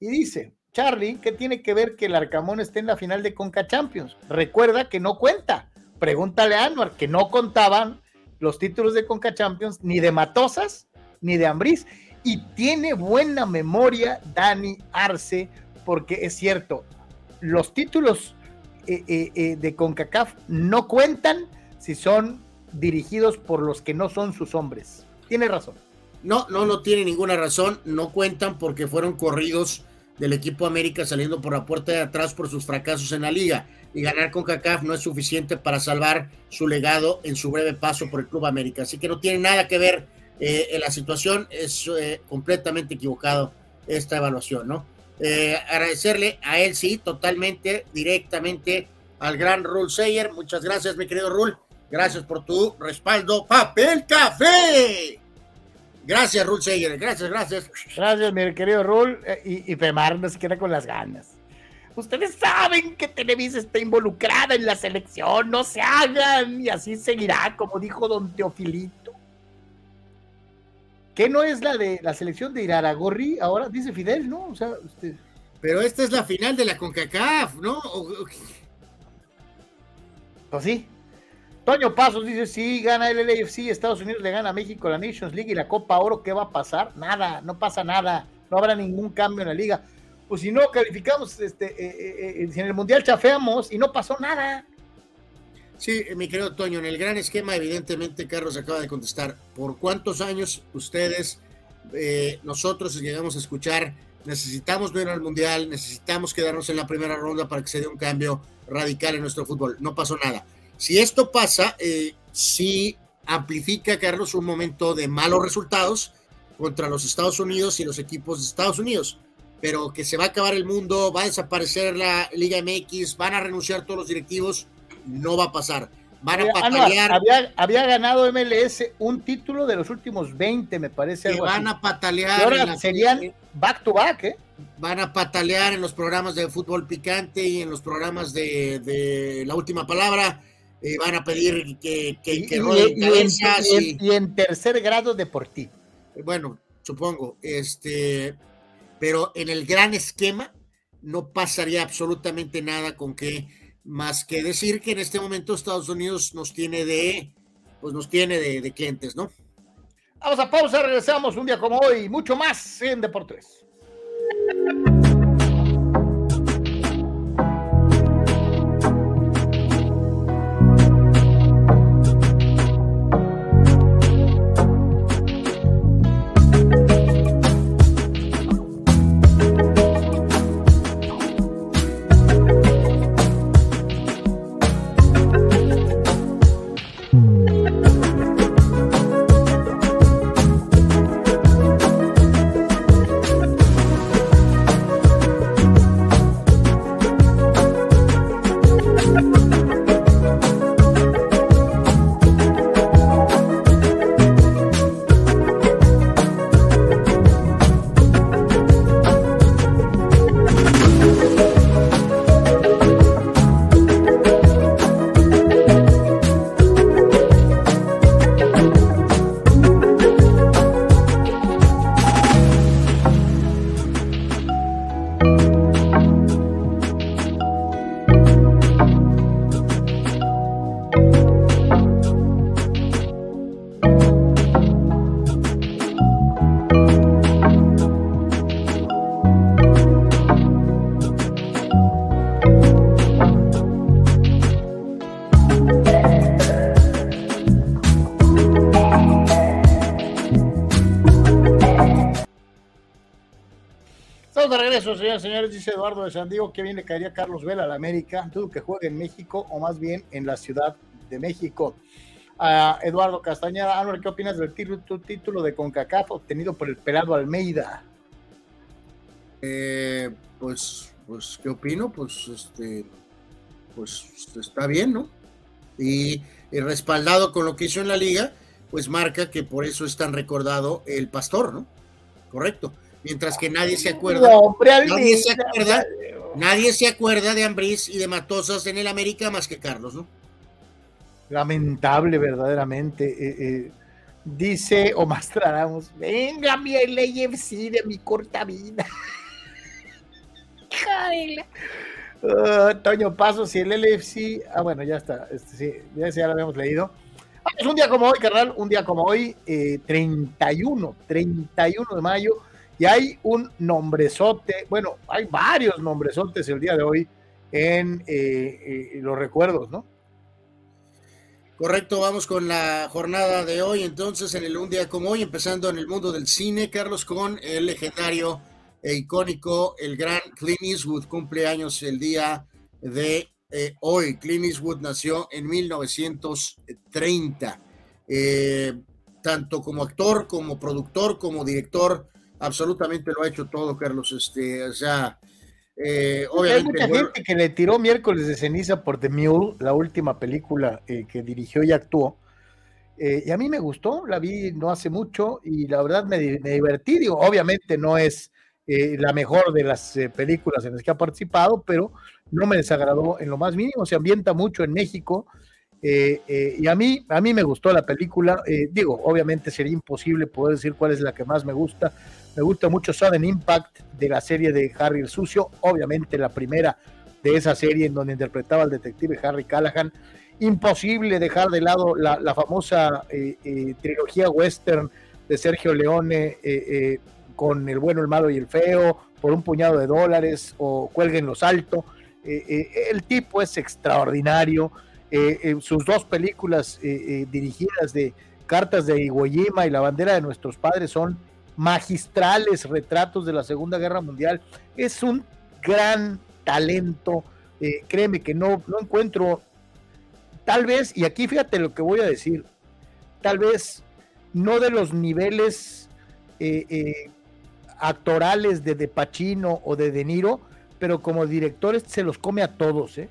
y dice, Charlie, ¿qué tiene que ver que el Arcamón esté en la final de Conca Champions? Recuerda que no cuenta. Pregúntale a Anuar, que no contaban los títulos de Conca Champions ni de Matosas ni de Ambriz. Y tiene buena memoria Dani Arce, porque es cierto, los títulos eh, eh, eh, de CONCACAF no cuentan si son dirigidos por los que no son sus hombres. Tiene razón. No, no, no tiene ninguna razón. No cuentan porque fueron corridos del equipo América saliendo por la puerta de atrás por sus fracasos en la liga. Y ganar con CACAF no es suficiente para salvar su legado en su breve paso por el Club América. Así que no tiene nada que ver eh, en la situación, es eh, completamente equivocado esta evaluación, ¿no? Eh, agradecerle a él, sí, totalmente, directamente al gran Rul Seyer. Muchas gracias, mi querido Rul. Gracias por tu respaldo. ¡Papel Café! Gracias, Rul Seyer. Gracias, gracias. Gracias, mi querido Rul. Eh, y, y Femar no se queda con las ganas. Ustedes saben que Televisa está involucrada en la selección, no se hagan, y así seguirá, como dijo don Teofilito. ¿Qué no es la de la selección de Iraragorri? Ahora dice Fidel, ¿no? O sea, usted... Pero esta es la final de la CONCACAF, ¿no? Pues sí, Toño Pasos dice, sí, gana el LAFC, Estados Unidos le gana a México la Nations League y la Copa Oro, ¿qué va a pasar? Nada, no pasa nada, no habrá ningún cambio en la liga. Pues si no calificamos, este, eh, eh, eh, si en el Mundial chafeamos y no pasó nada. Sí, mi querido Toño, en el gran esquema, evidentemente, Carlos acaba de contestar, ¿por cuántos años ustedes, nosotros llegamos a escuchar, necesitamos ver al Mundial, necesitamos quedarnos en la primera ronda para que se dé un cambio radical en nuestro fútbol? No pasó nada si esto pasa, eh, sí amplifica, Carlos, un momento de malos resultados contra los Estados Unidos y los equipos de Estados Unidos. Pero que se va a acabar el mundo, va a desaparecer la Liga MX, van a renunciar todos los directivos, no va a pasar. Van a ah, patalear. había, ganado MLS un título de los últimos 20, me parece. Que van a patalear. ahora serían back to back, ¿eh? Van a patalear en los programas de fútbol picante y en los programas de, de La Última Palabra y van a pedir que, que, y, en, tercer grado deportivo. Bueno, supongo, este, pero en el gran esquema no pasaría absolutamente nada con que más que decir que en este momento Estados Unidos nos tiene de, pues nos tiene de, de clientes, ¿no? Vamos a pausa, regresamos un día como hoy, mucho más en Deportes. Regreso, señores, señores, dice Eduardo de San Diego, que bien le caería Carlos Vela a la América, dudo que juegue en México o más bien en la Ciudad de México. A Eduardo Castañeda, Álvaro, ¿qué opinas del título, de CONCACAF obtenido por el pelado Almeida? Eh, pues, pues, ¿qué opino? Pues, este, pues está bien, ¿no? Y, respaldado con lo que hizo en la liga, pues marca que por eso es tan recordado el pastor, ¿no? Correcto mientras que nadie se acuerda. nadie, se acuerda nadie se acuerda de Ambriz y de Matosas en el América más que Carlos, ¿no? Lamentable, verdaderamente. Eh, eh, dice Omar Ramos, venga mi LAFC de mi corta vida. (laughs) uh, Toño Pasos y el LFC. Ah, bueno, ya está. Este, sí, ya, ya lo habíamos leído. Ah, es un día como hoy, carnal, un día como hoy, eh, 31, 31 de mayo y hay un nombrezote, bueno, hay varios nombrezotes el día de hoy en eh, eh, los recuerdos, ¿no? Correcto, vamos con la jornada de hoy, entonces en el un día como hoy, empezando en el mundo del cine, Carlos, con el legendario e icónico, el gran Clint Eastwood, cumpleaños el día de eh, hoy. Clint Eastwood nació en 1930. tanto como actor, como productor, como director absolutamente lo ha hecho todo, Carlos. Este, o sea, eh, obviamente. Hay mucha gente que le tiró miércoles de ceniza por The Mule, la última película eh, que dirigió y actuó. Eh, y a mí me gustó, la vi no hace mucho y la verdad me, divertí. Digo, obviamente no es la mejor de las películas en las que ha participado, pero no me desagradó en lo más mínimo. Se ambienta mucho en México. y a mí, a mí me gustó la película. digo, obviamente sería imposible poder decir cuál es la que más me gusta, me gusta mucho Sudden Impact de la serie de Harry el Sucio, obviamente la primera de esa serie en donde interpretaba al detective Harry Callahan. Imposible dejar de lado la, famosa eh, eh, trilogía western de Sergio Leone eh, con El bueno, el malo y el feo, por un puñado de dólares o Cuelguen los altos. el tipo es extraordinario. sus dos películas dirigidas de Cartas de Iwo Jima y La bandera de nuestros padres son magistrales retratos de la Segunda Guerra Mundial. Es un gran talento. Eh, créeme que no, no encuentro, tal vez, y aquí fíjate lo que voy a decir, tal vez no de los niveles eh, eh, actorales de De Pacino o de De Niro, pero como directores se los come a todos, ¿eh?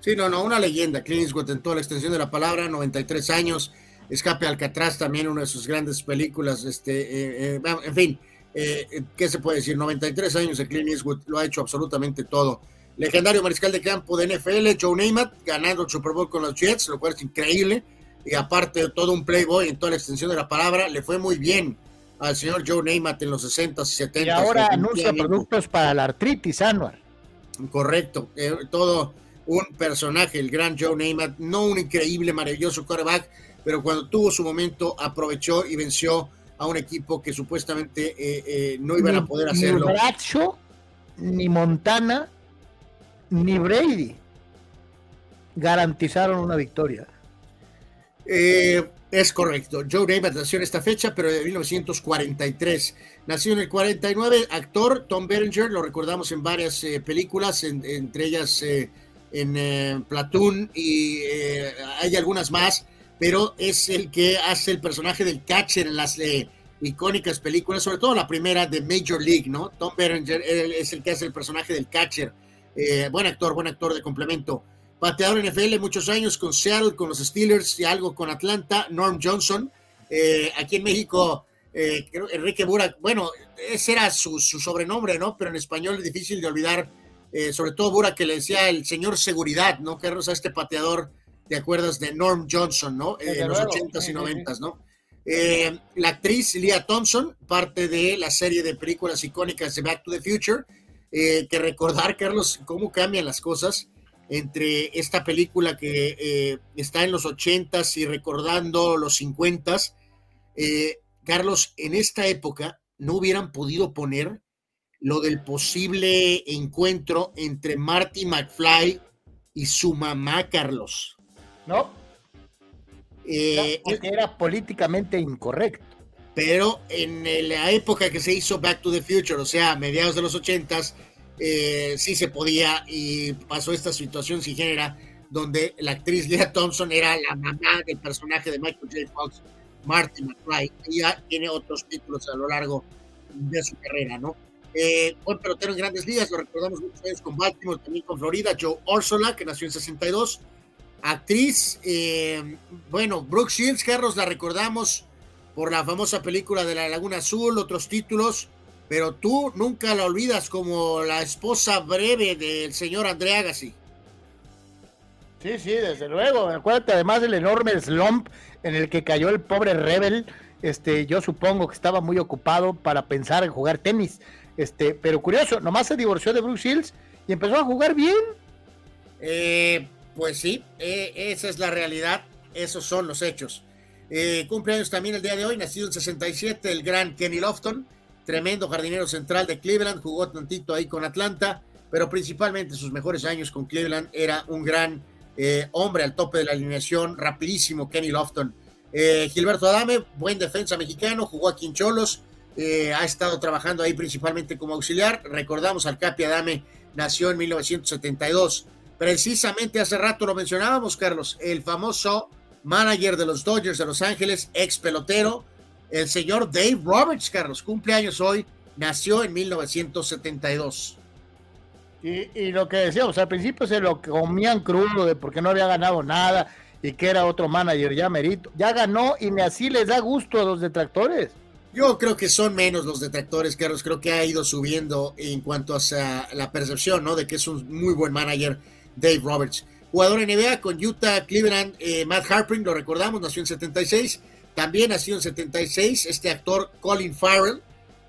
Sí, no, no, una leyenda. Clint Eastwood en toda la extensión de la palabra, 93 años, Escape Alcatraz, también una de sus grandes películas. Este, eh, eh, en fin, eh, ¿qué se puede decir? 93 años de Clint Eastwood, lo ha hecho absolutamente todo. Legendario mariscal de campo de NFL, Joe Namath, ganando el Super Bowl con los Jets, lo cual es increíble. Y aparte, todo un playboy en toda la extensión de la palabra, le fue muy bien al señor Joe Namath en los 60 y 70 Y ahora anuncia productos para la artritis, Anuar. Correcto, todo un personaje, el gran Joe Namath, no un increíble, maravilloso quarterback, pero cuando tuvo su momento aprovechó y venció a un equipo que supuestamente eh, eh, no iban a poder hacerlo. Ni Bradshaw, ni Montana, ni Brady garantizaron una victoria. Eh, es correcto. Joe Namath nació en esta fecha, pero de 1943. Nació en el 49, actor Tom Berenger, lo recordamos en varias películas, entre ellas en Platoon y hay algunas más pero es el que hace el personaje del catcher en las eh, icónicas películas, sobre todo la primera de Major League, ¿no? Tom Berenger es el que hace el personaje del catcher. Eh, buen actor, buen actor de complemento. Pateador NFL muchos años con Seattle, con los Steelers y algo con Atlanta. Norm Johnson. Eh, aquí en México, Enrique Burak, bueno, ese era su, sobrenombre, ¿no? Pero en español es difícil de olvidar, sobre todo Burak que le decía el señor seguridad, ¿no? Que era este pateador ¿te acuerdas de Norm Johnson, no? Eh, en los 80s y 90s, ¿no? Eh, la actriz Leah Thompson, parte de la serie de películas icónicas de Back to the Future, eh, que recordar, Carlos, cómo cambian las cosas entre esta película que está en los 80s y recordando los 50s. Carlos, en esta época no hubieran podido poner lo del posible encuentro entre Marty McFly y su mamá, Carlos. ¿No? Eh, era políticamente incorrecto. pero en la época que se hizo Back to the Future, o sea, mediados de los ochentas, eh, sí se podía y pasó esta situación sin génera donde la actriz Leah Thompson era la mamá del personaje de Michael J. Fox, Marty McFly. Ella tiene otros títulos a lo largo de su carrera, ¿no? Eh, buen pelotero en grandes ligas, lo recordamos muchos años con Baltimore, también con Florida, Joe Orsola, que nació en 62. Actriz, eh, bueno, Brooke Shields, Carlos, la recordamos por la famosa película de La Laguna Azul, otros títulos, pero tú nunca la olvidas como la esposa breve del señor André Agassi. Sí, sí, desde luego. Acuérdate además del enorme slump en el que cayó el pobre Rebel. Este, yo supongo que estaba muy ocupado para pensar en jugar tenis. Este, pero curioso, nomás se divorció de Bruce Shields y empezó a jugar bien. Eh, pues sí, eh, esa es la realidad, esos son los hechos. Eh, cumpleaños también el día de hoy, nacido en 67, el gran Kenny Lofton, tremendo jardinero central de Cleveland, jugó tantito ahí con Atlanta, pero principalmente sus mejores años con Cleveland era un gran eh, hombre al tope de la alineación, rapidísimo Kenny Lofton. Eh, Gilberto Adame, buen defensa mexicano, jugó aquí en eh, ha estado trabajando ahí principalmente como auxiliar. Recordamos al Capi Adame, nació en 1972. Precisamente hace rato lo mencionábamos, Carlos, el famoso manager de los Dodgers de Los Ángeles, ex pelotero, el señor Dave Roberts, Carlos, cumpleaños hoy, nació en 1972. Y, lo que decíamos, al principio se lo comían crudo de porque no había ganado nada y que era otro manager ya merito. Ya ganó y así les da gusto a los detractores. Yo creo que son menos los detractores, Carlos. Creo que ha ido subiendo en cuanto a la percepción, ¿no? De que es un muy buen manager, Dave Roberts. Jugador NBA con Utah, Cleveland, eh, Matt Harpring, lo recordamos, nació en 76. También nació en 76 este actor Colin Farrell,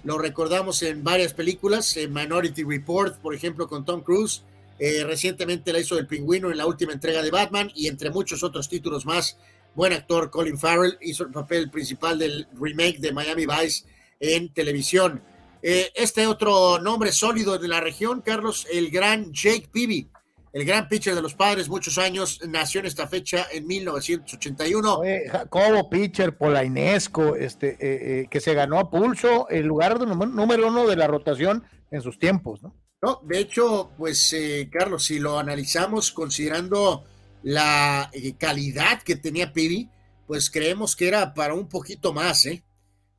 lo recordamos en varias películas, en Minority Report, por ejemplo, con Tom Cruise. Eh, recientemente la hizo El Pingüino en la última entrega de Batman y entre muchos otros títulos más. Buen actor Colin Farrell hizo el papel principal del remake de Miami Vice en televisión. Eh, este otro nombre sólido de la región, Carlos, el gran Jake Peavy, el gran pitcher de los padres, muchos años, nació en esta fecha en 1981. como pitcher polainesco, este, eh, eh, que se ganó a pulso el lugar número uno de la rotación en sus tiempos, ¿no? No, de hecho, pues, eh, Carlos, si lo analizamos considerando la calidad que tenía Pibi, pues creemos que era para un poquito más, ¿eh?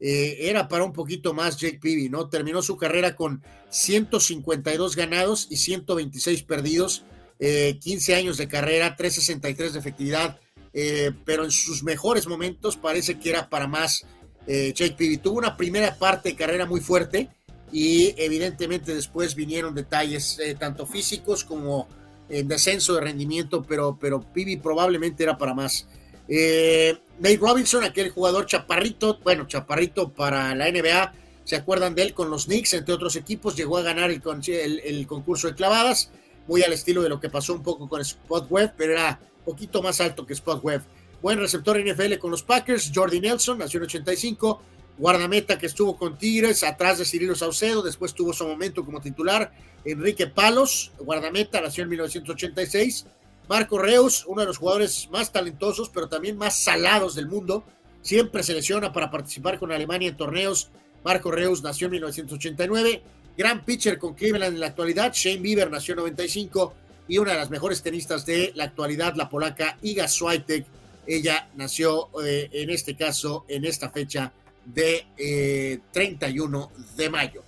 era para un poquito más Jake Pibi, ¿no? Terminó su carrera con 152 ganados y 126 perdidos 15 eh, años de carrera, 363 de efectividad, eh, pero en sus mejores momentos parece que era para más eh, Jake Peavy. Tuvo una primera parte de carrera muy fuerte y evidentemente después vinieron detalles tanto físicos como en descenso de rendimiento, pero, pero probablemente era para más. Nate Robinson, aquel jugador chaparrito, bueno, chaparrito para la NBA, ¿se acuerdan de él con los Knicks, entre otros equipos? Llegó a ganar el concurso de clavadas muy al estilo de lo que pasó un poco con Spot Web, pero era un poquito más alto que Spot Web. Buen receptor NFL con los Packers, Jordi Nelson, nació en 85, guardameta que estuvo con Tigres, atrás de Cirilo Saucedo, después tuvo su momento como titular, Enrique Palos, guardameta, nació en 1986, Marco Reus, uno de los jugadores más talentosos, pero también más salados del mundo, siempre se lesiona para participar con Alemania en torneos, Marco Reus nació en 1989, gran pitcher con Cleveland en la actualidad. Shane Bieber nació en 95 y una de las mejores tenistas de la actualidad, la polaca Iga Swiatek. Ella nació eh, en este caso, en esta fecha de 31 eh, de mayo.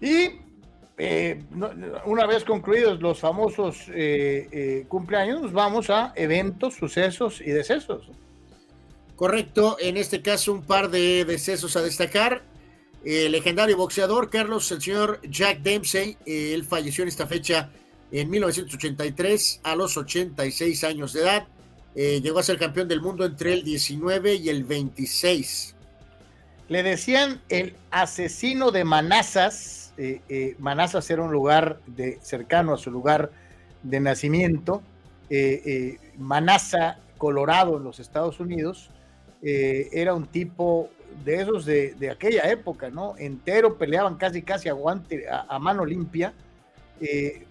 Y eh, una vez concluidos los famosos cumpleaños, nos vamos a eventos, sucesos y decesos. Correcto, en este caso un par de decesos a destacar. El legendario boxeador Carlos, el señor Jack Dempsey, eh, él falleció en esta fecha en 1983 a los 86 años de edad. Eh, llegó a ser campeón del mundo entre el 19 y el 26. Le decían el asesino de Manazas. Eh, Manazas era un lugar de, cercano a su lugar de nacimiento. Manaza, Colorado, en los Estados Unidos. era un tipo de esos de, aquella época, ¿no? Entero, peleaban casi, casi a, a, mano limpia. Eh,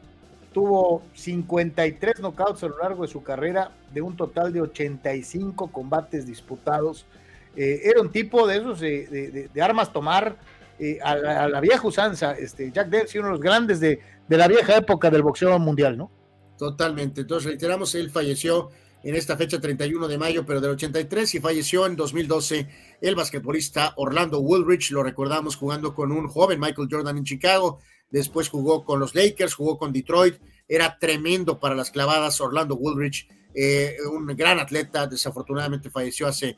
tuvo 53 knockouts a lo largo de su carrera, de un total de 85 combates disputados. eh, era un tipo de esos de, armas tomar eh, a, la, vieja usanza. Este, Jack Dempsey, uno de los grandes de, la vieja época del boxeo mundial, ¿no? Totalmente. Entonces, reiteramos, él falleció en esta fecha 31 de mayo, pero del 83 y falleció en 2012 el basquetbolista Orlando Woolrich. Lo recordamos jugando con un joven Michael Jordan en Chicago. Después jugó con los Lakers, jugó con Detroit. Era tremendo para las clavadas. Orlando Woolrich, eh, un gran atleta, desafortunadamente falleció hace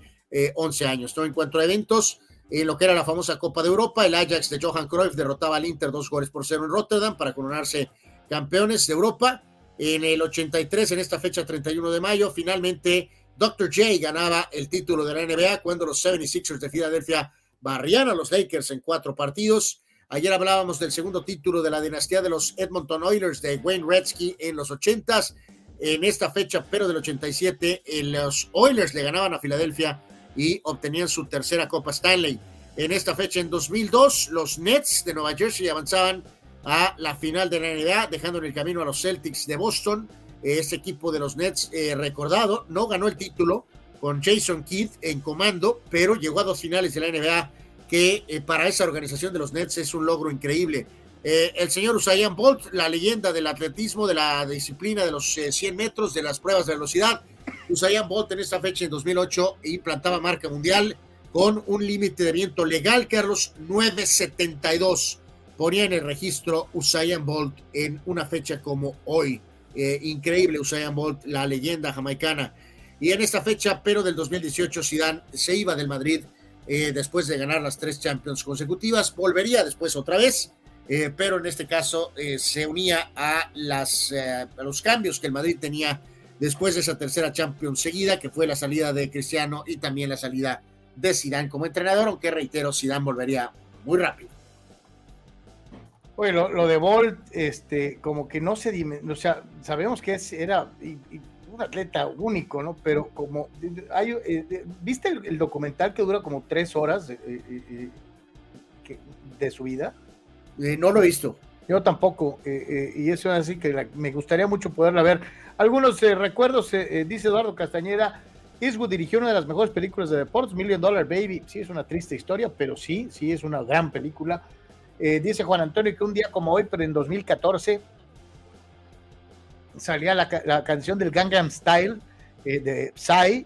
11 eh, años. ¿no? En eventos, en lo que era la famosa Copa de Europa, el Ajax de Johan Cruyff derrotaba al Inter dos goles por cero en Rotterdam para coronarse campeones de Europa. En el 83, en esta fecha 31 de mayo, finalmente Dr. J ganaba el título de la NBA cuando los 76ers de Filadelfia barrían a los Lakers en cuatro partidos. Ayer hablábamos del segundo título de la dinastía de los Edmonton Oilers de Wayne Gretzky en los 80s. En esta fecha, pero del 87, los Oilers le ganaban a Filadelfia y obtenían su tercera Copa Stanley. En esta fecha, en 2002, los Nets de Nueva Jersey avanzaban a la final de la NBA, dejando en el camino a los Celtics de Boston. Ese equipo de los Nets eh, recordado no ganó el título con Jason Kidd en comando, pero llegó a dos finales de la NBA que eh, para esa organización de los Nets es un logro increíble. Eh, el señor Usain Bolt, la leyenda del atletismo, de la disciplina de los 100 metros, de las pruebas de velocidad, Usain Bolt en esta fecha en 2008 implantaba marca mundial con un límite de viento legal, Carlos, 972. Ponía en el registro Usain Bolt en una fecha como hoy. Eh, increíble Usain Bolt, la leyenda jamaicana. Y en esta fecha, pero del 2018, Zidane se iba del Madrid eh, después de ganar las tres Champions consecutivas. Volvería después otra vez, eh, pero en este caso se unía a, las, a los cambios que el Madrid tenía después de esa tercera Champions seguida, que fue la salida de Cristiano y también la salida de Zidane como entrenador, aunque reitero, Zidane volvería muy rápido. Oye, lo, de Bolt, este, como que no se, o sea, sabemos que es, era un atleta único, ¿no? Pero como, hay, eh, ¿viste el, documental que dura como tres horas eh, eh, de su vida? no lo he visto. Yo tampoco, y eso es así que me gustaría mucho poderla ver. Algunos recuerdos, dice Eduardo Castañeda, Eastwood dirigió una de las mejores películas de deportes, Million Dollar Baby. Sí, es una triste historia, pero sí, sí es una gran película. Dice Juan Antonio que un día como hoy, pero en 2014, salía la, canción del Gangnam Style de Psy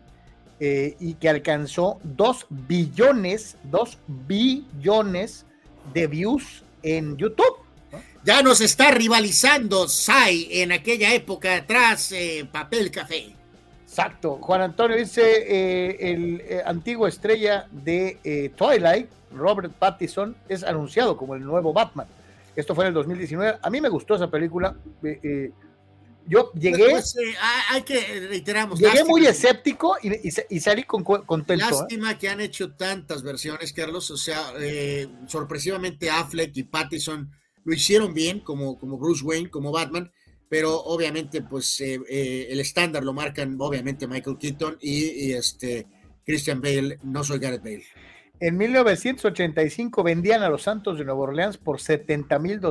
y que alcanzó 2 billones, 2 billones de views en YouTube. Ya nos está rivalizando Sai en aquella época atrás, eh, papel café. Exacto. Juan Antonio dice, eh, el eh, antiguo estrella de Twilight, Robert Pattinson, es anunciado como el nuevo Batman. Esto fue en el 2019. A mí me gustó esa película. yo llegué... Pues, hay que reiteramos. Llegué muy escéptico y, salí con, contento. Lástima que han hecho tantas versiones, Carlos. O sea, sorpresivamente Affleck y Pattinson lo hicieron bien como, como Bruce Wayne, como Batman, pero obviamente pues eh, eh, el estándar lo marcan obviamente Michael Keaton y, este Christian Bale, no soy Gareth Bale. En 1985 vendían a los Santos de Nueva Orleans por 70 mil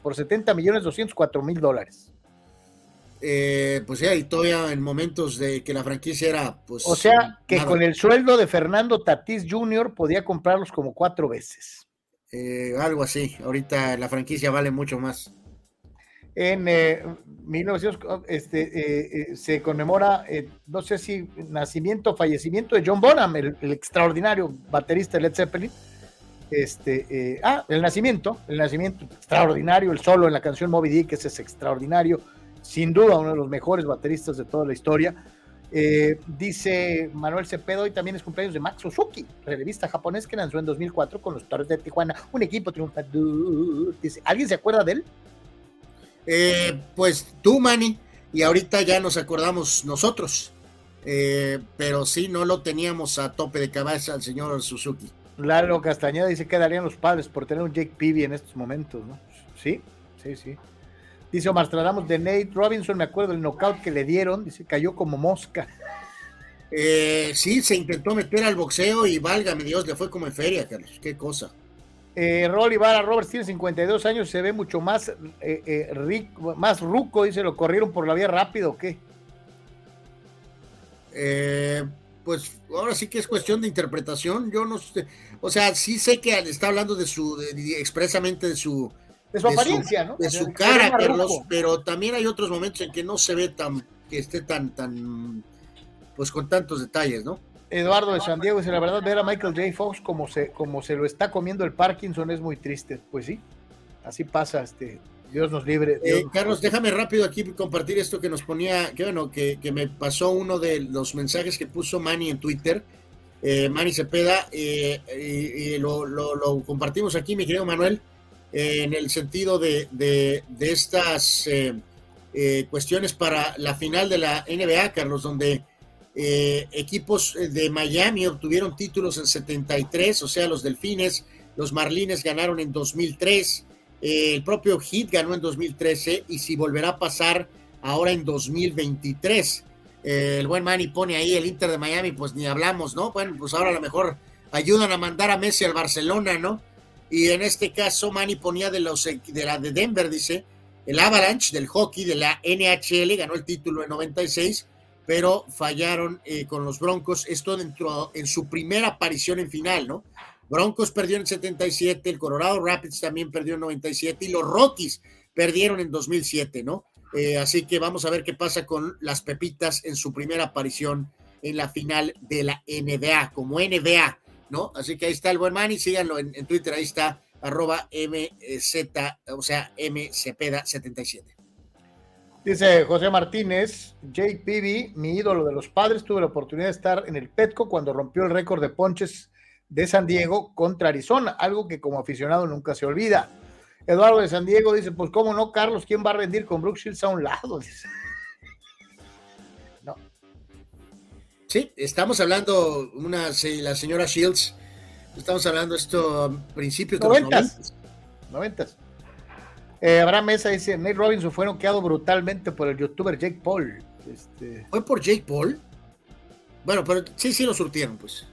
por 70 millones 204 mil dólares. Eh, pues ya, y todavía en momentos de que la franquicia era, pues. O sea, que con el sueldo de Fernando Tatís Jr. podía comprarlos como cuatro veces. Algo así. Ahorita la franquicia vale mucho más. En eh, 1900 este, eh, se conmemora, no sé si nacimiento o fallecimiento de John Bonham, el, extraordinario baterista de Led Zeppelin. Este, ah, el nacimiento, el nacimiento extraordinario, el solo en la canción Moby Dick, ese es extraordinario, sin duda uno de los mejores bateristas de toda la historia. Eh, dice Manuel Cepedo, y también es cumpleaños de Max Suzuki, revista japonés que lanzó en 2004 con los Torres de Tijuana, un equipo triunfador. Dice, ¿alguien se acuerda de él? Eh, pues tú, Manny, y ahorita ya nos acordamos nosotros, eh, pero sí, no lo teníamos a tope de cabeza al señor Suzuki. Lalo Castañeda dice que darían los padres por tener un Jake Peavy en estos momentos, ¿no? Sí, sí, sí. Dice Omar Stradamos de Nate Robinson, me acuerdo del knockout que le dieron, dice, cayó como mosca. Eh, sí, se intentó meter al boxeo y válgame Dios, le fue como en feria, Carlos, qué cosa. Eh, Rolly Vara Roberts tiene 52 años, se ve mucho más eh, eh, rico, más ruco, dice, ¿lo corrieron por la vía rápido o qué? pues ahora sí que es cuestión de interpretación. Yo no sé, o sea, sí sé que está hablando de su, de- expresamente de su, De su apariencia, ¿no? de su cara, Carlos, pero también hay otros momentos en que no se ve tan, que esté tan, tan, pues con tantos detalles, ¿no? Eduardo de San Diego dice, la verdad, ver a Michael J. Fox como se, como se lo está comiendo el Parkinson es muy triste. Pues sí, así pasa, este, Dios nos libre. Dios Eh, Carlos, déjame rápido aquí compartir esto que nos ponía, que bueno, que, que me pasó uno de los mensajes que puso Manny en Twitter, eh, Manny Cepeda, eh, y, y lo, lo- lo compartimos aquí, mi querido Manuel, en el sentido de, de- de estas cuestiones para la final de la NBA, Carlos, donde eh, equipos de Miami obtuvieron títulos en 73, o sea, los Delfines, los Marlines ganaron en 2003, eh, el propio Heat ganó en 2013 y si volverá a pasar ahora en 2023. Eh, el buen Manny pone ahí el Inter de Miami, pues ni hablamos, ¿no? Bueno, pues ahora a lo mejor ayudan a mandar a Messi al Barcelona, ¿no? Y en este caso Manny ponía de los de la de Denver, dice, el Avalanche del hockey de la NHL ganó el título en 96, pero fallaron eh, con los Broncos. Esto dentro en su primera aparición en final, ¿no? Broncos perdió en 77, el Colorado Rapids también perdió en 97 y los Rockies perdieron en 2007, ¿no? Eh, así que vamos a ver qué pasa con las Pepitas en su primera aparición en la final de la NBA, como NBA, ¿no? Así que ahí está el buen Manny, síganlo en, en Twitter, ahí está, arroba MZ, o sea, MCPeda77. Dice José Martínez, Jake Peavy, mi ídolo de los padres, tuve la oportunidad de estar en el Petco cuando rompió el récord de ponches de San Diego contra Arizona, algo que como aficionado nunca se olvida. Eduardo de San Diego dice, pues cómo no, Carlos, ¿quién va a rendir con Brooks Shields a un lado? (laughs) Dice. Sí, estamos hablando, una, la señora Shields, estamos hablando esto a principios de los Noventas. Noventas. Eh, Abraham Mesa dice, Nate Robinson fue noqueado brutalmente por el youtuber Jake Paul. Este, ¿Fue por Jake Paul? Bueno, pero sí, sí lo surtieron, pues.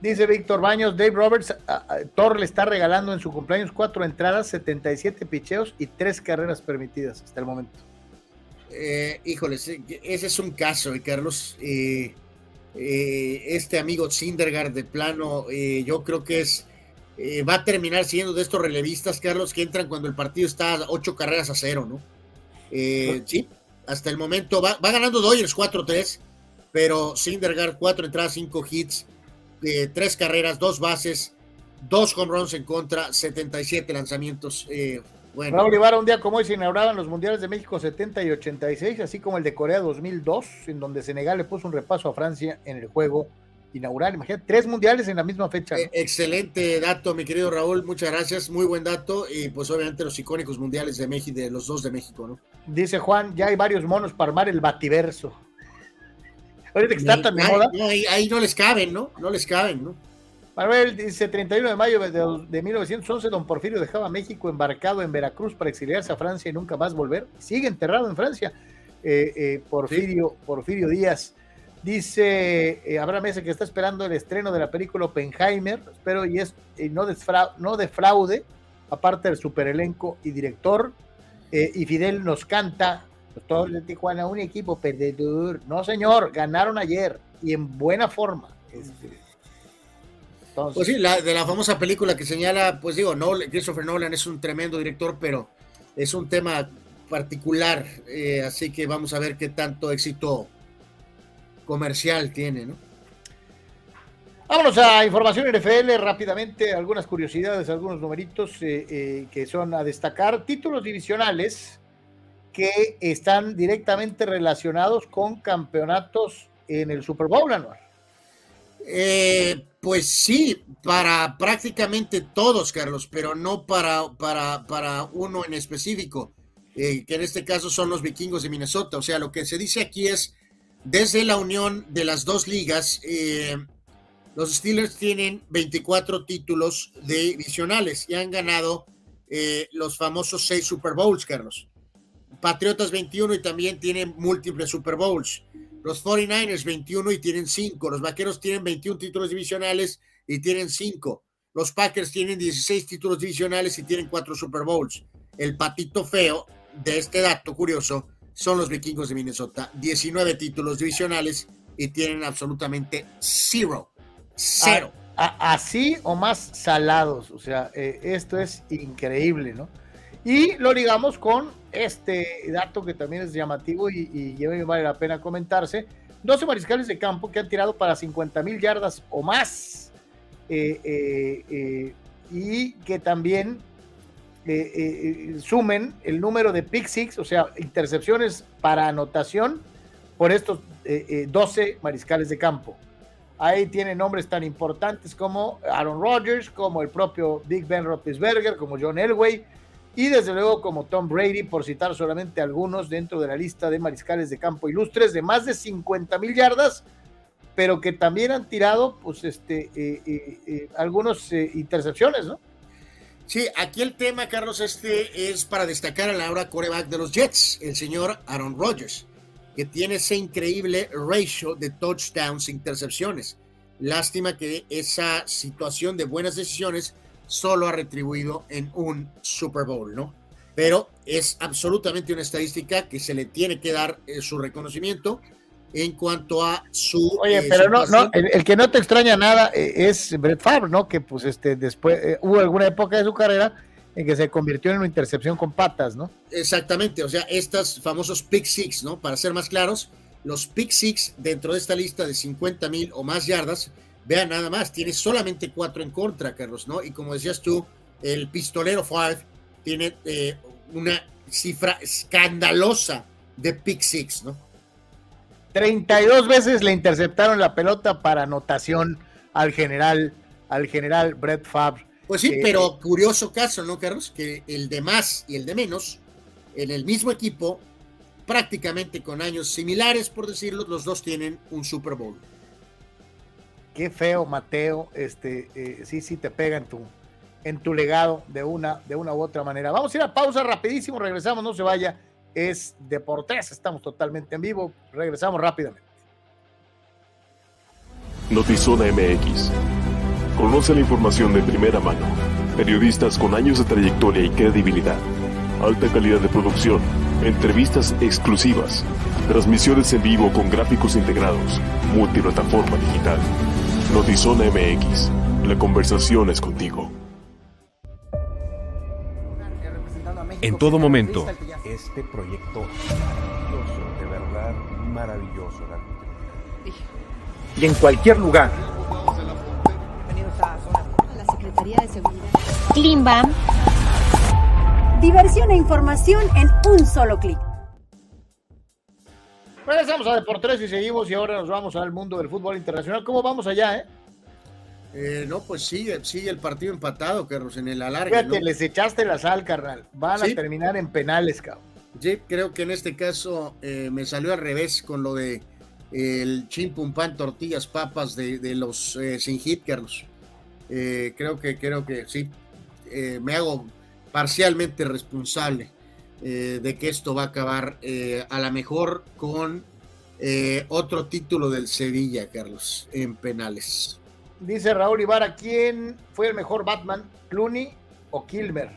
Dice Víctor Baños, Dave Roberts, a- a- Thor le está regalando en su cumpleaños cuatro entradas, 77 picheos y tres carreras permitidas hasta el momento. Eh, híjoles, ese es un caso, eh, Carlos. Eh, eh, este amigo Sindergaard de plano, yo creo que es eh, va a terminar siendo de estos relevistas, Carlos, que entran cuando el partido está a ocho carreras a cero, ¿no? Eh, sí, hasta el momento va, va ganando Dodgers 4-3, pero Sindergaard, cuatro entradas, cinco hits, eh, tres carreras, dos bases, dos home runs en contra, 77 lanzamientos. eh, bueno, Raúl Ibarra, un día como hoy se inauguraban los Mundiales de México 70 y 86, así como el de Corea 2002, en donde Senegal le puso un repaso a Francia en el juego inaugural. Imagínate, tres mundiales en la misma fecha. ¿no? Eh, Excelente dato, mi querido Raúl, muchas gracias, muy buen dato y pues obviamente los icónicos mundiales de México, de los dos de México, ¿no? Dice Juan, ya hay varios monos para armar el bativerso. Ahorita que está tan de Ahí- moda. no, ahí, ahí no les caben, ¿no? No les caben, ¿no? Manuel dice, 31 de mayo de, de 1911, don Porfirio dejaba a México embarcado en Veracruz para exiliarse a Francia y nunca más volver. Sigue enterrado en Francia. Eh, eh, Porfirio, Porfirio Díaz. Dice eh, Abraham Mesa que está esperando el estreno de la película Oppenheimer. Espero y, es, y no, desfra- no defraude, aparte del super elenco y director. Eh, y Fidel nos canta, los toros de Tijuana, un equipo perdedor. No, señor, ganaron ayer y en buena forma. Este, entonces, Pues sí, la, de la famosa película que señala, pues digo, Nolan, Christopher Nolan es un tremendo director, pero es un tema particular, eh, así que vamos a ver qué tanto éxito comercial tiene, ¿no? Vámonos a información NFL rápidamente, algunas curiosidades, algunos numeritos eh, eh, que son a destacar. Títulos divisionales que están directamente relacionados con campeonatos en el Super Bowl, Anuar. Eh, pues sí, para prácticamente todos, Carlos, pero no para, para, para uno en específico, que en este caso son los vikingos de Minnesota. O sea, lo que se dice aquí es, desde la unión de las dos ligas, eh, los Steelers tienen 24 títulos divisionales y han ganado eh, los famosos seis Super Bowls, Carlos. Patriotas 21 y también tienen múltiples Super Bowls. Los 49ers 21 y tienen 5. Los Vaqueros tienen 21 títulos divisionales y tienen 5. Los Packers tienen 16 títulos divisionales y tienen 4 Super Bowls. El patito feo de este dato curioso son los vikingos de Minnesota. 19 títulos divisionales y tienen absolutamente cero, cero. así o más salados, o sea, eh, esto es increíble, ¿no? Y lo ligamos con este dato que también es llamativo y, y, vale la pena comentarse. 12 mariscales de campo que han tirado para 50 mil yardas o más eh, eh, y que también sumen el número de pick six, o sea, intercepciones para anotación por estos 12 mariscales de campo. Ahí tienen nombres tan importantes como Aaron Rodgers, como el propio Big Ben Roethlisberger, como John Elway, y desde luego como Tom Brady, por citar solamente algunos dentro de la lista de mariscales de campo ilustres de más de 50 mil yardas, pero que también han tirado pues este eh, eh, eh, algunas intercepciones, ¿no? Sí, aquí el tema, Carlos, este es para destacar a la hora coreback de los Jets, el señor Aaron Rodgers, que tiene ese increíble ratio de touchdowns e intercepciones. Lástima que esa situación de buenas decisiones solo ha retribuido en un Super Bowl, ¿no? Pero es absolutamente una estadística que se le tiene que dar eh, su reconocimiento en cuanto a su. Oye, eh, pero no, no el, que no te extraña nada eh, es Brett Favre, ¿no? Que pues este después hubo alguna época de su carrera en que se convirtió en una intercepción con patas, ¿no? Exactamente, o sea, estos famosos pick six, ¿no? Para ser más claros, los pick six dentro de esta lista de 50 mil o más yardas Vean nada más, tiene solamente cuatro en contra, Carlos, ¿no? Y como decías tú, el pistolero Five tiene eh, una cifra escandalosa de pick six, ¿no? 32 veces le interceptaron la pelota para anotación al general, al general Brett Favre. Pues sí, pero curioso caso, ¿no, Carlos? Que el de más y el de menos, en el mismo equipo, prácticamente con años similares, por decirlo, los dos tienen un Super Bowl qué feo, Mateo, este, eh, sí, sí te pega en tu, en tu legado de una, de una u otra manera. Vamos a ir a pausa rapidísimo, regresamos, no se vaya, es Deportes, estamos totalmente en vivo, regresamos rápidamente. Notizona MX. Conoce la información de primera mano. Periodistas con años de trayectoria y credibilidad. Alta calidad de producción. Entrevistas exclusivas. Transmisiones en vivo con gráficos integrados. Multiplataforma digital. Notizona MX, la conversación es contigo. En todo momento, este proyecto maravilloso, de verdad maravilloso. Y en cualquier lugar. Bienvenidos a la Secretaría de Seguridad. Klimbam. Diversión e información en un solo clic. Regresamos a Deportes y seguimos y ahora nos vamos al mundo del fútbol internacional. ¿Cómo vamos allá, eh? Eh no, pues sigue, sigue el partido empatado, Carlos, en el alargue. Fíjate, les echaste la sal, carnal. Van a terminar en penales, cabrón. Sí, creo que en este caso eh, me salió al revés con lo de el chimpum pan, tortillas, papas de, los eh, sin hit, Carlos. creo que, creo que sí, me hago parcialmente responsable eh, de que esto va a acabar eh, a lo mejor con eh, otro título del Sevilla, Carlos, en penales. Dice Raúl Ibarra, ¿quién fue el mejor Batman, Clooney o Kilmer?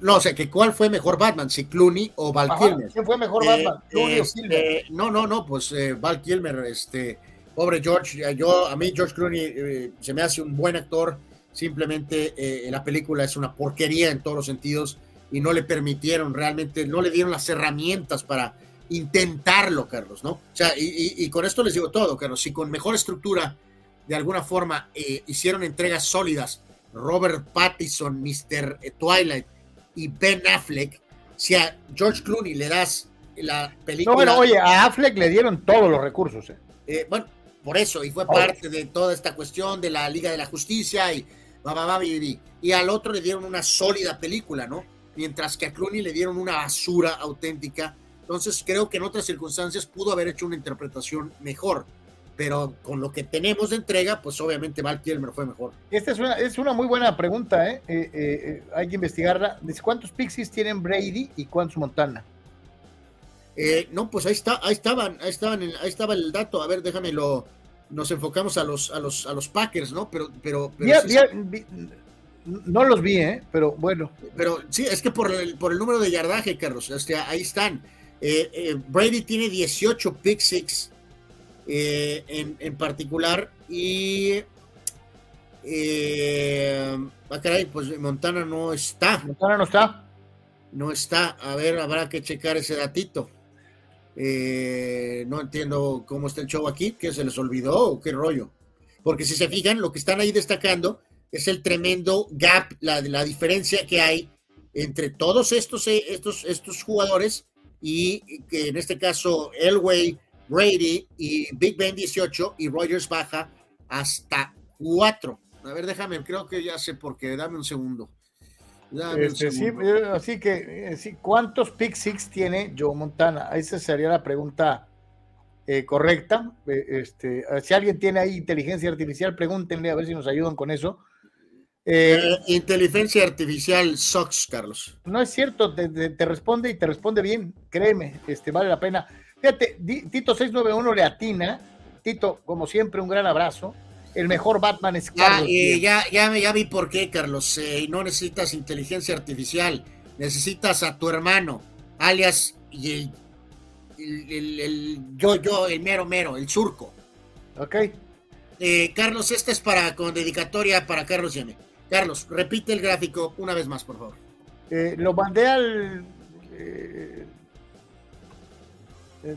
No, o sea, que cuál fue mejor Batman, si Clooney o Val Kilmer. ¿Quién fue mejor Batman, Clooney o este, Kilmer? no, no, no, pues Val Kilmer, este, pobre George, yo, a mí George Clooney se me hace un buen actor, simplemente la película es una porquería en todos los sentidos, y no le permitieron realmente, no le dieron las herramientas para intentarlo, Carlos, ¿no? O sea, y, con esto les digo todo, Carlos, si con mejor estructura, de alguna forma, eh, hicieron entregas sólidas, Robert Pattinson, Mr. Twilight y Ben Affleck, si a George Clooney le das la película... No, bueno, oye, a Affleck le dieron todos los recursos. Eh. eh bueno, por eso, y fue parte de toda esta cuestión de la Liga de la Justicia y, y, y al otro le dieron una sólida película, ¿no? mientras que a Clooney le dieron una basura auténtica. Entonces creo que en otras circunstancias pudo haber hecho una interpretación mejor, pero con lo que tenemos de entrega, pues obviamente Val Kilmer fue mejor. Esta es una, es una muy buena pregunta, ¿eh? Eh, eh, hay que investigarla. ¿Cuántos Pixies tienen Brady y cuántos Montana? no, pues ahí está, ahí estaban, ahí estaban, ahí estaba el dato. A ver, déjame lo, nos enfocamos a los, a los, a los Packers, ¿no? Pero, pero, no los vi, ¿eh? pero bueno. Pero sí, es que por el, por el número de yardaje, Carlos, ahí están. Eh, eh, Brady tiene 18 pick six eh, en, en, particular. Y. Eh, ah, caray, pues Montana no está. Montana no está. No está. A ver, habrá que checar ese datito. Eh, no entiendo cómo está el show aquí, que se les olvidó o qué rollo. Porque si se fijan, lo que están ahí destacando es el tremendo gap, la, la diferencia que hay entre todos estos, eh, estos, estos jugadores y que en este caso Elway, Brady y Big Ben 18 y Rogers baja hasta 4. A ver, déjame, creo que ya sé por qué, dame un segundo. Este, sí, eh, así que, eh, sí, ¿cuántos pick six tiene Joe Montana? Esa sería la pregunta eh, correcta. este, si alguien tiene ahí inteligencia artificial, pregúntenle a ver si nos ayudan con eso. inteligencia artificial sucks, Carlos. No es cierto, te, responde y te responde bien, créeme, este, vale la pena. Fíjate, Tito 691 le atina. Tito, como siempre, un gran abrazo el mejor Batman es Carlos. ya, ya, ya vi por qué, Carlos. Eh, no necesitas inteligencia artificial, necesitas a tu hermano, alias el, el, yo, yo, el mero mero, el surco. Ok. Eh, Carlos, esta es para con dedicatoria para Carlos Yeme. Carlos, repite el gráfico una vez más, por favor. Eh, lo mandé al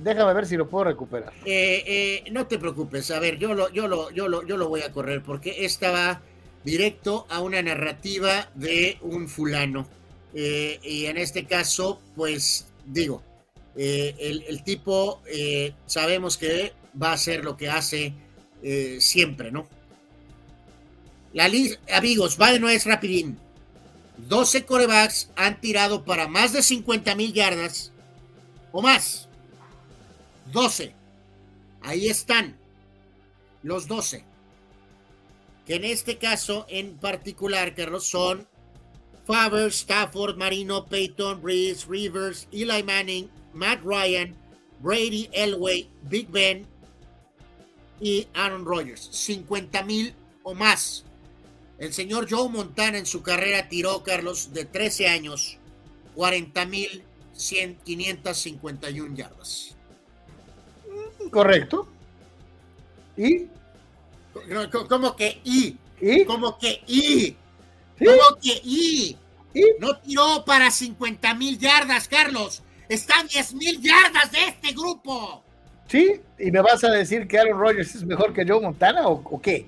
Déjame ver si lo puedo recuperar. Eh, eh, no te preocupes, a ver, yo lo, yo lo, yo lo, yo lo voy a correr porque esta va directo a una narrativa de un fulano. Eh, y en este caso, pues digo, el, tipo sabemos que va a hacer lo que hace siempre, ¿no? La amigos, va de nuevo es rapidín. 12 corebacks han tirado para más de 50 mil yardas o más. 12. Ahí están los 12. Que en este caso en particular, Carlos, son Faber, Stafford, Marino, Peyton, Reese, Rivers, Eli Manning, Matt Ryan, Brady, Elway, Big Ben y Aaron Rodgers. 50 mil o más. El señor Joe Montana en su carrera tiró, Carlos, de 13 años, 40 mil 551 yardas. Correcto. ¿Y? ¿Cómo que y? ¿Y? ¿Cómo que y? ¿Cómo que y? No tiró para 50 mil yardas, Carlos. Está 10 mil yardas de este grupo. ¿Sí? ¿Y me vas a decir que Aaron Rodgers es mejor que Joe Montana o, o qué?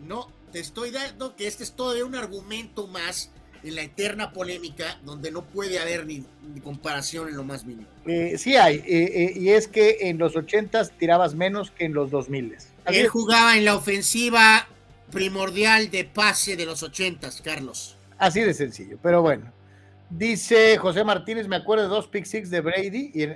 No, te estoy dando que este es todavía un argumento más en la eterna polémica donde no puede haber ni, comparación en lo más mínimo. Eh, sí hay, eh, eh, y es que en los 80 tirabas menos que en los 2000. Él jugaba en la ofensiva primordial de pase de los 80, Carlos. Así de sencillo, pero bueno. Dice José Martínez, me acuerdo de dos pick six de Brady y,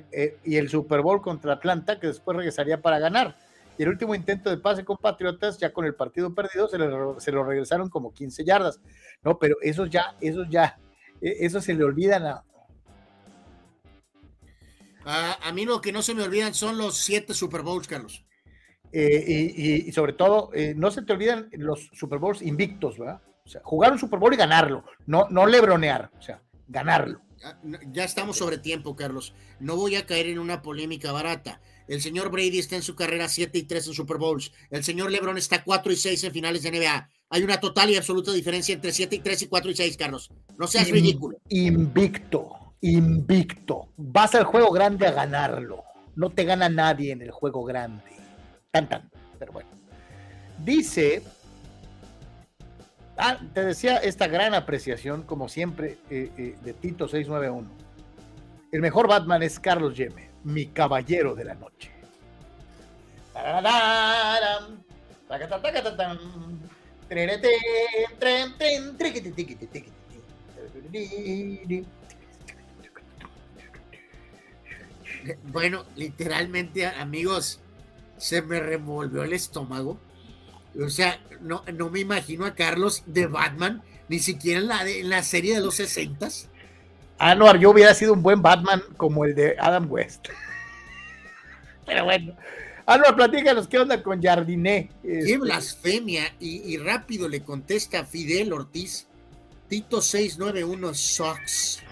y el Super Bowl contra Atlanta, que después regresaría para ganar y el último intento de pase con Patriotas, ya con el partido perdido, se, lo regresaron como 15 yardas. No, pero esos ya, esos ya, e, eso se le olvidan a... a... mí lo que no se me olvidan son los siete Super Bowls, Carlos. Eh, y, sobre todo, eh, no se te olvidan los Super Bowls invictos, ¿verdad? O sea, jugar un Super Bowl y ganarlo, no, no lebronear, o sea, ganarlo. Ya estamos sobre tiempo, Carlos. No voy a caer en una polémica barata. El señor Brady está en su carrera 7 y 3 en Super Bowls. El señor LeBron está 4 y 6 en finales de NBA. Hay una total y absoluta diferencia entre 7 y 3 y 4 y 6, Carlos. No seas ridículo. Invicto, invicto. Vas al juego grande a ganarlo. No te gana nadie en el juego grande. Tan, tan. Pero bueno. Dice. Ah, te decía esta gran apreciación, como siempre, eh, eh, de Tito 691. El mejor Batman es Carlos Yeme mi caballero de la noche. Bueno, literalmente, amigos, se me revolvió el estómago. O sea, no, no me imagino a Carlos de Batman, ni siquiera en la, en la serie de los 60 Anuar, yo hubiera sido un buen Batman como el de Adam West. Pero bueno. Anuar, platícanos qué onda con Jardiné. Qué este, blasfemia. Y, rápido le contesta Fidel Ortiz. Tito 691 Sox.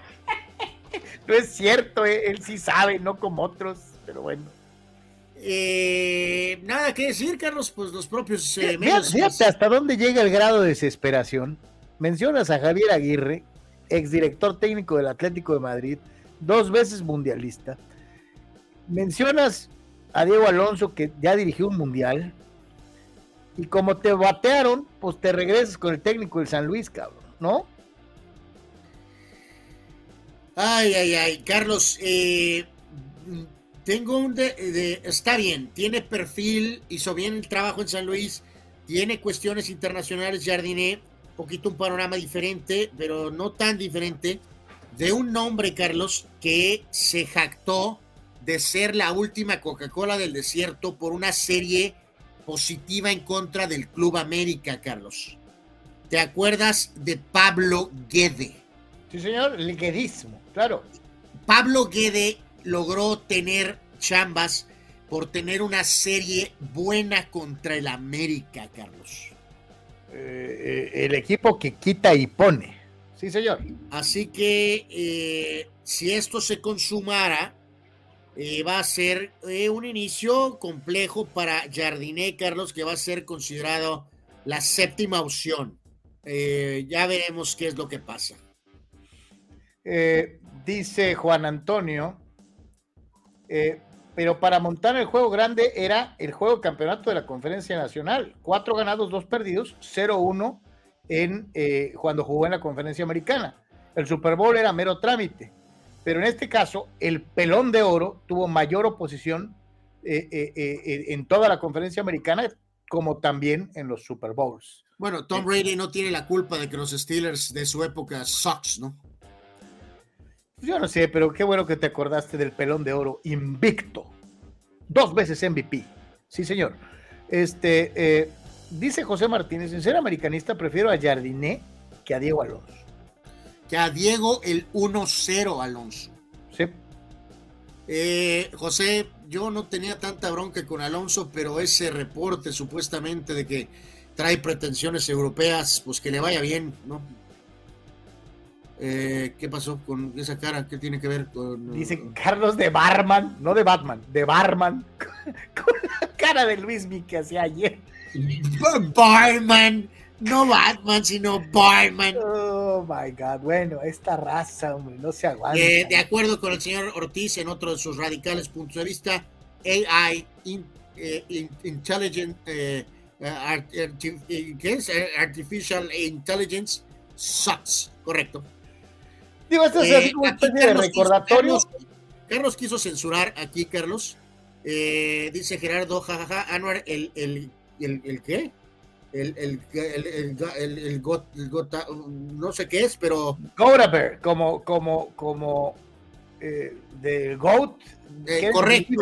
(laughs) no es cierto, eh, él sí sabe, no como otros, pero bueno. Eh, nada que decir, Carlos, pues los propios eh, fíjate, hasta dónde llega el grado de desesperación. Mencionas a Javier Aguirre, exdirector técnico del Atlético de Madrid, dos veces mundialista. Mencionas a Diego Alonso, que ya dirigió un mundial. Y como te batearon, pues te regresas con el técnico del San Luis, cabrón, ¿no? Ay, ay, ay, Carlos, eh, tengo un de, está bien, tiene perfil, hizo bien el trabajo en San Luis, tiene cuestiones internacionales, Jardiné, poquito un panorama diferente, pero no tan diferente, de un nombre, Carlos, que se jactó de ser la última Coca-Cola del desierto por una serie positiva en contra del Club América, Carlos. ¿Te acuerdas de Pablo Guede? Sí, señor, el guedismo, claro. Pablo Guede logró tener chambas por tener una serie buena contra el América, Carlos. Eh, eh, el equipo que quita y pone. Sí, señor. Así que eh, si esto se consumara, va a ser un inicio complejo para Jardiné, Carlos, que va a ser considerado la séptima opción. ya veremos qué es lo que pasa. dice Juan Antonio eh, pero para montar el juego grande era el juego campeonato de la Conferencia Nacional. Cuatro ganados, dos perdidos, 0-1 en, eh, cuando jugó en la Conferencia Americana. El Super Bowl era mero trámite. Pero en este caso, el pelón de oro tuvo mayor oposición eh, en toda la Conferencia Americana, como también en los Super Bowls. Bueno, Tom Brady no tiene la culpa de que los Steelers de su época sucks, ¿no? Yo no sé, pero qué bueno que te acordaste del pelón de oro invicto. Dos veces MVP. Sí, señor. Este, eh, dice José Martínez, en ser americanista prefiero a Jardiné que a Diego Alonso. Que a Diego el 1-0 Alonso. Sí. Eh, José, yo no tenía tanta bronca con Alonso, pero ese reporte supuestamente de que trae pretensiones europeas, pues que le vaya bien, ¿no? Eh, ¿Qué pasó con esa cara? ¿Qué tiene que ver con.? Dice Carlos de Barman, no de Batman, de Barman, (laughs) con la cara de Luis Mi que hacía ayer. Barman, no Batman, sino Barman. Oh my God, bueno, esta raza, hombre, no se aguanta. Eh, de acuerdo con el señor Ortiz, en otro de sus radicales puntos de vista, AI, eh, Intelligent, ¿qué es? Artificial Intelligence sucks, correcto. Digo, esto es así eh, como especie de recordatorio. Carlos, quiso censurar aquí, Carlos. Eh, dice Gerardo, jajaja, Anuar, el, el, el, el qué? El, el, el, el, got, no sé qué es, pero. Goraber, como, como, como eh, de Goat. correcto.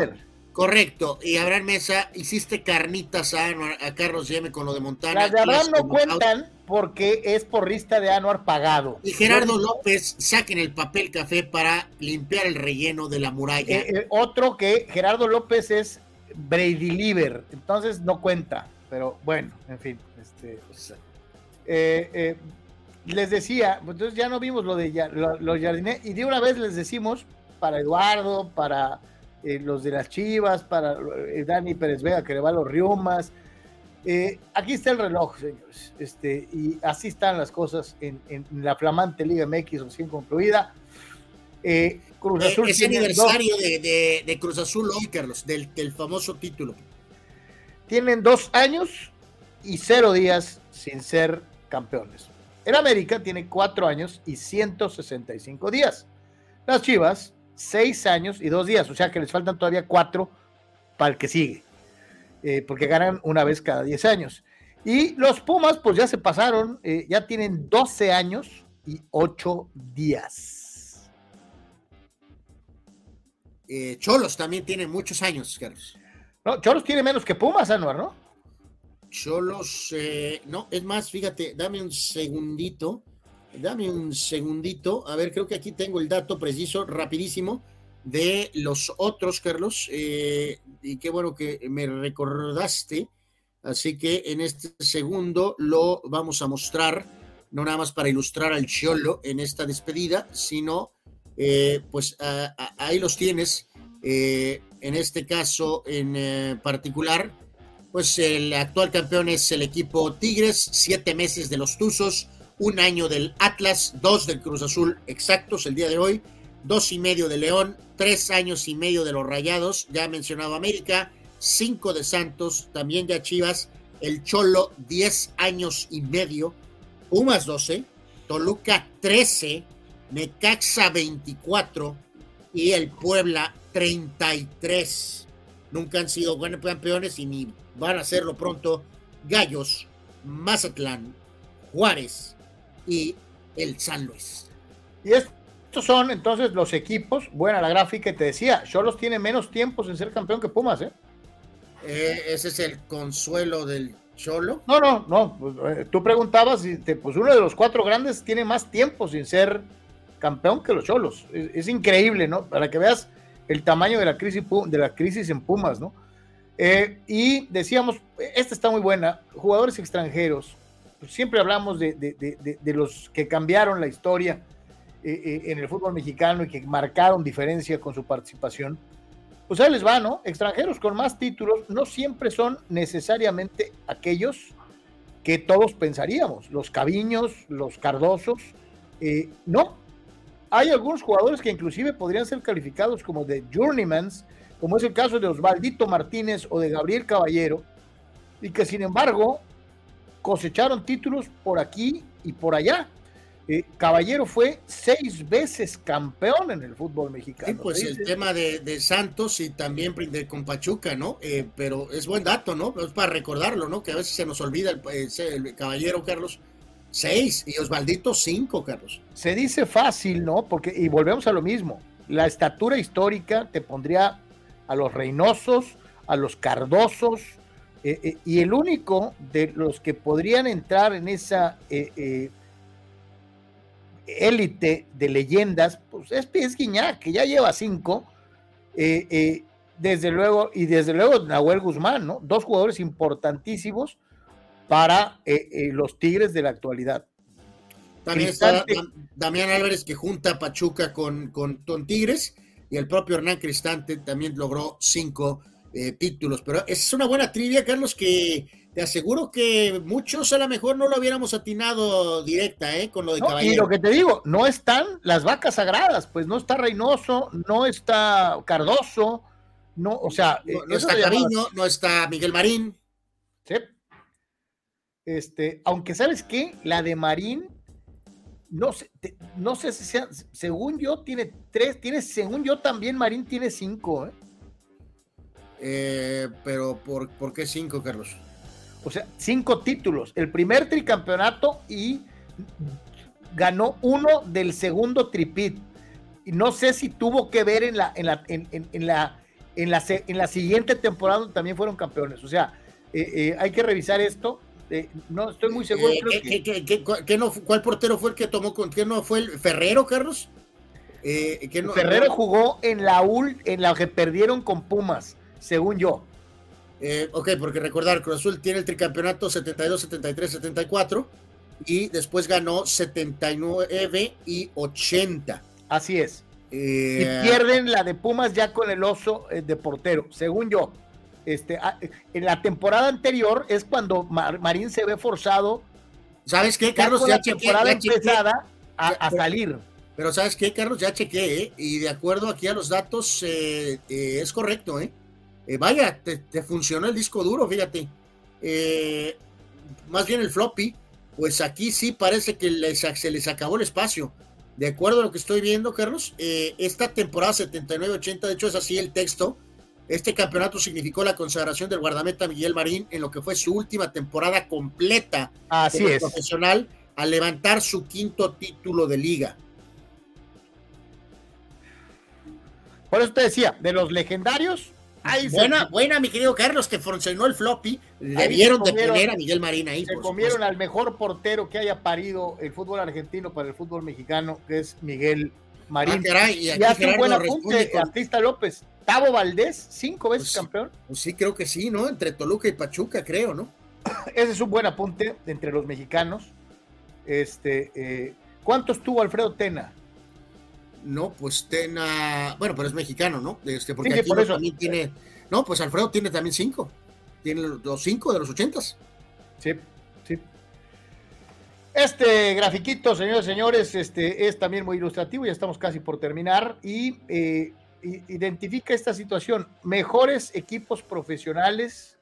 Correcto. Y Abraham Mesa, hiciste carnitas a, a Carlos Yeme con lo de Montana. Las de Abraham no cuentan porque es porrista de Anuar pagado. Y Gerardo López saquen el papel café para limpiar el relleno de la muralla. Eh, eh, otro que Gerardo López es Brady Lieber, entonces no cuenta. Pero bueno, en fin. Este, eh, les decía, pues, entonces ya no vimos lo de los jardines y de una vez les decimos para Eduardo, para eh, los de las Chivas, para eh, Dani Pérez Vega que le va a los Riomas. Eh, aquí está el reloj, señores. Este, y así están las cosas en, la flamante Liga MX recién concluida. Cruz Azul es aniversario de, Cruz Azul hoy, Carlos, del, del famoso título. Tienen dos años y cero días sin ser campeones. En América tiene cuatro años y 165 días. Las Chivas seis años y dos días, o sea que les faltan todavía cuatro para el que sigue, eh, porque ganan una vez cada diez años. Y los Pumas, pues ya se pasaron, eh, ya tienen 12 años y ocho días. Eh, Cholos también tiene muchos años, Carlos. No, Cholos tiene menos que Pumas, Anuar, ¿no? Cholos, no, es más, fíjate, dame un segundito. Dame un segundito. A ver, creo que aquí tengo el dato preciso, rapidísimo, de los otros, Carlos. Eh, y qué bueno que me recordaste. Así que en este segundo lo vamos a mostrar, no nada más para ilustrar al Cholo en esta despedida, sino eh, pues ahí los tienes. Eh, en este caso en particular, Pues el actual campeón es el equipo Tigres, siete meses de los Tuzos, un año del Atlas, dos del Cruz Azul exactos el día de hoy, dos y medio de León, tres años y medio de los Rayados, ya mencionado América, cinco de Santos, también de Chivas, el Cholo, diez años y medio, Pumas 12, Toluca 13, Necaxa 24 y el Puebla 33. Nunca han sido buenos campeones y ni van a serlo pronto. Gallos, Mazatlán, Juárez y el San Luis. Y estos son entonces los equipos. Buena la gráfica, te decía, Cholos tiene menos tiempo sin ser campeón que Pumas, ¿eh? ¿eh? ese es el consuelo del Cholo. No, no, no. Pues, eh, tú preguntabas, y pues uno de los cuatro grandes tiene más tiempo sin ser campeón que los Cholos. Es, increíble, ¿no? Para que veas el tamaño de la crisis, de la crisis en Pumas, ¿no? Eh, y decíamos, esta está muy buena, jugadores extranjeros. Pues, siempre hablamos de, los que cambiaron la historia eh, en el fútbol mexicano y que marcaron diferencia con su participación pues ahí les va, ¿no? Extranjeros con más títulos no siempre son necesariamente aquellos que todos pensaríamos, los Caviños, los Cardosos, eh, no. Hay algunos jugadores que inclusive podrían ser calificados como de journeymans, como es el caso de Osvaldito Martínez o de Gabriel Caballero, y que sin embargo cosecharon títulos por aquí y por allá. Eh, Caballero fue seis veces campeón en el fútbol mexicano. Sí, pues el tema de, Santos y también de, con Pachuca, ¿no? Eh, pero es buen dato, ¿no? Es para recordarlo, ¿no? Que a veces se nos olvida el, Caballero, Carlos. Seis y Osvaldito cinco, Carlos. Se dice fácil, ¿no? Porque, y volvemos a lo mismo, la estatura histórica te pondría a los Reynosos, a los Cardosos, eh, y el único de los que podrían entrar en esa élite de leyendas, pues es Pies que ya lleva cinco, eh, eh, desde luego, y desde luego Nahuel Guzmán, ¿no? Dos jugadores importantísimos para eh, los Tigres de la actualidad. También está Damián Álvarez que junta Pachuca con, con, Tigres y el propio Hernán Cristante también logró cinco títulos. Pero es una buena trivia, Carlos, que te aseguro que muchos a lo mejor no lo hubiéramos atinado directa, ¿eh? Con lo de Caballero. Y lo que te digo, no están las vacas sagradas, pues no está Reynoso, no está Cardoso, no, o sea. No, eh, está Cariño, no está Miguel Marín. Sí. Este, aunque sabes qué, la de Marín, no sé, no sé si sea, según yo tiene tres, tiene, según yo también Marín tiene cinco, ¿eh? eh pero ¿por, ¿por qué cinco, Carlos? O sea, cinco títulos. El primer tricampeonato y ganó uno del segundo tripit. Y no sé si tuvo que ver en la, en la, en, la, en la, en la siguiente temporada donde también fueron campeones. O sea, eh, eh, hay que revisar esto. Eh, no estoy muy seguro. ¿Cuál portero fue el que tomó con quién no fue el Ferrero, Carlos? Ferrero jugó en la UL, en la que perdieron con Pumas, según yo. Eh, ok, porque recordar, Cruz Azul tiene el tricampeonato 72, 73, 74 y después ganó 79 y 80. Así es. y eh, pierden la de Pumas ya con el oso eh, de portero, según yo. Este, ah, en la temporada anterior es cuando Marín se ve forzado. ¿Sabes qué, Carlos? Ya, temporada empezada a, salir. Pero ¿sabes qué, Carlos? Ya chequé, y de acuerdo aquí a los datos, es correcto, ¿eh? Eh, vaya, te, funcionó el disco duro, fíjate. Eh, más bien el floppy, pues aquí sí parece que se les acabó el espacio. De acuerdo a lo que estoy viendo, Carlos, eh, esta temporada 79-80, de hecho es así el texto, este campeonato significó la consagración del guardameta Miguel Marín en lo que fue su última temporada completa así es. profesional al levantar su quinto título de liga. Por eso te decía, de los legendarios, buena, buena, mi querido Carlos, que funcionó el floppy. Le dieron de poner a Miguel Marín ahí. Se comieron al mejor portero que haya parido el fútbol argentino para el fútbol mexicano, que es Miguel Marín. Ah, y, hace un buen apunte, Artista López. Tavo Valdés, cinco veces pues, campeón. Pues sí, creo que sí, ¿no? Entre Toluca y Pachuca, creo, ¿no? (clears throat) Ese es un buen apunte entre los mexicanos. Este, eh, ¿Cuántos tuvo Alfredo Tena? No, pues Tena, bueno, pero es mexicano, ¿no? Este, porque aquí también tiene, no, pues Alfredo tiene también cinco. Tiene los cinco de los ochentas. Sí, sí. Este grafiquito, señores y señores, este, es también muy ilustrativo, ya estamos casi por terminar, y eh, identifica esta situación. Mejores equipos profesionales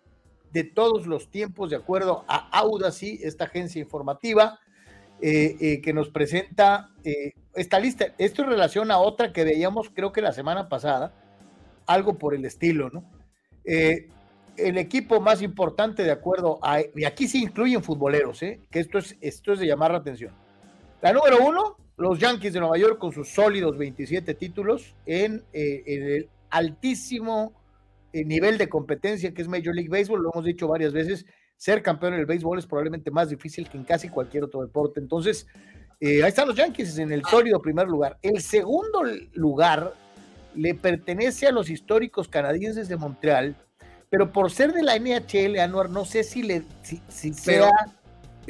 de todos los tiempos, de acuerdo a Audacy, esta agencia informativa, eh, eh, que nos presenta esta lista. Esto en relación a otra que veíamos, creo que la semana pasada, algo por el estilo, ¿no? el equipo más importante de acuerdo a, y aquí sí incluyen futboleros, ¿eh? que esto es, esto es de llamar la atención. La número uno, los Yankees de Nueva York con sus sólidos 27 títulos en, eh, el altísimo eh, nivel de competencia que es Major League Baseball, lo hemos dicho varias veces, ser campeón en el béisbol es probablemente más difícil que en casi cualquier otro deporte. Entonces, ahí están los Yankees en el sólido primer lugar. El segundo lugar le pertenece a los históricos canadienses de Montreal, pero por ser de la NHL, Anuar, no sé si le si, sea.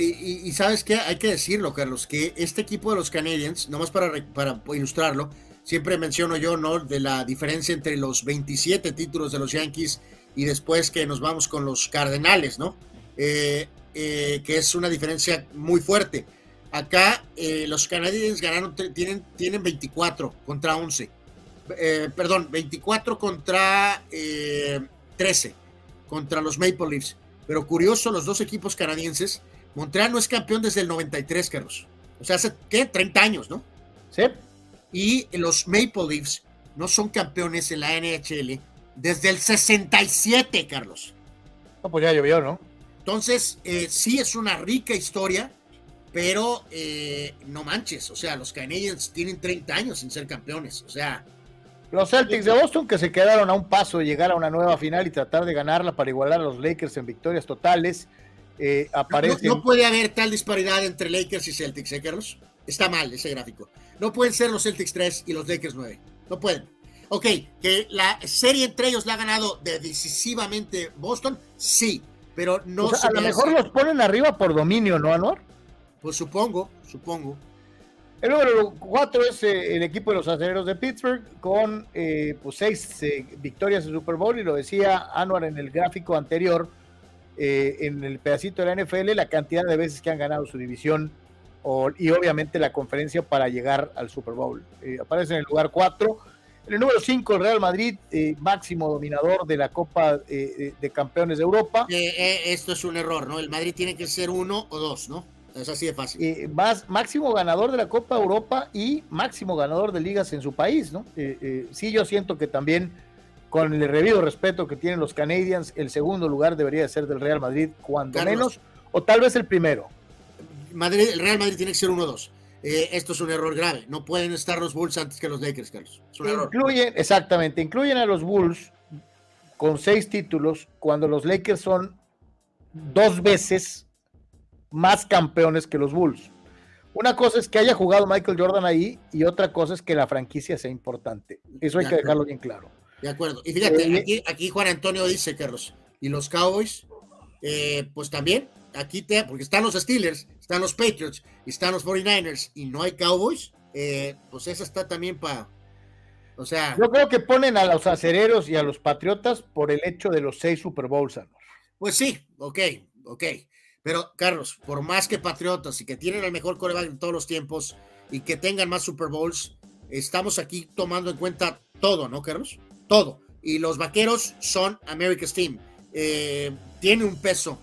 Y, sabes qué, hay que decirlo, Carlos, que este equipo de los Canadiens, nomás para, para ilustrarlo, siempre menciono yo, ¿no? De la diferencia entre los 27 títulos de los Yankees y después que nos vamos con los Cardenales, ¿no? Eh, eh, que es una diferencia muy fuerte. Acá eh, los Canadiens ganaron, tienen, tienen 24 contra 11. perdón, 24 contra 13 contra los Maple Leafs. Pero curioso, los dos equipos canadienses, Montreal no es campeón desde el 93, Carlos. O sea, hace, ¿qué? 30 años, ¿no? Sí. Y los Maple Leafs no son campeones en la NHL desde el 67, Carlos. No, pues ya llovió, ¿no? Entonces, eh, sí es una rica historia, pero eh, no manches, o sea, los Canadiens tienen 30 años sin ser campeones, o sea, los Celtics de Boston que se quedaron a un paso de llegar a una nueva final y tratar de ganarla para igualar a los Lakers en victorias totales. Eh, no, puede haber tal disparidad entre Lakers y Celtics, ¿eh, Carlos? Está mal ese gráfico. No pueden ser los Celtics 3 y los Lakers 9. No pueden. Ok, que la serie entre ellos la ha ganado decisivamente Boston, sí, pero no A lo mejor los ponen arriba por dominio, ¿no, Anor? Pues supongo, supongo. El número 4 es eh, el equipo de los aceleros de Pittsburgh con eh, pues seis eh, victorias en Super Bowl y lo decía Anuar en el gráfico anterior, en el pedacito de la NFL, la cantidad de veces que han ganado su división y obviamente la conferencia para llegar al Super Bowl. aparece en el lugar 4. En el número 5, el Real Madrid, máximo dominador de la Copa de Campeones de Europa. esto es un error, ¿no? El Madrid tiene que ser uno o dos, ¿no? Es así de fácil. Eh, más, máximo ganador de la Copa Europa y máximo ganador de ligas en su país, ¿no? Eh, eh, sí, yo siento que también, con el revido respeto que tienen los Canadiens, el segundo lugar debería ser del Real Madrid, cuando menos, o tal vez el primero. Madrid, el Real Madrid tiene que ser 1-2. esto es un error grave. No pueden estar los Bulls antes que los Lakers, Carlos. incluyen, exactamente, incluyen a los Bulls con seis títulos cuando los Lakers son dos veces más campeones que los Bulls. Una cosa es que haya jugado Michael Jordan ahí y otra cosa es que la franquicia sea importante. Eso hay que dejarlo bien claro. De acuerdo. Y fíjate, eh, aquí, Juan Antonio dice, Carlos, y los Cowboys, eh, pues también, aquí te, porque están los Steelers, están los Patriots, están los 49ers, y no hay Cowboys, eh, pues esa está también para... O sea... Yo creo que ponen a los acereros y a los Patriotas por el hecho de los seis Super Bowls. Pues sí, ok, ok. Pero, Carlos, por más que Patriotas y que tienen el mejor coreback de todos los tiempos y que tengan más Super Bowls, estamos aquí tomando en cuenta todo, ¿no, Carlos? Todo. Y los vaqueros son America's Team. Eh, tiene un peso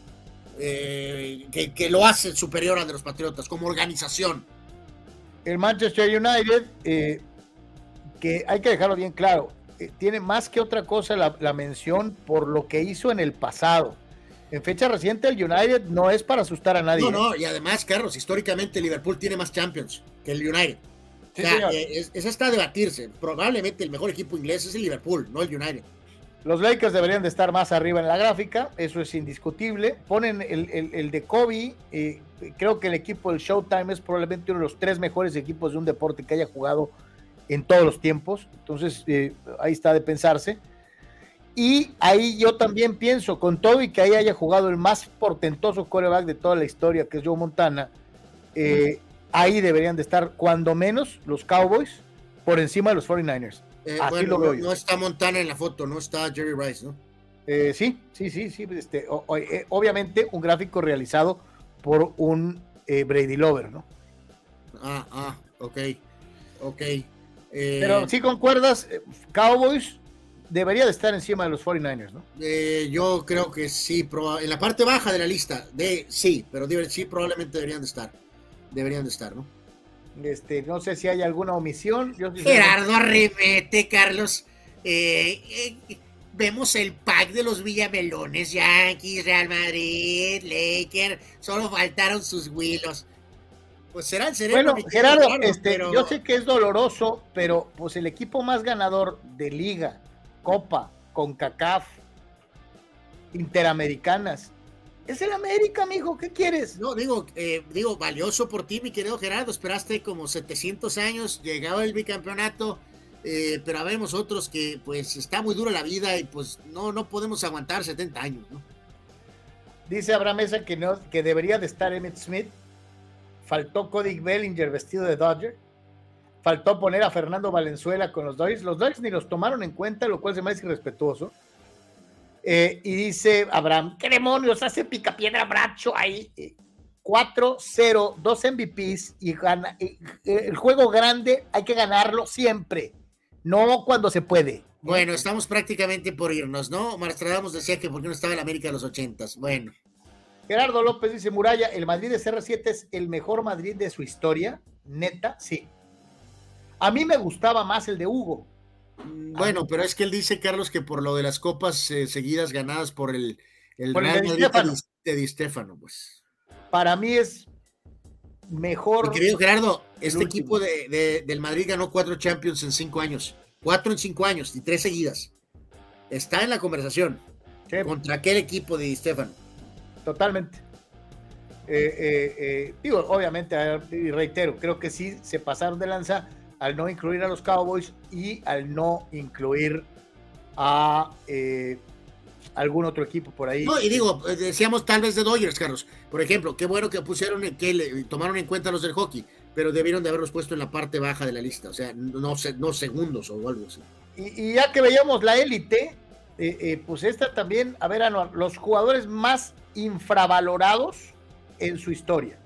eh, que, lo hace superior al de los Patriotas como organización. El Manchester United, eh, que hay que dejarlo bien claro, tiene más que otra cosa la mención por lo que hizo en el pasado en fecha reciente el United no es para asustar a nadie. No, no, y además, Carlos, históricamente Liverpool tiene más Champions que el United. O sea, eh, es, está a debatirse. Probablemente el mejor equipo inglés es el Liverpool, no el United. Los Lakers deberían de estar más arriba en la gráfica, eso es indiscutible. Ponen el, de Kobe, eh, creo que el equipo del Showtime es probablemente uno de los tres mejores equipos de un deporte que haya jugado en todos los tiempos. Entonces, eh, ahí está de pensarse. Y ahí yo también pienso, con todo y que ahí haya jugado el más portentoso coreback de toda la historia, que es Joe Montana, eh, ahí deberían de estar cuando menos los Cowboys por encima de los 49ers. Eh, Así lo veo yo. no está Montana en la foto, no está Jerry Rice, ¿no? Eh, sí, sí, sí, sí. Este, eh, obviamente un gráfico realizado por un eh, Brady Lover, ¿no? Ah, ah, ok, ok. Pero sí concuerdas, Cowboys debería de estar encima de los 49ers, ¿no? yo creo que sí, en la parte baja de la lista, de sí, pero sí probablemente deberían de estar. Deberían de estar, ¿no? Este, no sé si hay alguna omisión. Gerardo arremete, Carlos. Eh, eh, vemos el pack de los Villamelones, Yankees, Real Madrid, Lakers. Solo faltaron sus Willos. Pues serán, serán. Bueno, Gerardo, este, yo sé que es doloroso, pero pues el equipo más ganador de Liga, Copa, con CACAF, Interamericanas, es el América, mijo, ¿qué quieres? No, digo, eh, digo, valioso por ti, mi querido Gerardo. Esperaste como 700 años, llegaba el bicampeonato, eh, pero habemos otros que, pues, está muy dura la vida y, pues, no, no podemos aguantar 70 años, ¿no? Dice Abraham Mesa que, no, que debería de estar Emmett Smith. Faltó Cody Bellinger vestido de Dodger. Faltó poner a Fernando Valenzuela con los Dodgers. Los Dodgers ni los tomaron en cuenta, lo cual se me hace irrespetuoso. Eh, y dice Abraham, ¿qué demonios hace Picapiedra Bracho ahí? 4-0, dos MVPs y gana. el juego grande hay que ganarlo siempre, no cuando se puede. Bueno, estamos prácticamente por irnos, ¿no? Marstradamus decía que porque no estaba en América de los ochentas. Bueno. Gerardo López dice, Muralla, ¿el Madrid de CR7 es el mejor Madrid de su historia? Neta, sí. A mí me gustaba más el de Hugo. Mm, bueno, pero es que él dice, Carlos, que por lo de las copas eh, seguidas ganadas por el, el Real Madrid de Di Stefano, pues. Para mí es mejor. Mi querido Gerardo, este equipo de, del Madrid ganó cuatro Champions en cinco años. Cuatro en cinco años y tres seguidas. Está en la conversación. ¿Contra aquel equipo de Di Stefano? Totalmente. Eh, eh, digo, obviamente, y reitero, creo que sí se pasaron de lanza al no incluir a los Cowboys y al no incluir a eh, algún otro equipo por ahí. No, y digo, eh, decíamos tal vez de Dodgers, Carlos. Por ejemplo, qué bueno que pusieron, que le, tomaron en cuenta los del hockey, pero debieron de haberlos puesto en la parte baja de la lista, o sea, no, no segundos o algo así. Y, ya que veíamos la élite, eh, pues esta también, a ver, los jugadores más infravalorados en su historia.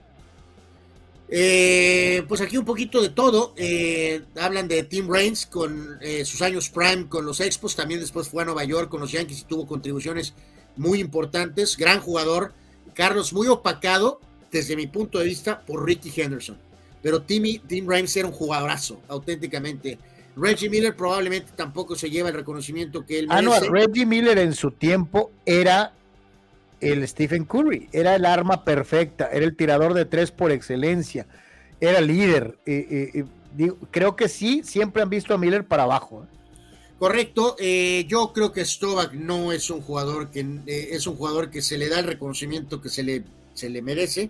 Eh, pues aquí un poquito de todo. Eh, hablan de Tim Raines con eh, sus años prime con los Expos. También después fue a Nueva York con los Yankees y tuvo contribuciones muy importantes. Gran jugador. Carlos, muy opacado desde mi punto de vista por Ricky Henderson. Pero Timmy, Tim Raines era un jugadorazo, auténticamente. Reggie Miller probablemente tampoco se lleva el reconocimiento que él merece. Ah, no, Reggie Miller en su tiempo era el Stephen Curry. Era el arma perfecta, era el tirador de tres por excelencia, era líder. creo que sí, siempre han visto a Miller para abajo. ¿eh? Correcto, eh, yo creo que Stovak no es un jugador que eh, es un jugador que se le da el reconocimiento que se le, se le merece.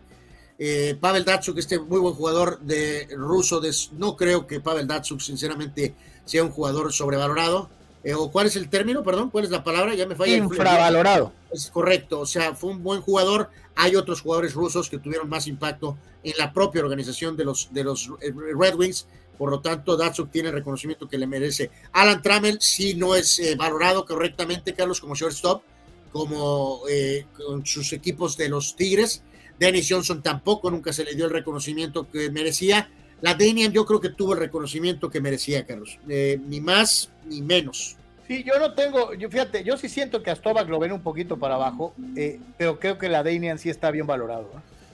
Pavel Datsuk, este muy buen jugador de ruso, no creo que Pavel Datsuk sinceramente sea un jugador sobrevalorado. Eh, o cuál es el término, perdón, cuál es la palabra, ya me falla. Infravalorado. Es correcto, o sea, fue un buen jugador. Hay otros jugadores rusos que tuvieron más impacto en la propia organización de los, de los eh, Red Wings, por lo tanto, Datsuk tiene el reconocimiento que le merece. Alan Trammell sí no es eh, valorado correctamente, Carlos, como shortstop, como con sus equipos de los Tigres. Dennis Johnson tampoco nunca se le dio el reconocimiento que merecía. La Daniel yo creo que tuvo el reconocimiento que merecía, Carlos. Eh, ni más ni menos. Sí, yo no tengo, yo fíjate, yo sí siento que a Stovak lo ven un poquito para abajo, eh, pero creo que la Daniel sí está bien valorado.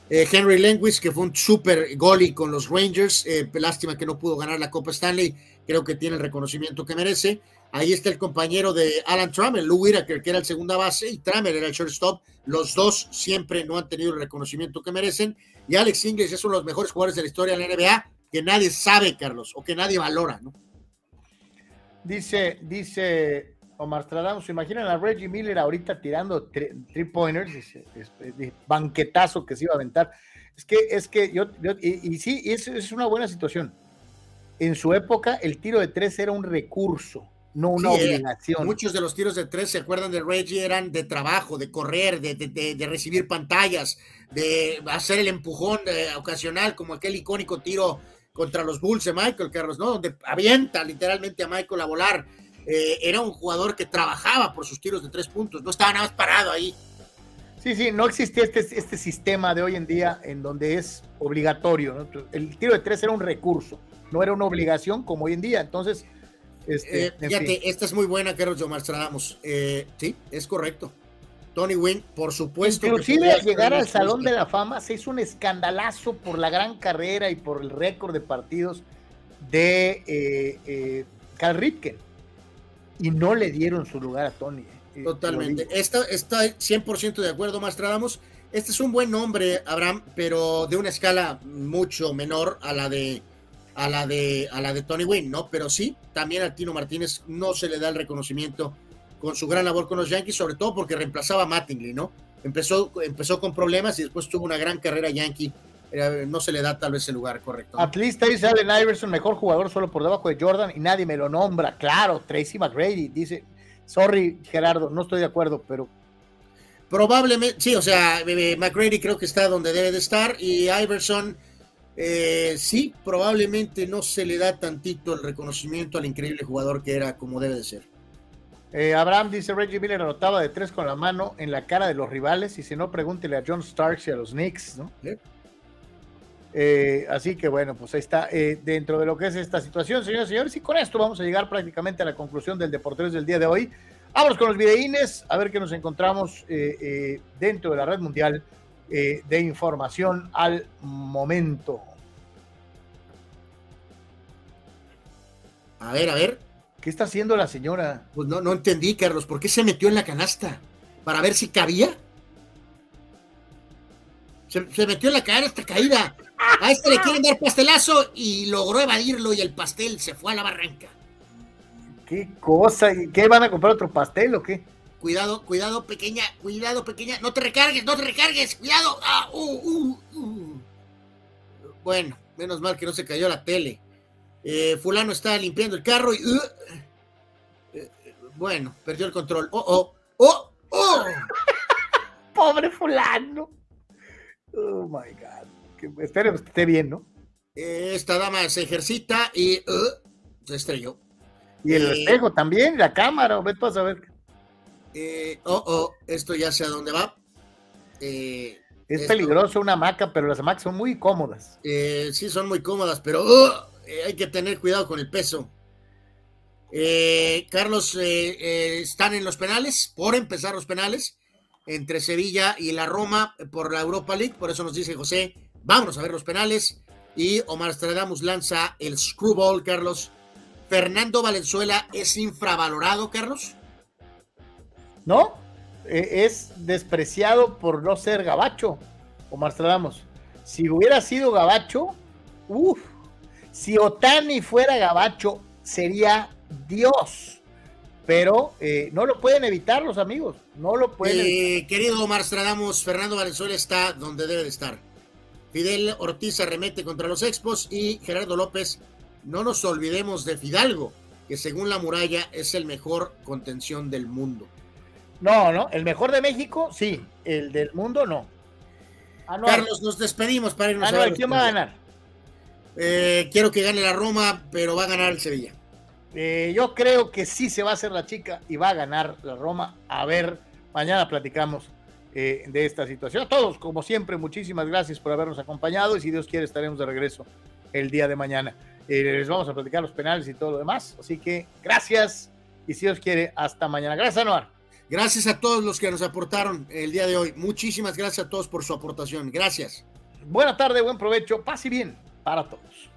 Eh, Henry Lenguis, que fue un super goalie con los Rangers, lástima que no pudo ganar la Copa Stanley, creo que tiene el reconocimiento que merece. Ahí está el compañero de Alan Trammell, Lou Whitaker, que era el segunda base, y Trammell era el shortstop. Los dos siempre no han tenido el reconocimiento que merecen. Y Alex Ingles es uno de los mejores jugadores de la historia de la NBA que nadie sabe, Carlos, o que nadie valora, ¿no? Dice, dice Omar Stradamus, imaginan a Reggie Miller ahorita tirando three pointers, banquetazo que se iba a aventar. Es que, es que yo, y, sí, es, es una buena situación. En su época, el tiro de tres era un recurso, no una obligación. muchos de los tiros de tres, se acuerdan de Reggie, eran de trabajo, de correr, de, de, de recibir pantallas, de hacer el empujón ocasional, como aquel icónico tiro contra los Bulls de Michael Carlos, ¿no? Donde avienta literalmente a Michael a volar. eh, era un jugador que trabajaba por sus tiros de tres puntos, no estaba nada más parado ahí. Sí, sí, no existía este, este sistema de hoy en día en donde es obligatorio. El tiro de tres era un recurso, no era una obligación como hoy en día. Entonces, este, eh, fíjate, esta es muy buena, Carlos Yomarstradamos. Eh, sí, es correcto. Tony Wynn, por supuesto. Inclusive al llegar al Salón de la Fama se hizo un escandalazo por la gran carrera y por el récord de partidos de eh, eh Carl Ripken. Y no le dieron su lugar a Tony. Totalmente. Está, está 100% de acuerdo, Mastradamos. Este es un buen nombre, Abraham, pero de una escala mucho menor a la de a la de a la de Tony Wynn, ¿no? Pero sí, también a Tino Martínez no se le da el reconocimiento con su gran labor con los Yankees, sobre todo porque reemplazaba a Mattingly, ¿no? Empezó, empezó con problemas y después tuvo una gran carrera Yankee. no se le da tal vez el lugar correcto. At least dice Allen Iverson, mejor jugador solo por debajo de Jordan y nadie me lo nombra. Claro, Tracy McGrady dice, Sorry, Gerardo, no estoy de acuerdo, pero. Probablemente, sí, o sea, McGrady creo que está donde debe de estar y Iverson, eh, sí, probablemente no se le da tantito el reconocimiento al increíble jugador que era como debe de ser. Eh, Abraham dice, Reggie Miller anotaba de tres con la mano en la cara de los rivales y si no, pregúntele a John Starks y a los Knicks, ¿no? Eh, así que bueno, pues ahí está dentro de lo que es esta situación, señores y señores. Y con esto vamos a llegar prácticamente a la conclusión del Deportes del día de hoy. Vamos con los videínes, a ver qué nos encontramos dentro de la red mundial de información al momento. A ver, a ver. ¿Qué está haciendo la señora? Pues no, no entendí, Carlos. ¿Por qué se metió en la canasta? ¿Para ver si cabía? Se, metió en la canasta caída. A este le quieren dar pastelazo y logró evadirlo y el pastel se fue a la barranca. ¿Qué cosa? ¿Qué van a comprar otro pastel o qué? Cuidado, cuidado, pequeña, cuidado, pequeña. No te recargues, no te recargues, cuidado. Ah, uh, uh, uh. Bueno, menos mal que no se cayó la tele. Eh, fulano está limpiando el carro y... Uh, eh, bueno, perdió el control. Oh, oh, oh, oh. (laughs) Pobre fulano. Oh, my God. espero que esté bien, ¿no? esta dama se ejercita y uh, se estrelló. Y el eh, espejo también, la cámara, ve tú a saber. oh, oh, esto ya sé a dónde va. es peligroso una hamaca, pero las hamacas son muy cómodas. sí, son muy cómodas, pero uh, eh, hay que tener cuidado con el peso. Eh, Carlos, eh, están en los penales, por empezar los penales, entre Sevilla y la Roma por la Europa League, por eso nos dice José, vámonos a ver los penales. Y Omar Stradamus lanza el screwball, Carlos. Fernando Valenzuela es infravalorado, Carlos. No, es despreciado por no ser gabacho, Omar Stradamus. Si hubiera sido gabacho, uff si Otani fuera gabacho, sería Dios. Pero eh, no lo pueden evitar los amigos. No lo pueden. Eh, querido Omar Stradamos, Fernando Valenzuela está donde debe de estar. Fidel Ortiz arremete contra los Expos y Gerardo López. No nos olvidemos de Fidalgo, que según la muralla es el mejor contención del mundo. No, no, el mejor de México, sí. El del mundo, no. Carlos, nos despedimos para irnos a ver. ¿Quién va a ganar? Eh, quiero que gane la Roma, pero va a ganar el Sevilla. Eh, yo creo que sí se va a hacer la chica y va a ganar la Roma. A ver, mañana platicamos eh, de esta situación. A todos, como siempre, muchísimas gracias por habernos acompañado y si Dios quiere estaremos de regreso el día de mañana. les vamos a platicar los penales y todo lo demás. Así que gracias y si Dios quiere, hasta mañana. Gracias, Anuar. Gracias a todos los que nos aportaron el día de hoy. Muchísimas gracias a todos por su aportación. Gracias. Buena tarde, buen provecho. Pase bien para todos.